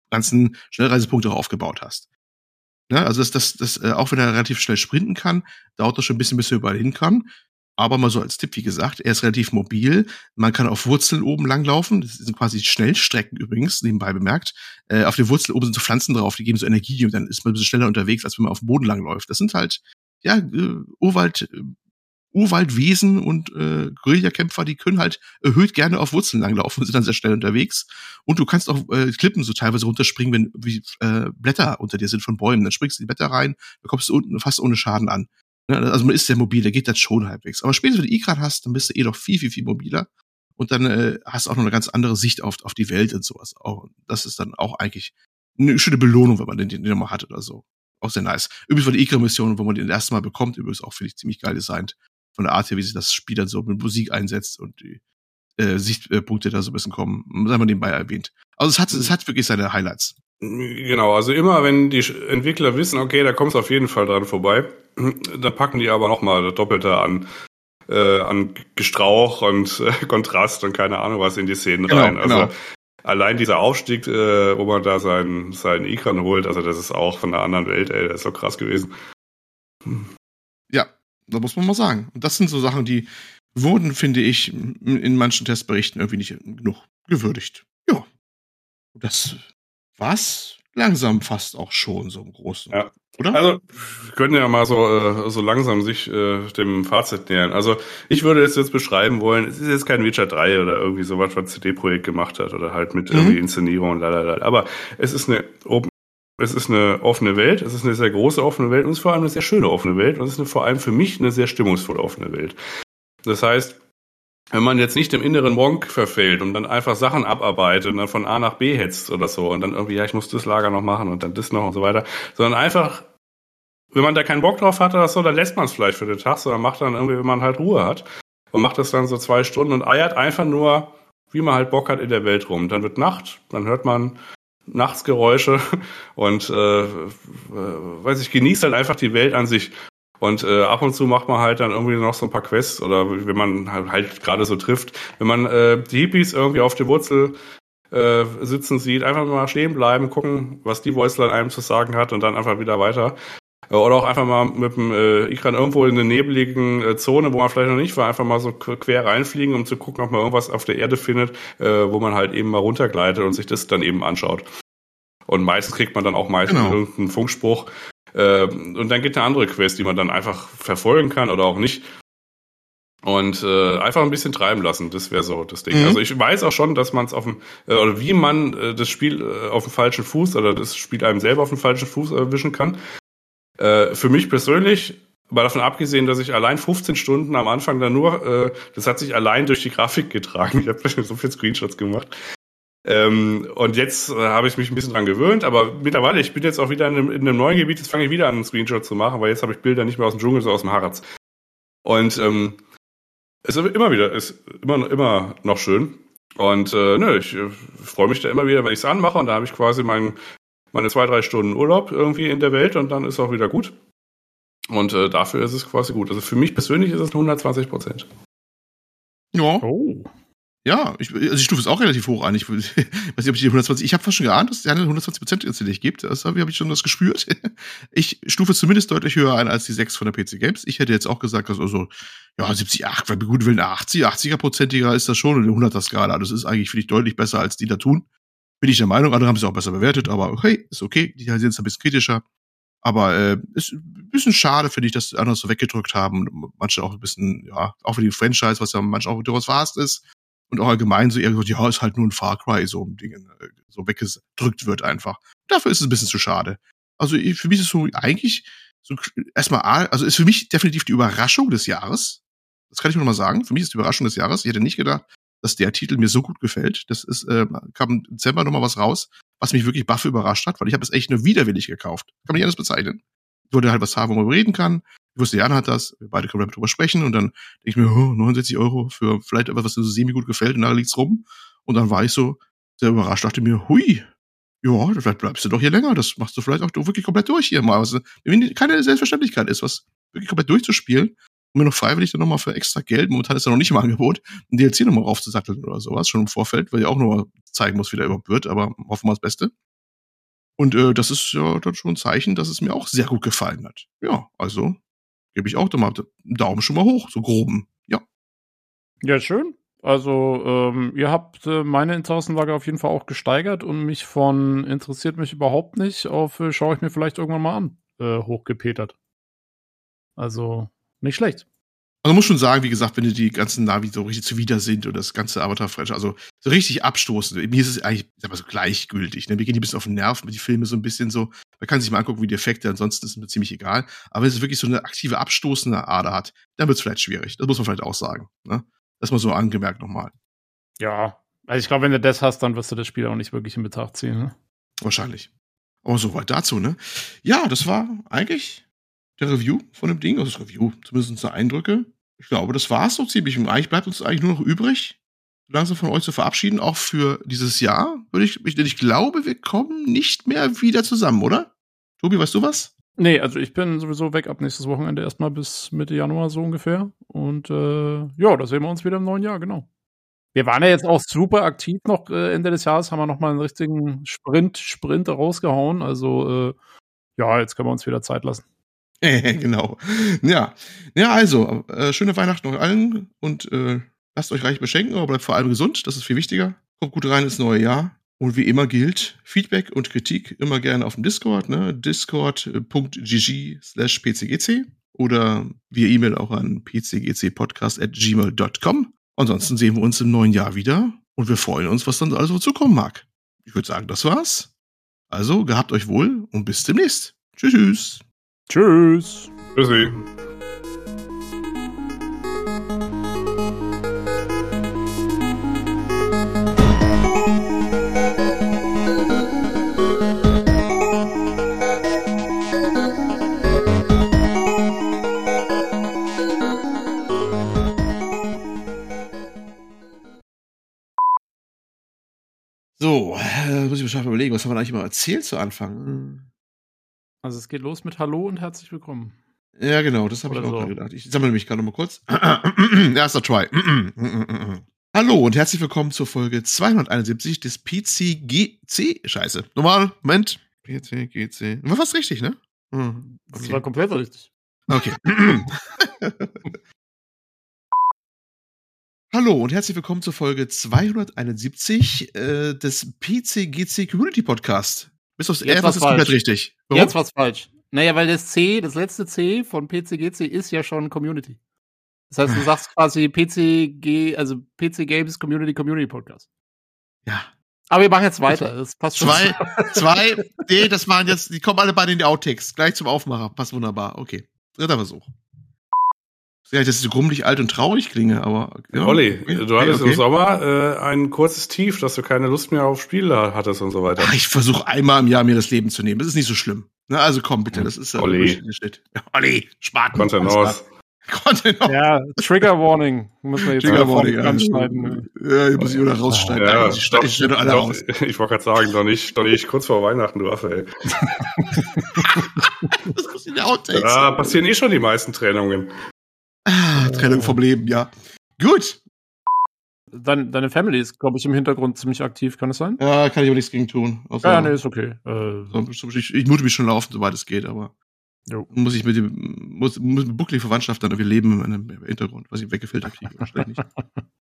ganzen Schnellreisepunkte auch aufgebaut hast. Ja, also das, das, das, äh, auch wenn er relativ schnell sprinten kann, dauert das schon ein bisschen, bis er überall hin kann. Aber mal so als Tipp, wie gesagt, er ist relativ mobil. Man kann auf Wurzeln oben langlaufen. Das sind quasi Schnellstrecken übrigens, nebenbei bemerkt. Äh, auf den Wurzeln oben sind so Pflanzen drauf, die geben so Energie und dann ist man ein bisschen schneller unterwegs, als wenn man auf dem Boden langläuft. Das sind halt, ja, äh, Urwald, äh, Urwaldwesen und äh, Guerillakämpfer, die können halt erhöht gerne auf Wurzeln langlaufen und sind dann sehr schnell unterwegs. Und du kannst auch äh, Klippen so teilweise runterspringen, wenn wie, äh, Blätter unter dir sind von Bäumen. Dann springst du die Blätter rein, dann kommst du unten fast ohne Schaden an. Ja, also man ist sehr mobil, da geht das schon halbwegs. Aber spätestens, wenn du E-Grad hast, dann bist du eh doch viel, viel, viel mobiler. Und dann äh, hast du auch noch eine ganz andere Sicht auf, auf die Welt und sowas. Auch, das ist dann auch eigentlich eine schöne Belohnung, wenn man den, den nochmal hat oder so. Auch sehr nice. Übrigens war die E-Grad-Mission, wo man den erste Mal bekommt, übrigens auch, finde ich, ziemlich geil designt. Von der Art her, wie sich das Spiel dann so mit Musik einsetzt und die äh, Sichtpunkte da so ein bisschen kommen. Sei mal nebenbei erwähnt. Also es hat, es hat wirklich seine Highlights. Genau, also immer wenn die Entwickler wissen, okay, da kommt es auf jeden Fall dran vorbei, da packen die aber nochmal das Doppelte an, äh, an Gestrauch und äh, Kontrast und keine Ahnung was in die Szenen genau, rein. Also genau. allein dieser Aufstieg, äh, wo man da seinen, seinen Ikran holt, also das ist auch von einer anderen Welt, ey, das ist so krass gewesen. Ja, da muss man mal sagen. Und das sind so Sachen, die wurden, finde ich, in manchen Testberichten irgendwie nicht genug gewürdigt. Ja. Das was langsam fast auch schon so im Großen. Ja. Oder? Also, wir können ja mal so, äh, so langsam sich äh, dem Fazit nähern. Also, ich würde es jetzt beschreiben wollen, es ist jetzt kein Witcher 3 oder irgendwie sowas, was CD-Projekt gemacht hat oder halt mit mhm. irgendwie Inszenierung und lalala. Aber es ist eine Open es ist eine offene Welt, es ist eine sehr große offene Welt und es ist vor allem eine sehr schöne offene Welt und es ist eine, vor allem für mich eine sehr stimmungsvolle offene Welt. Das heißt, wenn man jetzt nicht im inneren Monk verfällt und dann einfach Sachen abarbeitet und dann von A nach B hetzt oder so und dann irgendwie, ja, ich muss das Lager noch machen und dann das noch und so weiter, sondern einfach, wenn man da keinen Bock drauf hat oder so, dann lässt man es vielleicht für den Tag, sondern macht dann irgendwie, wenn man halt Ruhe hat und macht das dann so zwei Stunden und eiert einfach nur, wie man halt Bock hat in der Welt rum. Dann wird Nacht, dann hört man Nachtsgeräusche und äh, weiß ich, genießt halt einfach die Welt an sich. Und äh, ab und zu macht man halt dann irgendwie noch so ein paar Quests oder wenn man halt, halt gerade so trifft, wenn man äh, die Hippies irgendwie auf der Wurzel äh, sitzen sieht, einfach mal stehen bleiben, gucken, was die Voiceline einem zu sagen hat und dann einfach wieder weiter. Äh, oder auch einfach mal mit dem äh, Ikran irgendwo in eine nebeligen äh, Zone, wo man vielleicht noch nicht war, einfach mal so quer reinfliegen, um zu gucken, ob man irgendwas auf der Erde findet, äh, wo man halt eben mal runtergleitet und sich das dann eben anschaut. Und meistens kriegt man dann auch meistens genau. irgendeinen Funkspruch, und dann geht eine andere Quest, die man dann einfach verfolgen kann oder auch nicht. Und äh, einfach ein bisschen treiben lassen, das wäre so das Ding. Mhm. Also ich weiß auch schon, dass man es auf dem, äh, oder wie man äh, das Spiel äh, auf dem falschen Fuß oder das Spiel einem selber auf dem falschen Fuß erwischen kann. Äh, für mich persönlich, mal davon abgesehen, dass ich allein 15 Stunden am Anfang dann nur, äh, das hat sich allein durch die Grafik getragen. Ich habe so viele Screenshots gemacht. Ähm, und jetzt äh, habe ich mich ein bisschen dran gewöhnt, aber mittlerweile, ich bin jetzt auch wieder in einem, in einem neuen Gebiet, jetzt fange ich wieder an, einen Screenshot zu machen, weil jetzt habe ich Bilder nicht mehr aus dem Dschungel, sondern aus dem Harz. Und ähm, es ist immer wieder, ist immer, immer noch schön. Und äh, nö, ich äh, freue mich da immer wieder, wenn ich es anmache und da habe ich quasi mein, meine zwei, drei Stunden Urlaub irgendwie in der Welt und dann ist auch wieder gut. Und äh, dafür ist es quasi gut. Also für mich persönlich ist es 120 Prozent. Ja. Oh. Ja, ich, also die Stufe ist auch relativ hoch eigentlich. Ich weiß nicht, ob ich die 120, ich habe fast schon geahnt, dass es eine 120 Prozent tatsächlich gibt. Das habe hab ich schon das gespürt. Ich stufe zumindest deutlich höher ein als die 6 von der PC Games. Ich hätte jetzt auch gesagt, dass also, ja, 70, 8, bei gut Willen 80, 80er Prozentiger ist das schon und die 100er Skala. Das ist eigentlich, finde ich, deutlich besser als die da tun. Bin ich der Meinung, andere haben es auch besser bewertet, aber okay, ist okay. Die sind jetzt ein bisschen kritischer. Aber äh, ist ein bisschen schade, finde ich, dass die anderen so weggedrückt haben. Manche auch ein bisschen, ja, auch für die Franchise, was ja manchmal auch durchaus fast ist. Und auch allgemein so eher gesagt, ja, ist halt nur ein Far Cry, so ein Ding, äh, so weggedrückt wird einfach. Dafür ist es ein bisschen zu schade. Also für mich ist es so eigentlich so erstmal, also ist für mich definitiv die Überraschung des Jahres. Das kann ich nur mal sagen. Für mich ist die Überraschung des Jahres. Ich hätte nicht gedacht, dass der Titel mir so gut gefällt. Das ist, äh, kam im Dezember nochmal was raus, was mich wirklich baff überrascht hat, weil ich habe es echt nur widerwillig gekauft. Kann man nicht anders bezeichnen. Ich wollte halt was haben, wo man reden kann. Ich wusste, Jan hat das, wir beide können drüber sprechen und dann denke ich mir, oh, 69 Euro für vielleicht etwas, was mir so semi gut gefällt und da liegt's rum. Und dann war ich so sehr überrascht, dachte mir, hui, ja, vielleicht bleibst du doch hier länger, das machst du vielleicht auch wirklich komplett durch hier mal, was keine Selbstverständlichkeit ist, was wirklich komplett durchzuspielen und mir noch freiwillig dann nochmal für extra Geld, momentan ist er noch nicht im Angebot, ein DLC nochmal raufzusatteln oder sowas, schon im Vorfeld, weil ich auch nochmal zeigen muss, wie der überhaupt wird, aber hoffen wir das Beste. Und äh, das ist ja dann schon ein Zeichen, dass es mir auch sehr gut gefallen hat. Ja, also gebe ich auch da mal einen Daumen schon mal hoch, so groben. Ja. Ja, schön. Also, ähm, ihr habt äh, meine Interessenlage auf jeden Fall auch gesteigert und mich von interessiert mich überhaupt nicht auf äh, schaue ich mir vielleicht irgendwann mal an, äh, hochgepetert. Also, nicht schlecht. Also muss schon sagen, wie gesagt, wenn dir die ganzen Navi so richtig zuwider sind und das ganze Avatar-Franchise, also so richtig abstoßen. Mir ist es eigentlich, sag mal so gleichgültig. Ne? Mir gehen die ein bisschen auf den Nerv mit die Filme so ein bisschen so. Man kann sich mal angucken, wie die Effekte, ansonsten ist es mir ziemlich egal. Aber wenn es wirklich so eine aktive abstoßende Ader hat, dann wird es vielleicht schwierig. Das muss man vielleicht auch sagen. Ne? Das mal so angemerkt nochmal. Ja, also ich glaube, wenn du das hast, dann wirst du das Spiel auch nicht wirklich in Betracht ziehen. Ne? Wahrscheinlich. Aber soweit dazu, ne? Ja, das war eigentlich der Review von dem Ding, also das Review, zumindest so Eindrücke. Ich glaube, das war es so ziemlich. Und eigentlich bleibt uns eigentlich nur noch übrig, langsam von euch zu verabschieden, auch für dieses Jahr. Würde ich, ich, ich glaube, wir kommen nicht mehr wieder zusammen, oder? Tobi, weißt du was? Nee, also ich bin sowieso weg ab nächstes Wochenende erstmal bis Mitte Januar so ungefähr. Und äh, ja, da sehen wir uns wieder im neuen Jahr, genau. Wir waren ja jetzt auch super aktiv noch äh, Ende des Jahres, haben wir nochmal einen richtigen Sprint, Sprint rausgehauen. Also äh, ja, jetzt können wir uns wieder Zeit lassen. genau. Ja. Ja, also, äh, schöne Weihnachten euch allen und äh, lasst euch reich beschenken, aber bleibt vor allem gesund, das ist viel wichtiger. Kommt gut rein ins neue Jahr. Und wie immer gilt, Feedback und Kritik immer gerne auf dem Discord, ne? discord.gg slash pcgc oder via E-Mail auch an pcgcpodcast.gmail.com. Ansonsten sehen wir uns im neuen Jahr wieder und wir freuen uns, was dann alles so zukommen mag. Ich würde sagen, das war's. Also, gehabt euch wohl und bis demnächst. Tschüss. tschüss. Tschüss. Tschüssi. So, äh, muss ich mir schon mal überlegen, was haben wir eigentlich mal erzählt zu Anfang? Also es geht los mit Hallo und herzlich willkommen. Ja, genau, das habe ich auch so. gedacht. Ich sammle mich gerade noch mal kurz. Erster Try. Hallo und herzlich willkommen zur Folge 271 des PCGC. Scheiße. Normal, Moment. PCGC. War fast richtig, ne? Hm, Das Okay. war komplett richtig. Okay. Hallo und herzlich willkommen zur Folge 271 äh, des PCGC Community Podcast. Bis aufs Jetzt war's was ist komplett falsch. richtig. Jetzt war's falsch. Naja, weil das C, das letzte C von PCGC ist ja schon Community. Das heißt, du sagst quasi PCG, also PC Games Community Community Podcast. Ja. Aber wir machen jetzt weiter. Das passt schon. Zwei, zwei, nee, das waren jetzt, die kommen alle beide in die Outtakes. Gleich zum Aufmacher. Passt wunderbar. Okay. Dritter Versuch. Ja, das ist so grummelig alt und traurig klinge, aber. Ja. Olli, Okay, du hattest okay. im Sommer äh, ein kurzes Tief, dass du keine Lust mehr auf Spiele hattest und so weiter. Ach, ich versuche einmal im Jahr mir das Leben zu nehmen. Das ist nicht so schlimm. Na, also komm, bitte, das ist ja Olli. Ja, Olli, Spaten. Kontenance. Content Ja, Trigger Warning. Muss man jetzt Trigger wieder Warning, ja. anschneiden. Ja, die muss ich wieder rausschneiden. Ja, ich schneide ich schneide alle doch, raus. ich wollte gerade sagen, doch nicht, doch nicht kurz vor Weihnachten, du Affe, ey. Das muss in der Outtakes. Da passieren eh schon die meisten Trennungen. Trennung vom Leben, ja. Gut. Dein, deine Family ist, glaube ich, im Hintergrund ziemlich aktiv, kann es sein? Ja, kann ich aber nichts gegen tun. Außer, Ja, nee, ist okay. Äh, so, ich, ich mute mich schon laufen, soweit es geht, aber Jo. muss ich mit dem, muss, muss mit Buckley Verwandtschaft dann irgendwie leben einem Hintergrund, was ich weggefiltert kriege. Wahrscheinlich nicht.